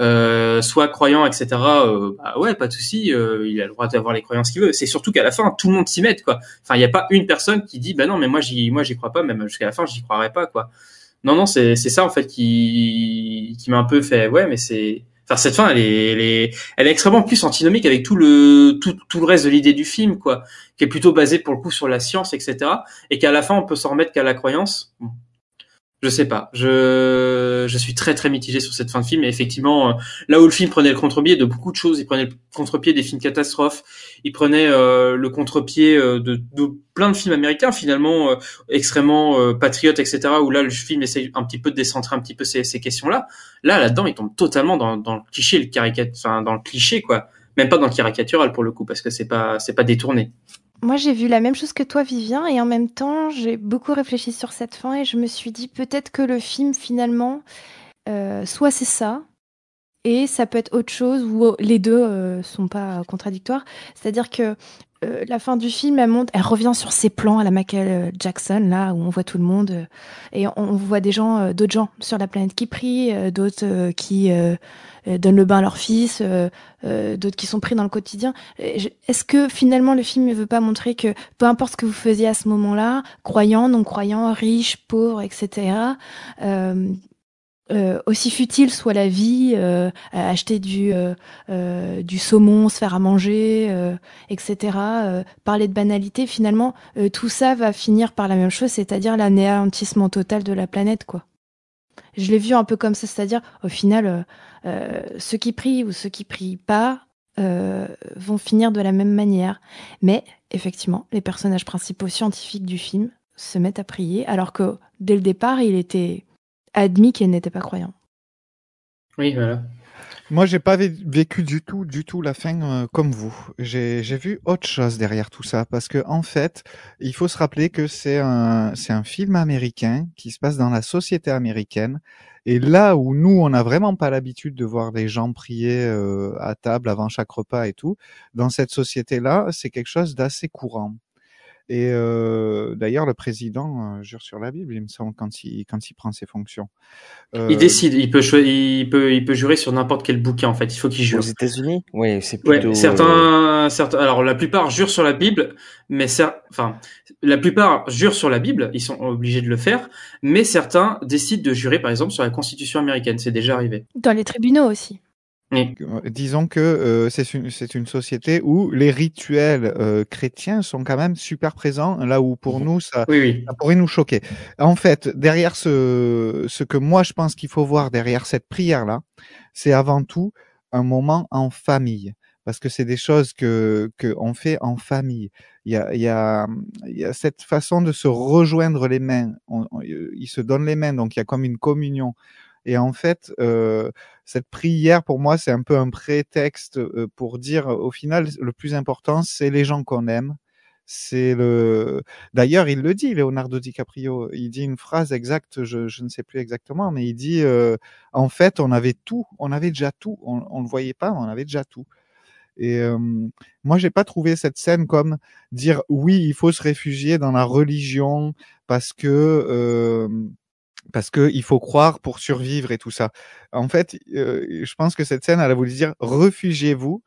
euh, soit croyant, etc. Euh, bah ouais, pas de souci, euh, il a le droit d'avoir les croyances qu'il veut. C'est surtout qu'à la fin, tout le monde s'y met, quoi. Enfin, il n'y a pas une personne qui dit, bah non, mais moi, j'y, moi, j'y crois pas, même jusqu'à la fin, j'y croirais pas, quoi. Non, non, c'est, c'est ça en fait qui, qui m'a un peu fait, ouais, mais c'est, enfin, cette fin, elle est, elle est, elle est extrêmement plus antinomique avec tout le, tout, le reste de l'idée du film, quoi, qui est plutôt basé pour le coup sur la science, etc. Et qu'à la fin, on peut s'en remettre qu'à la croyance. Je sais pas. Je, je suis très très mitigé sur cette fin de film. Effectivement, euh, là où le film prenait le contre-pied de beaucoup de choses, il prenait le contre-pied des films catastrophes, il prenait euh, le contre-pied euh, de, plein de films américains finalement extrêmement patriotes, etc. Où là le film essaye un petit peu de décentrer un petit peu ces, ces questions-là. Là, là-dedans, il tombe totalement dans, le cliché, le caricat, enfin dans le cliché quoi. Même pas dans le caricatural pour le coup, parce que c'est pas c'est pas détourné. Moi, j'ai vu la même chose que toi, Vivien, et en même temps, j'ai beaucoup réfléchi sur cette fin et je me suis dit peut-être que le film, finalement, euh, soit c'est ça, et ça peut être autre chose, ou les deux euh, sont pas contradictoires. C'est-à-dire que euh, la fin du film, elle elle revient sur ses plans à la Michael Jackson, là où on voit tout le monde, euh, et on, voit des gens, euh, d'autres gens sur la planète qui prient, euh, d'autres euh, qui euh, euh, donnent le bain à leur fils, euh, euh, d'autres qui sont pris dans le quotidien. Est-ce que finalement le film ne veut pas montrer que peu importe ce que vous faisiez à ce moment-là, croyant, non croyant, riche, pauvre, etc., euh, aussi futile soit la vie, euh, acheter du, euh, euh, du saumon, se faire à manger, euh, etc., euh, parler de banalité, finalement, tout ça va finir par la même chose, c'est-à-dire l'anéantissement total de la planète, quoi. Je l'ai vu un peu comme ça, c'est-à-dire, au final, ceux qui prient ou ceux qui prient pas vont finir de la même manière. Mais, effectivement, les personnages principaux scientifiques du film se mettent à prier, alors que, dès le départ, il était admis qu'il n'était pas croyant. Oui, voilà. Moi, j'ai pas vé- vécu du tout, du tout la fin euh, comme vous. J'ai j'ai vu autre chose derrière tout ça parce que en fait, il faut se rappeler que c'est un c'est un film américain qui se passe dans la société américaine et là où nous on n'a vraiment pas l'habitude de voir les gens prier euh, à table avant chaque repas et tout, dans cette société-là, c'est quelque chose d'assez courant. Et euh, d'ailleurs, le président euh, jure sur la Bible, il me semble, quand il quand il prend ses fonctions. Euh, Il décide, il peut, il peut, il peut jurer sur n'importe quel bouquin en fait. Il faut qu'il jure. Aux États-Unis, oui, c'est Ouais, plutôt. euh, certains, certains. Alors la plupart jurent sur la Bible, mais cer- enfin, la plupart jurent sur la Bible. Ils sont obligés de le faire, mais certains décident de jurer, par exemple, sur la Constitution américaine. C'est déjà arrivé. Dans les tribunaux aussi. Oui. Euh, Disons que euh, c'est une, une société où les rituels euh, chrétiens sont quand même super présents, là où pour nous ça, Oui, oui. ça pourrait nous choquer. En fait, derrière ce, ce que moi je pense qu'il faut voir derrière cette prière-là, c'est avant tout un moment en famille. Parce que c'est des choses que que on fait en famille. Il y a il y a il y a cette façon de se rejoindre les mains. On, on- ils se donnent les mains, donc il y a comme une communion. Et en fait, euh, cette prière, pour moi, c'est un peu un prétexte euh, pour dire, au final, le plus important, c'est les gens qu'on aime. C'est le. D'ailleurs, il le dit, Leonardo DiCaprio. Il dit une phrase exacte, je, ne sais plus exactement, mais il dit euh, en fait, on avait tout, on avait déjà tout. On, on le voyait pas, mais on avait déjà tout. Et euh, moi, j'ai pas trouvé cette scène comme dire oui, il faut se réfugier dans la religion parce que euh, parce que il faut croire pour survivre et tout ça. En fait, euh, je pense que cette scène, elle a voulu dire refugiez-vous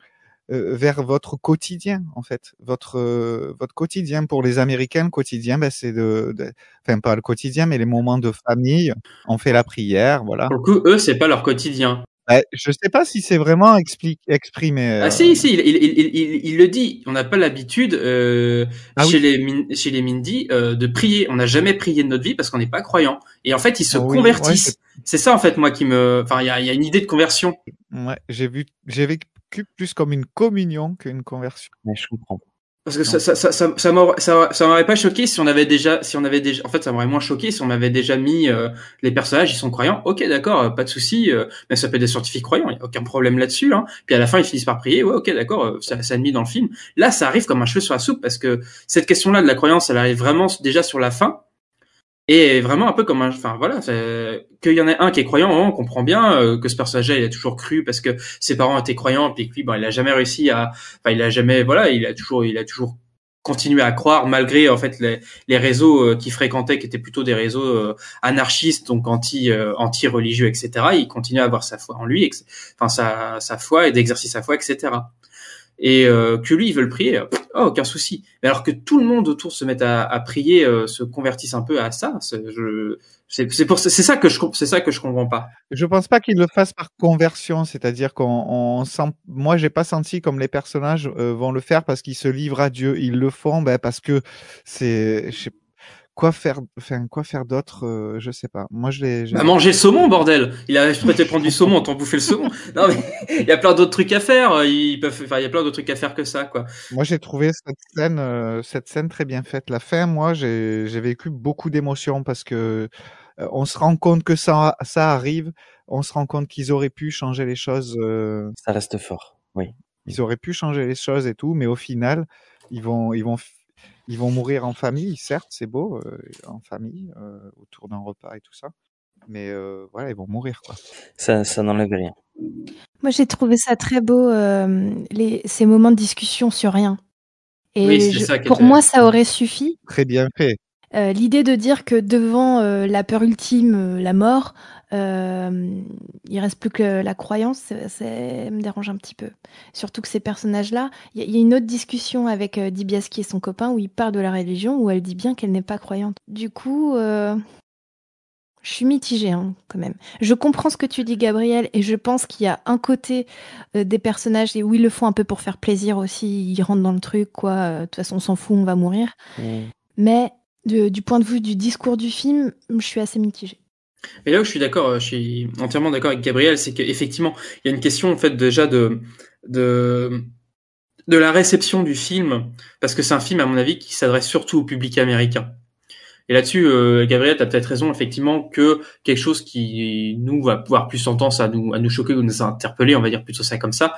euh, vers votre quotidien en fait votre euh, votre quotidien pour les américains le quotidien ben c'est de, de, enfin pas le quotidien mais les moments de famille on fait la prière voilà Pour le coup, eux, c'est pas leur quotidien. Ben, je sais pas si c'est vraiment explique, exprimé Ah euh, si, si, il, il, il, il, il le dit. On n'a pas l'habitude euh, Ah chez, oui. les Min- chez les Mindy euh, de prier. On n'a jamais prié de notre vie parce qu'on n'est pas croyant. Et en fait, ils se Ah oui, ouais, convertissent. c'est- c'est ça en fait moi qui me. Enfin, il y a, il y a une idée de conversion. ouais j'ai vu j'ai vécu plus comme une communion qu'une conversion Mais je comprends. Parce que ça, ça, ça, ça, ça m'aurait- ça, ça m'aurait pas choqué si on avait déjà, si on avait déjà, en fait, ça m'aurait moins choqué si on m'avait déjà mis euh, les personnages, ils sont croyants. Ok, d'accord, euh, pas de souci. euh, mais ça peut être des scientifiques croyants, y a aucun problème là-dessus. Hein. Puis à la fin, ils finissent par prier. Ouais, ok, d'accord, euh, ça, ça a mis dans le film. Là, ça arrive comme un cheveu sur la soupe parce que cette question-là de la croyance, elle arrive vraiment déjà sur la fin. Et vraiment un peu comme un, enfin voilà, qu'il y en ait un qui est croyant, on comprend bien euh, que ce personnage-là, il a toujours cru parce que ses parents étaient croyants, puis lui, il a jamais réussi à, enfin, il a jamais, voilà, il a toujours, il a toujours continué à croire malgré en fait les, réseaux euh, qu'il fréquentait, qui étaient plutôt des réseaux euh, anarchistes, donc anti, euh, anti-religieux, etc. Il continue à avoir sa foi en lui, enfin sa, sa foi et d'exercer sa foi, etc. Et euh, que lui, il veut le prier, oh, aucun souci. Mais alors que tout le monde autour se mette à, à prier, euh, se convertisse un peu à ça, c'est pour c'est ça que je c'est ça que je comprends pas. Je pense pas qu'ils le fassent par conversion, c'est-à-dire qu'on on sent. Moi, j'ai pas senti comme les personnages euh, vont le faire parce qu'ils se livrent à Dieu. Ils le font, ben parce que c'est. Quoi faire, enfin quoi faire d'autre, euh, je sais pas. Moi, je l'ai. j'ai- Bah, manger le saumon, bordel. Il a prêté prendre du saumon, t'en bouffer le saumon. Non mais il y a plein d'autres trucs à faire. Ils peuvent, enfin il y a plein d'autres trucs à faire que ça, quoi. Moi, j'ai trouvé cette scène, euh, cette scène très bien faite. La fin, moi, j'ai j'ai vécu beaucoup d'émotions parce que euh, on se rend compte que ça, ça arrive. On se rend compte qu'ils auraient pu changer les choses. euh, Ça reste fort. Oui. ils auraient pu changer les choses et tout, mais au final, ils vont, ils vont, ils vont mourir en famille. Certes, c'est beau, euh, en famille, euh, autour d'un repas et tout ça, mais euh, voilà, ils vont mourir quoi. Ça, ça n'enlève rien. Moi, j'ai trouvé ça très beau, euh, les, ces moments de discussion sur rien. Et Oui, c'est je- ça qui pour moi, ça aurait suffi. Très bien fait. Euh, L'idée de dire que devant euh, la peur ultime, euh, la mort, euh, il reste plus que la croyance, c'est- me dérange un petit peu. Surtout que ces personnages-là, il y, y a une autre discussion avec Dibiaski et son copain où il parle de la religion, où elle dit bien qu'elle n'est pas croyante. Du coup, euh, je suis mitigée hein, quand même. Je comprends ce que tu dis, Gabriel, et je pense qu'il y a un côté euh, des personnages et où ils le font un peu pour faire plaisir aussi. Ils rentrent dans le truc, quoi. euh, De toute façon, on s'en fout, on va mourir. Mais de- du point de vue du discours du film, je suis assez mitigée. Mais là où je suis d'accord, euh, je suis entièrement d'accord avec Gabriel, c'est qu'effectivement, il y a une question en fait déjà de de de la réception du film, parce que c'est un film à mon avis qui s'adresse surtout au public américain. Et là-dessus, euh, Gabriel, tu as peut-être raison, effectivement, que quelque chose qui nous va pouvoir plus tendance à nous à nous choquer ou nous interpeller, on va dire plutôt ça comme ça.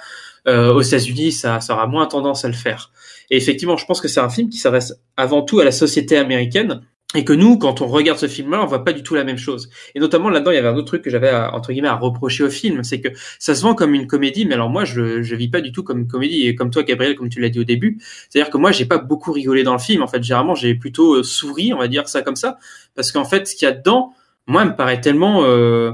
Euh, aux États-Unis, ça, ça aura moins tendance à le faire. Et effectivement, je pense que c'est un film qui s'adresse avant tout à la société américaine et que nous, quand on regarde ce film-là, on voit pas du tout la même chose. Et notamment là-dedans, il y avait un autre truc que j'avais à- entre guillemets à reprocher au film, c'est que ça se vend comme une comédie, mais alors moi, je je vis pas du tout comme une comédie. Et comme toi, Gabriel, comme tu l'as dit au début, c'est-à-dire que moi, j'ai pas beaucoup rigolé dans le film. En fait, généralement, j'ai plutôt euh, souri, on va dire ça comme ça, parce qu'en fait, ce qu'il y a dedans, moi, me paraît tellement euh,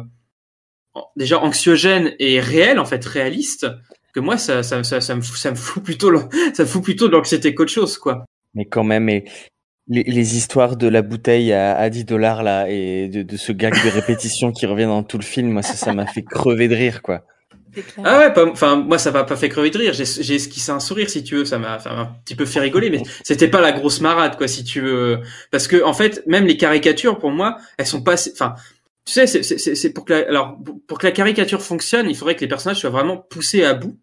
déjà anxiogène et réel, en fait, réaliste, que moi, ça ça ça, ça me fout, ça me fout plutôt ça me fout plutôt de l'anxiété qu'autre chose, quoi. Mais quand même, et les, les histoires de la bouteille à, à 10 dollars là et de, de ce gag de répétition qui revient dans tout le film, moi ça ça m'a fait crever de rire quoi. Ah ouais, enfin moi ça m'a pas fait crever de rire. J'ai esquissé un sourire si tu veux, ça m'a un petit peu fait rigoler, mais c'était pas la grosse marade quoi si tu veux, parce que en fait même les caricatures pour moi elles sont pas, enfin tu sais c'est pour que la, alors pour que la caricature fonctionne il faudrait que les personnages soient vraiment poussés à bout.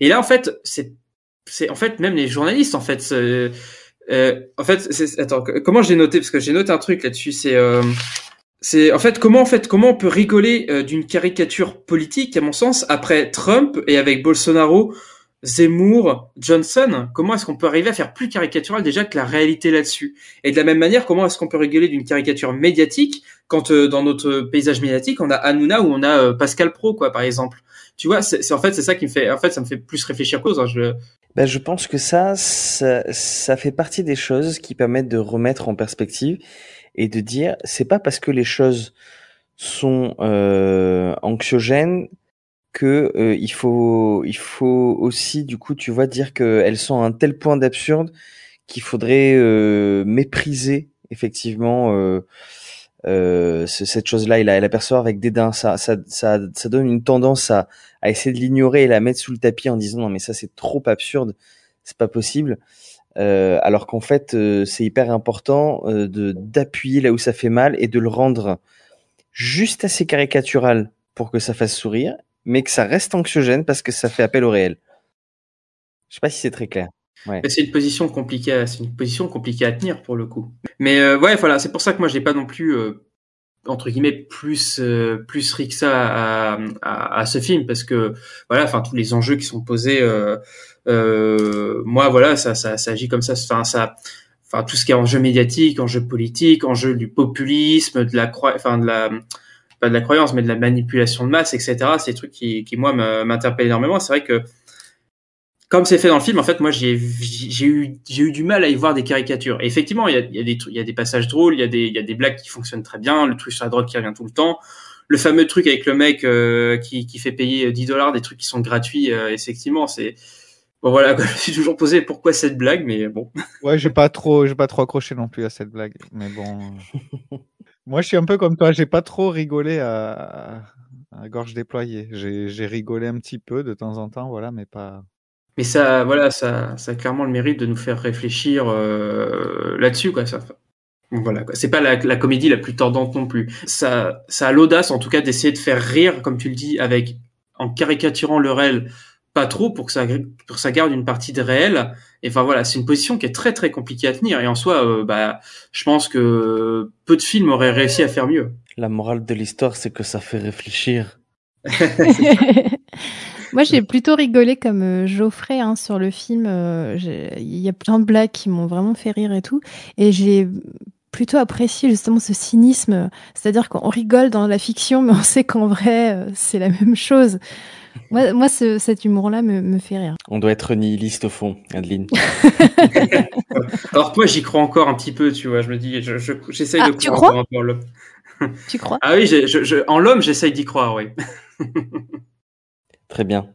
Et là en fait c'est c'est en fait même les journalistes en fait euh, en fait attends comment j'ai noté parce que j'ai noté un truc là-dessus c'est euh, c'est en fait comment en fait comment on peut rigoler euh, d'une caricature politique à mon sens après Trump et avec Bolsonaro Zemmour, Johnson, comment est-ce qu'on peut arriver à faire plus caricatural déjà que la réalité là-dessus? Et de la même manière, comment est-ce qu'on peut rigoler d'une caricature médiatique quand euh, dans notre paysage médiatique, on a Hanouna ou on a euh, Pascal Pro, quoi, par exemple Tu vois, c'est en fait c'est ça qui me fait, en fait, ça me fait plus réfléchir cause. Hein, je... Ben, je pense que ça, ça, ça fait partie des choses qui permettent de remettre en perspective et de dire, c'est pas parce que les choses sont euh, anxiogènes que euh, il faut il faut aussi du coup tu vois dire qu'elles sont à un tel point d'absurde qu'il faudrait euh, mépriser effectivement euh, cette chose-là la percevoir avec dédain ça, ça donne une tendance à à essayer de l'ignorer et la mettre sous le tapis en disant non mais ça c'est trop absurde c'est pas possible euh, alors qu'en fait euh, c'est hyper important de d'appuyer là où ça fait mal et de le rendre juste assez caricatural pour que ça fasse sourire, mais que ça reste anxiogène parce que ça fait appel au réel. Je sais pas si c'est très clair. Ouais. C'est une position compliquée, c'est une position compliquée à tenir pour le coup. Mais euh, ouais, voilà, c'est pour ça que moi j'ai pas non plus euh, entre guillemets plus euh, plus ri que ça à, à, à, ce film parce que voilà, enfin tous les enjeux qui sont posés, euh, euh, moi voilà, ça, ça ça agit comme ça, enfin ça enfin tout ce qui est enjeu médiatique, enjeu politique, enjeu du populisme, de la croix, enfin de la pas de la croyance, mais de la manipulation de masse, etc. C'est des trucs qui, qui moi m'interpellent énormément. C'est vrai que comme c'est fait dans le film, en fait, moi j'ai j'ai eu j'ai eu du mal à y voir des caricatures. Et effectivement, il y a, il y a des il y a des passages drôles, il y a des il y a des blagues qui fonctionnent très bien, le truc sur la drogue qui revient tout le temps, le fameux truc avec le mec euh, qui qui fait payer 10 dollars des trucs qui sont gratuits. Euh, effectivement, c'est Bon voilà, je me suis toujours posé pourquoi cette blague, mais bon. Ouais, j'ai pas trop, j'ai pas trop accroché non plus à cette blague, mais bon. Moi, je suis un peu comme toi, j'ai pas trop rigolé à, à gorge déployée. J'ai rigolé un petit peu de temps en temps, voilà, mais pas. Mais ça, voilà, ça, ça a clairement le mérite de nous faire réfléchir euh, là-dessus, quoi. Ça, voilà, quoi. C'est pas la, la, comédie la plus tordante non plus. Ça, ça a l'audace, en tout cas, d'essayer de faire rire, comme tu le dis, avec en caricaturant le réel pas trop pour que ça pour que ça garde une partie de réel et enfin voilà c'est une position qui est très très compliquée à tenir et en soi euh, bah je pense que peu de films auraient réussi à faire mieux la morale de l'histoire c'est que ça fait réfléchir moi j'ai plutôt rigolé comme euh, Geoffrey hein, sur le film euh, il y a plein de blagues qui m'ont vraiment fait rire et tout et j'ai plutôt apprécié justement ce cynisme c'est-à-dire qu'on rigole dans la fiction mais on sait qu'en vrai c'est la même chose moi, moi ce, cet humour-là me, me, fait rire. On doit être nihiliste au fond, Adeline. Alors moi, j'y crois encore un petit peu, tu vois. Je me dis, j'essaye je, je, ah, de tu croire encore en l'homme. tu crois Ah oui, je, je, en l'homme, j'essaye d'y croire, oui. Très bien.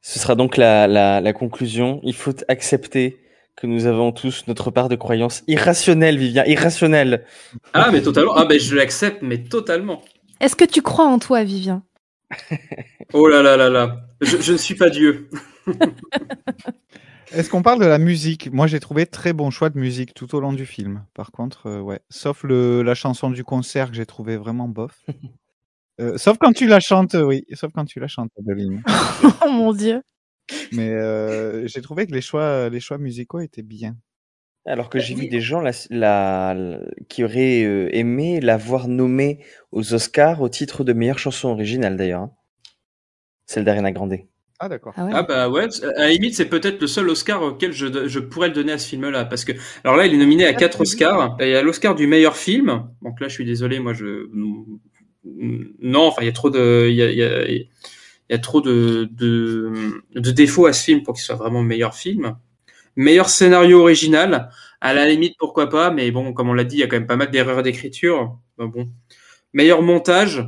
Ce sera donc la, la, la conclusion. Il faut accepter que nous avons tous notre part de croyance irrationnelle, Vivien, irrationnelle. Ah, mais totalement. Ah, ben je l'accepte, mais totalement. Est-ce que tu crois en toi, Vivien? Oh là là là là, je, je ne suis pas Dieu. Est-ce qu'on parle de la musique? Moi, j'ai trouvé très bon choix de musique tout au long du film. Par contre, euh, ouais, sauf le, la chanson du concert que j'ai trouvé vraiment bof. Euh, sauf quand tu la chantes, oui, sauf quand tu la chantes, Adeline. oh mon dieu. Mais euh, j'ai trouvé que les choix, les choix musicaux étaient bien. Alors que j'ai vu des gens la, la, la qui auraient euh, aimé la voir nommée aux Oscars au titre de meilleure chanson originale d'ailleurs. Hein. Celle d'Ariana Grande. Ah d'accord. Ah, ouais. Ah bah ouais, à la limite c'est peut-être le seul Oscar auquel je, je pourrais le donner à ce film-là parce que alors là il est nominé à quatre Oscars. Il y a l'Oscar du meilleur film. Donc là je suis désolé, moi je non, enfin il y a trop de il y a, y a, y a trop de, de de défauts à ce film pour qu'il soit vraiment meilleur film. Meilleur scénario original, à la limite pourquoi pas, mais bon comme on l'a dit il y a quand même pas mal d'erreurs d'écriture. Ben bon. Meilleur montage,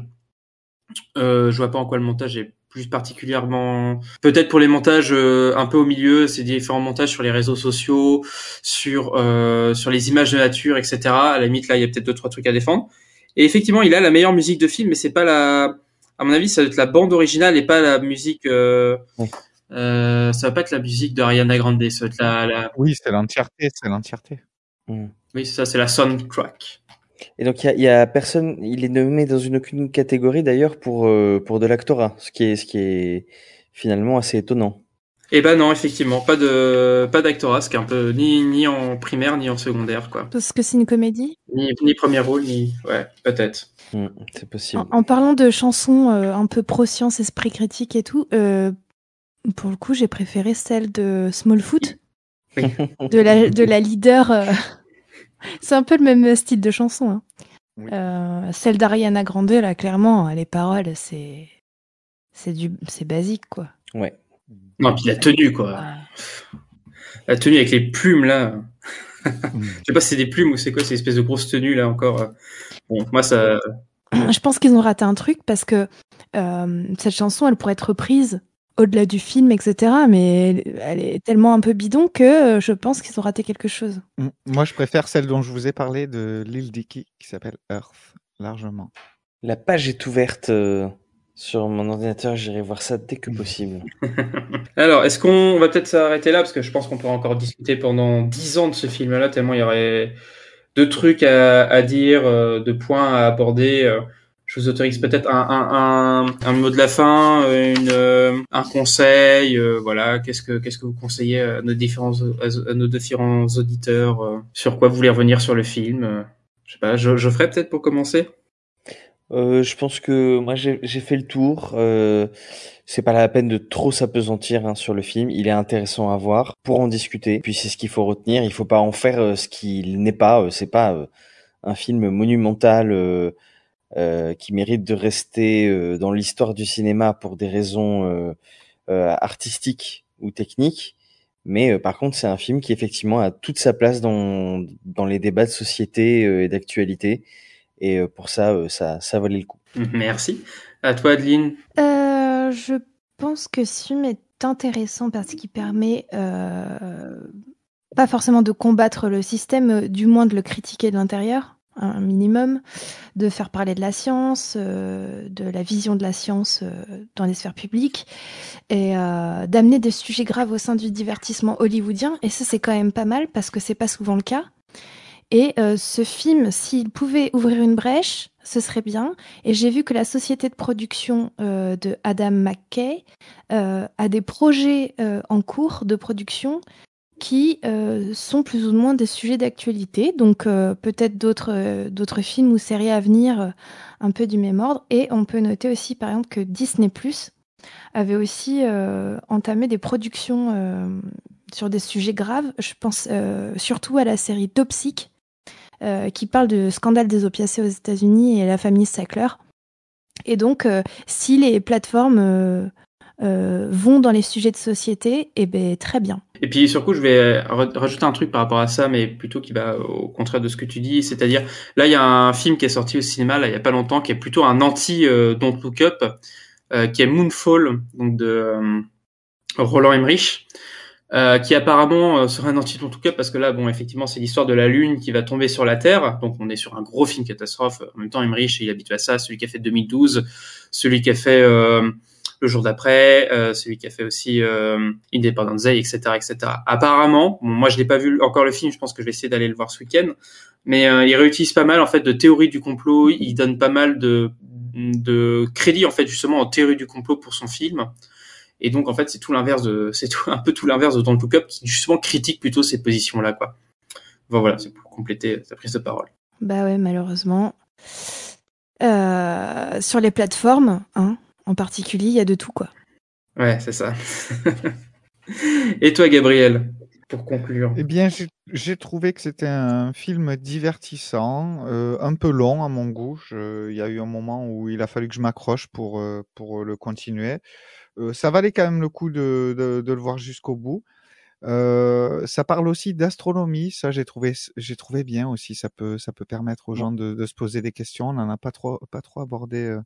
euh, je vois pas en quoi le montage est plus particulièrement peut-être pour les montages euh, un peu au milieu c'est différents montages sur les réseaux sociaux sur euh, sur les images de nature etc à la limite là il y a peut-être deux trois trucs à défendre et effectivement il a la meilleure musique de film mais c'est pas la à mon avis ça doit être la bande originale et pas la musique euh, Ouais. euh, ça va pas être la musique d'Ariana Grande ça va être la, la... Oui, c'est l'entièreté, c'est l'entièreté. Mm. oui c'est ça c'est la soundtrack Et donc il y a, il y a personne, il est nommé dans une aucune catégorie d'ailleurs pour euh, pour de l'actorat, ce qui est ce qui est finalement assez étonnant. Et ben non effectivement pas de pas d'actorat ce qui est un peu ni ni en primaire ni en secondaire quoi Parce que c'est une comédie? ni ni premier rôle ni ouais peut-être Mm, c'est possible. En, en parlant de chansons euh, un peu pro-science, esprit critique et tout, euh, Pour le coup, j'ai préféré celle de Smallfoot, de la de la leader. euh, C'est un peu le même style de chanson. hein. Euh, celle d'Ariana Grande, là, clairement, les paroles, c'est c'est du c'est basique, quoi. Ouais. Non, puis la tenue, quoi. La tenue avec les plumes, là. Je sais pas si c'est des plumes ou c'est quoi, ces espèces de grosses tenues, là, encore. Bon, moi, ça. Je pense qu'ils ont raté un truc parce que euh, cette chanson, elle pourrait être reprise au-delà du film, etc. Mais elle est tellement un peu bidon que euh, je pense qu'ils ont raté quelque chose. Mm. Moi, je préfère celle dont je vous ai parlé de Lil Dicky, qui s'appelle Earth, largement. La page est ouverte euh, sur mon ordinateur, j'irai voir ça dès que possible. Alors, est-ce qu'on va peut-être s'arrêter là parce que je pense qu'on pourra encore discuter pendant dix ans de ce film-là tellement il y aurait de trucs à, dire, euh, de points à aborder. euh. Je vous autorise peut-être un, mot de la fin, euh, un conseil, voilà. Qu'est-ce que vous conseillez à nos différents auditeurs Sur quoi vous voulez revenir sur le film Je sais pas. Je, je ferai peut-être pour commencer? Euh, je pense que moi j'ai fait le tour. Euh, c'est pas la peine de trop s'apesantir hein, sur le film. Il est intéressant à voir pour en discuter. Puis c'est ce qu'il faut retenir. Il faut pas en faire euh, ce qu'il n'est pas. Euh, c'est pas un film monumental qui mérite de rester dans l'histoire du cinéma pour des raisons artistiques ou techniques. Mais par contre, c'est un film qui effectivement a toute sa place dans dans les débats de société et d'actualité. Et euh, pour ça, euh, ça, ça valait le coup. Merci. À toi, Adeline. Euh, je pense que ce film est intéressant parce qu'il permet euh, pas forcément de combattre le système, du moins de le critiquer de l'intérieur, un minimum, de faire parler de la science, euh, de la vision de la science euh, dans les sphères publiques, et euh, d'amener des sujets graves au sein du divertissement hollywoodien. Et ça, c'est quand même pas mal parce que c'est pas souvent le cas. Et euh, ce film, s'il pouvait ouvrir une brèche, ce serait bien. Et j'ai vu que la société de production euh, de Adam McKay euh, a des projets euh, en cours de production qui euh, sont plus ou moins des sujets d'actualité. Donc euh, peut-être d'autres films ou séries à venir un peu du même ordre. Et on peut noter aussi par exemple que Disney avait aussi entamé des productions sur des sujets graves. Je pense euh, surtout à la série euh, qui parle du scandale des opiacés aux États-Unis et la famille Sackler. Et donc, euh, si les plateformes euh, euh, vont dans les sujets de société, eh ben très bien. Et puis surtout, je vais ra- rajouter un truc par rapport à ça, mais plutôt qui va au contraire de ce que tu dis, c'est-à-dire là, il y a un film qui est sorti au cinéma là il y a pas longtemps, qui est plutôt un anti euh, Don't Look Up, euh, qui est Moonfall, donc de euh, Roland Emmerich. Euh, qui apparemment euh, serait un anti Don't Look Up parce que là, bon, effectivement, c'est l'histoire de la Lune qui va tomber sur la Terre, donc on est sur un gros film catastrophe. En même temps, Emmerich, il est habitué à ça, celui qui a fait 2012, celui qui a fait euh, le jour d'après, euh, celui qui a fait aussi euh, Independence Day, etc., etc. Apparemment, bon, moi je l'ai pas vu encore le film, je pense que je vais essayer d'aller le voir ce week-end, mais euh, il réutilise pas mal en fait de théories du complot, il donne pas mal de de crédit en fait justement en théorie du complot pour son film. Et donc en fait c'est tout l'inverse de c'est tout un peu tout l'inverse de Don't Look Up qui justement critique plutôt ces positions là quoi. Bon, voilà, c'est pour compléter sa prise de parole. Bah ouais, malheureusement. Euh, sur les plateformes, hein, en particulier, il y a de tout, quoi. Ouais, c'est ça. Et toi, Gabriel, pour conclure? Eh bien, j'ai- trouvé que c'était un film divertissant, euh, un peu long à mon goût. Il y a eu un moment où il a fallu que je m'accroche pour, euh, pour le continuer. Euh, ça valait quand même le coup de, de, de le voir jusqu'au bout. Euh, ça parle aussi d'astronomie, ça j'ai trouvé j'ai trouvé bien aussi. Ça peut ça peut permettre aux gens de, de se poser des questions. On n'en a pas trop pas trop abordé euh,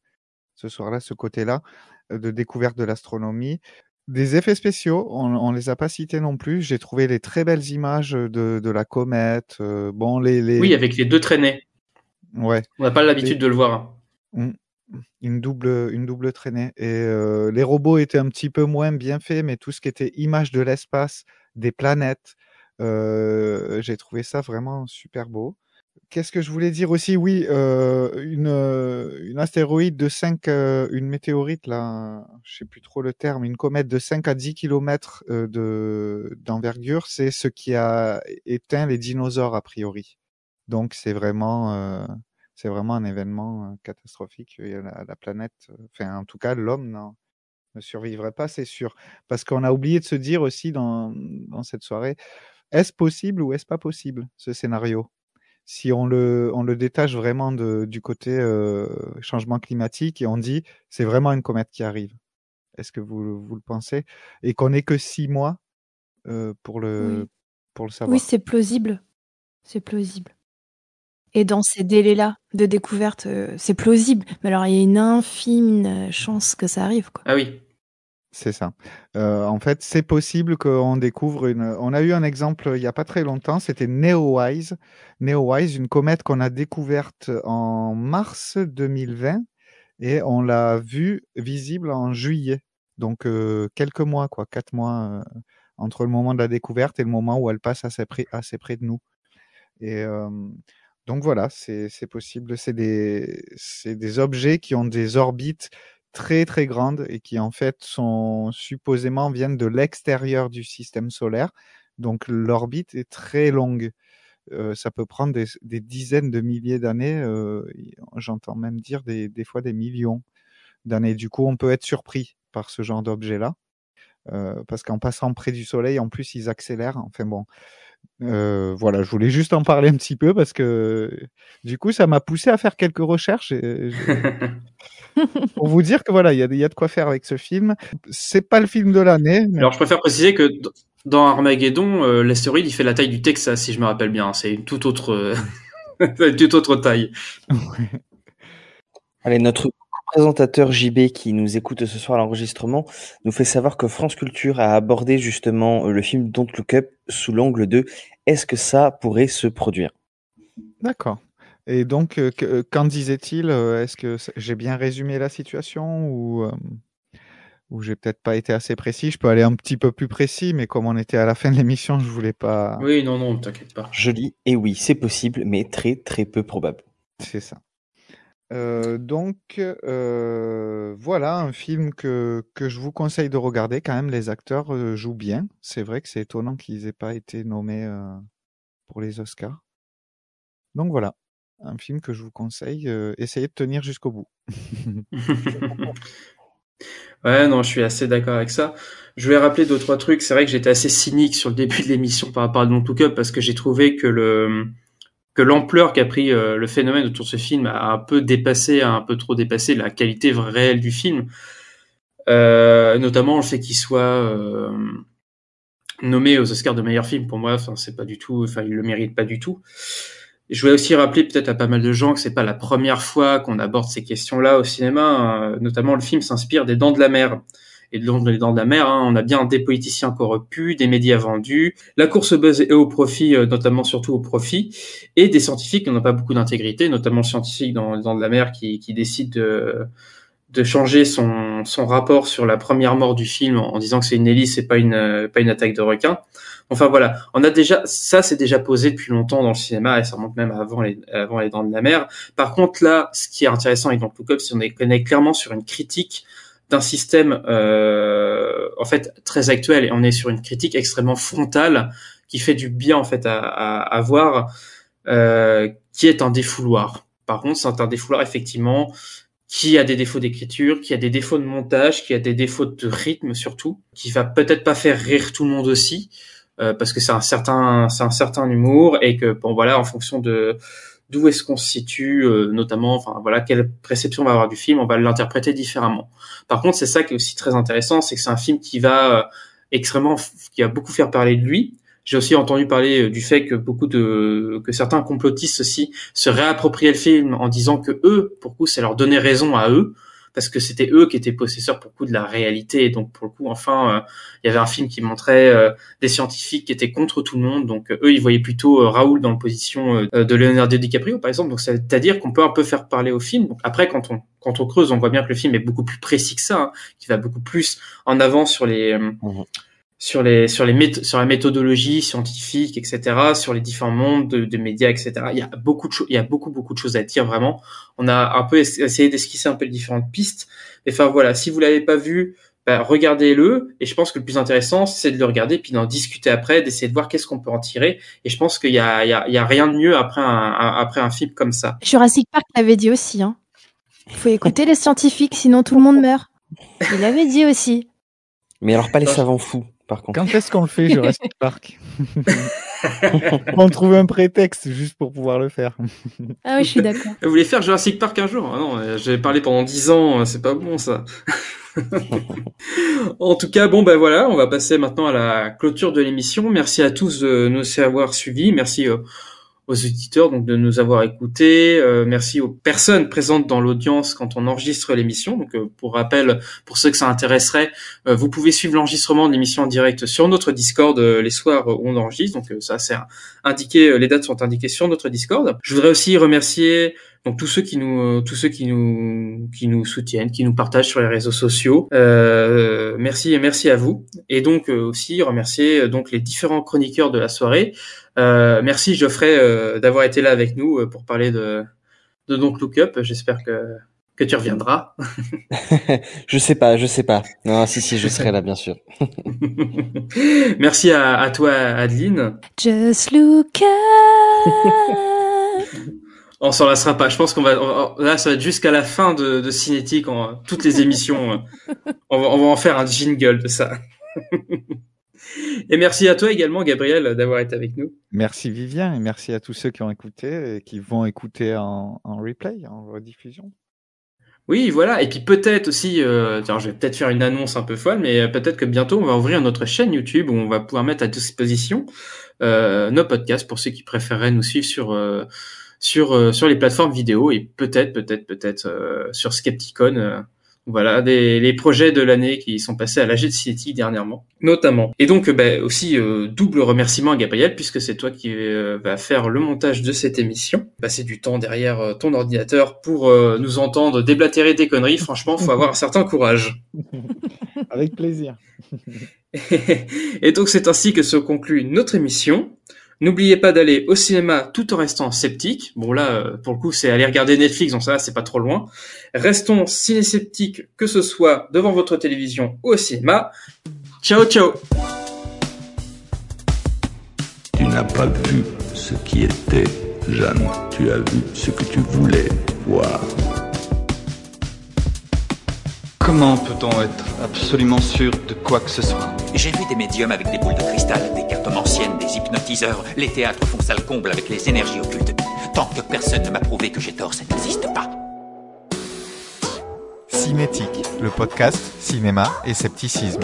ce soir-là, ce côté-là de découverte de l'astronomie. Des effets spéciaux, on, on les a pas cités non plus. J'ai trouvé les très belles images de, de la comète. bon, les, les Oui, avec les deux traînées. ouais, On n'a pas l'habitude de le voir. hein. Une double une double traînée. Et euh, les robots étaient un petit peu moins bien faits, mais tout ce qui était image de l'espace, des planètes, euh, j'ai trouvé ça vraiment super beau. Qu'est-ce que je voulais dire aussi? Oui, euh, une, une astéroïde de 5, euh, une météorite, là, je sais plus trop le terme, une comète de 5 à 10 kilomètres euh, de, d'envergure, c'est ce qui a éteint les dinosaures, a priori. Donc, c'est vraiment, c'est vraiment un événement catastrophique. La, la planète, enfin, en tout cas, l'homme ne survivrait pas, c'est sûr. Parce qu'on a oublié de se dire aussi dans, dans cette soirée, est-ce possible ou est-ce pas possible ce scénario? Si on le, on le détache vraiment de, du côté euh, changement climatique et on dit c'est vraiment une comète qui arrive. Est-ce que vous, vous le pensez? Et qu'on n'ait que six mois euh, pour le Oui. pour le savoir. Oui, c'est plausible. C'est plausible. Et dans ces délais-là de découverte, euh, c'est plausible. Mais alors, il y a une infime euh, chance que ça arrive, quoi. Ah oui. C'est ça. Euh, en fait, c'est possible qu'on découvre une. On a eu un exemple il n'y a pas très longtemps, c'était Neowise. Neowise, une comète qu'on a découverte en mars 2020 et on l'a vue visible en juillet. Donc euh, quelques mois, quoi, quatre mois euh, entre le moment de la découverte et le moment où elle passe assez près, assez près de nous. Et euh, donc voilà, c'est possible. C'est des, des objets qui ont des orbites très très grandes et qui en fait sont supposément viennent de l'extérieur du système solaire. Donc l'orbite est très longue. Euh, ça peut prendre des, dizaines de milliers d'années. euh, J'entends même dire des, des fois des millions d'années. Du coup, on peut être surpris par ce genre d'objet-là. Euh, parce qu'en passant près du Soleil, en plus, ils accélèrent. Enfin bon, euh, voilà, je voulais juste en parler un petit peu parce que du coup, ça m'a poussé à faire quelques recherches. et je- Pour vous dire que voilà, il y a, il y a de quoi faire avec ce film. C'est pas le film de l'année. mais- Alors je préfère préciser que dans Armageddon, euh, l'astéroïde il fait la taille du Texas, si je me rappelle bien. C'est une toute autre, une toute autre taille. Allez, notre présentateur JB qui nous écoute ce soir à l'enregistrement nous fait savoir que France Culture a abordé justement euh, le film Don't Look Up sous l'angle de est-ce que ça pourrait se produire? D'accord. Et donc, euh, que- qu'en disait-il euh, Est-ce que j'ai bien résumé la situation ou, euh, ou j'ai peut-être pas été assez précis? Je peux aller un petit peu plus précis, mais comme on était à la fin de l'émission, je voulais pas. Oui, non, non, t'inquiète pas. Je lis, et oui, c'est possible, mais très très peu probable. C'est ça. Euh, donc euh, voilà un film que, que je vous conseille de regarder quand même. Les acteurs euh, jouent bien. C'est vrai que c'est étonnant qu'ils aient pas été nommés euh, pour les Oscars. Donc voilà, un film que je vous conseille. essayez de tenir jusqu'au bout. Ouais, non, je suis assez d'accord avec ça. Je voulais rappeler deux trois trucs. C'est vrai que j'étais assez cynique sur le début de l'émission par rapport à Don't Look Up parce que j'ai trouvé que le que l'ampleur qu'a pris euh, le phénomène autour de ce film a un peu dépassé, a un peu trop dépassé la qualité réelle du film. Euh, notamment le fait qu'il soit euh, nommé aux Oscars de meilleur film pour moi, enfin c'est pas du tout, enfin il le mérite pas du tout. Je voulais aussi rappeler peut-être à pas mal de gens que c'est pas la première fois qu'on aborde ces questions-là au cinéma. Euh, notamment, le film s'inspire des Dents de la Mer. Et dans Dents de la Mer, hein, on a bien des politiciens corrompus, des médias vendus, la course au buzz et au profit, euh, notamment surtout au profit, et des scientifiques qui n'ont pas beaucoup d'intégrité, notamment le scientifique dans Dents de la Mer qui, qui décide de, de changer son, son rapport sur la première mort du film en, disant que c'est une hélice et pas une, euh, pas une attaque de requin. Enfin voilà, on a déjà ça c'est déjà posé depuis longtemps dans le cinéma et ça remonte même avant les avant les dents de la mer. Par contre là, ce qui est intéressant avec Don't Look Up, c'est qu'on est, qu'on est clairement sur une critique d'un système euh, en fait très actuel et on est sur une critique extrêmement frontale qui fait du bien en fait à, à, à voir, euh, qui est un défouloir. Par contre, c'est un défouloir effectivement qui a des défauts d'écriture, qui a des défauts de montage, qui a des défauts de rythme surtout, qui va peut-être pas faire rire tout le monde aussi, euh, parce que c'est un certain, c'est un certain humour et que bon voilà, en fonction de d'où est-ce qu'on se situe, euh, notamment, enfin voilà, quelle réception on va avoir du film, on va l'interpréter différemment. Par contre, c'est ça qui est aussi très intéressant, c'est que c'est un film qui va euh, extrêmement, qui va beaucoup faire parler de lui. J'ai aussi entendu parler euh, du fait que beaucoup de, que certains complotistes aussi se réappropriaient le film en disant que eux, pour coup, ça leur donnait raison à eux, parce que c'était eux qui étaient possesseurs pour le coup de la réalité. Donc pour le coup, enfin, euh, il y avait un film qui montrait euh, des scientifiques qui étaient contre tout le monde. Donc euh, eux, ils voyaient plutôt Raoul dans la position de Leonardo DiCaprio, par exemple. Donc c'est-à-dire qu'on peut un peu faire parler au film. Après, quand on creuse, on voit bien que le film est beaucoup plus précis que ça, hein, qui va beaucoup plus en avant sur les euh, sur les sur les méth- sur la méthodologie scientifique, etc., sur les différents mondes de, de médias, etc. Il y a beaucoup de choses, il y a beaucoup beaucoup de choses à dire vraiment. On a un peu es- essayé d'esquisser un peu les différentes pistes. Et enfin voilà, si vous l'avez pas vu, bah, regardez-le. Et je pense que le plus intéressant, c'est de le regarder puis d'en discuter après, d'essayer de voir qu'est-ce qu'on peut en tirer. Et je pense qu'il y a il y a, il y a rien de mieux après un, un- après un film comme ça. Jurassic Park l'avait dit aussi. Hein. Il faut écouter les scientifiques, sinon tout le monde meurt. Il avait dit aussi. Mais alors pas les savants fous, par contre. Quand est-ce qu'on le fait, Jurassic Park? On trouve un prétexte juste pour pouvoir le faire. Ah oui, je suis d'accord. Vous voulez faire Jurassic Park un jour? Ah Non, euh, j'ai parlé pendant 10 ans, euh, c'est pas bon ça. en tout cas, bon ben voilà, on va passer maintenant à la clôture de l'émission. Merci à tous de nous avoir suivis. Merci euh, aux auditeurs donc de nous avoir écoutés. Euh, merci aux personnes présentes dans l'audience quand on enregistre l'émission. Donc euh, pour rappel, pour ceux que ça intéresserait, euh, vous pouvez suivre l'enregistrement de l'émission en direct sur notre Discord les soirs où on enregistre. Donc ça c'est indiqué, les dates sont indiquées sur notre Discord. Je voudrais aussi remercier donc tous ceux qui nous, tous ceux qui nous, qui nous soutiennent, qui nous partagent sur les réseaux sociaux. Euh, merci et merci à vous. Et donc aussi remercier donc les différents chroniqueurs de la soirée. Euh, merci Geoffrey euh, d'avoir été là avec nous euh, pour parler de, de Don't Look Up. J'espère que, que tu reviendras. je sais pas, je sais pas. Non, si, si, je serai là, bien sûr. merci à, à, toi, Adeline. Just look up. On s'en lassera pas. Je pense qu'on va, là, ça va être jusqu'à la fin de, de Cinétique, en, toutes les émissions. on, va, on va en faire un jingle de ça. Et merci à toi également, Gabriel, d'avoir été avec nous. Merci Vivien et merci à tous ceux qui ont écouté et qui vont écouter en, en replay, en rediffusion. Oui, voilà. Et puis peut-être aussi, euh, je vais peut-être faire une annonce un peu folle, mais peut-être que bientôt on va ouvrir notre chaîne YouTube où on va pouvoir mettre à disposition euh, nos podcasts pour ceux qui préféreraient nous suivre sur euh, sur euh, sur les plateformes vidéo et peut-être, peut-être, peut-être euh, sur Skepticon voilà, des, les projets de l'année qui sont passés à la Jet City dernièrement, notamment. Et donc, bah, aussi, euh, double remerciement à Gabriel, puisque c'est toi qui euh, va faire le montage de cette émission. Passer du temps derrière euh, ton ordinateur pour nous entendre déblatérer des conneries, franchement, faut avoir un certain courage. Avec plaisir. et donc, c'est ainsi que se conclut notre émission. N'oubliez pas d'aller au cinéma tout en restant sceptique. Bon là, pour le coup, c'est aller regarder Netflix, donc ça, c'est pas trop loin. Restons ciné-sceptiques, que ce soit devant votre télévision ou au cinéma. Ciao, ciao Tu n'as pas vu ce qui était, Jeanne. Tu as vu ce que tu voulais voir. Comment peut-on être absolument sûr de quoi que ce soit J'ai vu des médiums avec des boules de cristal, des cartes anciennes, des hypnotiseurs. Les théâtres font sale comble avec les énergies occultes. Tant que personne ne m'a prouvé que j'ai tort, ça n'existe pas. Cinétique, le podcast cinéma et scepticisme.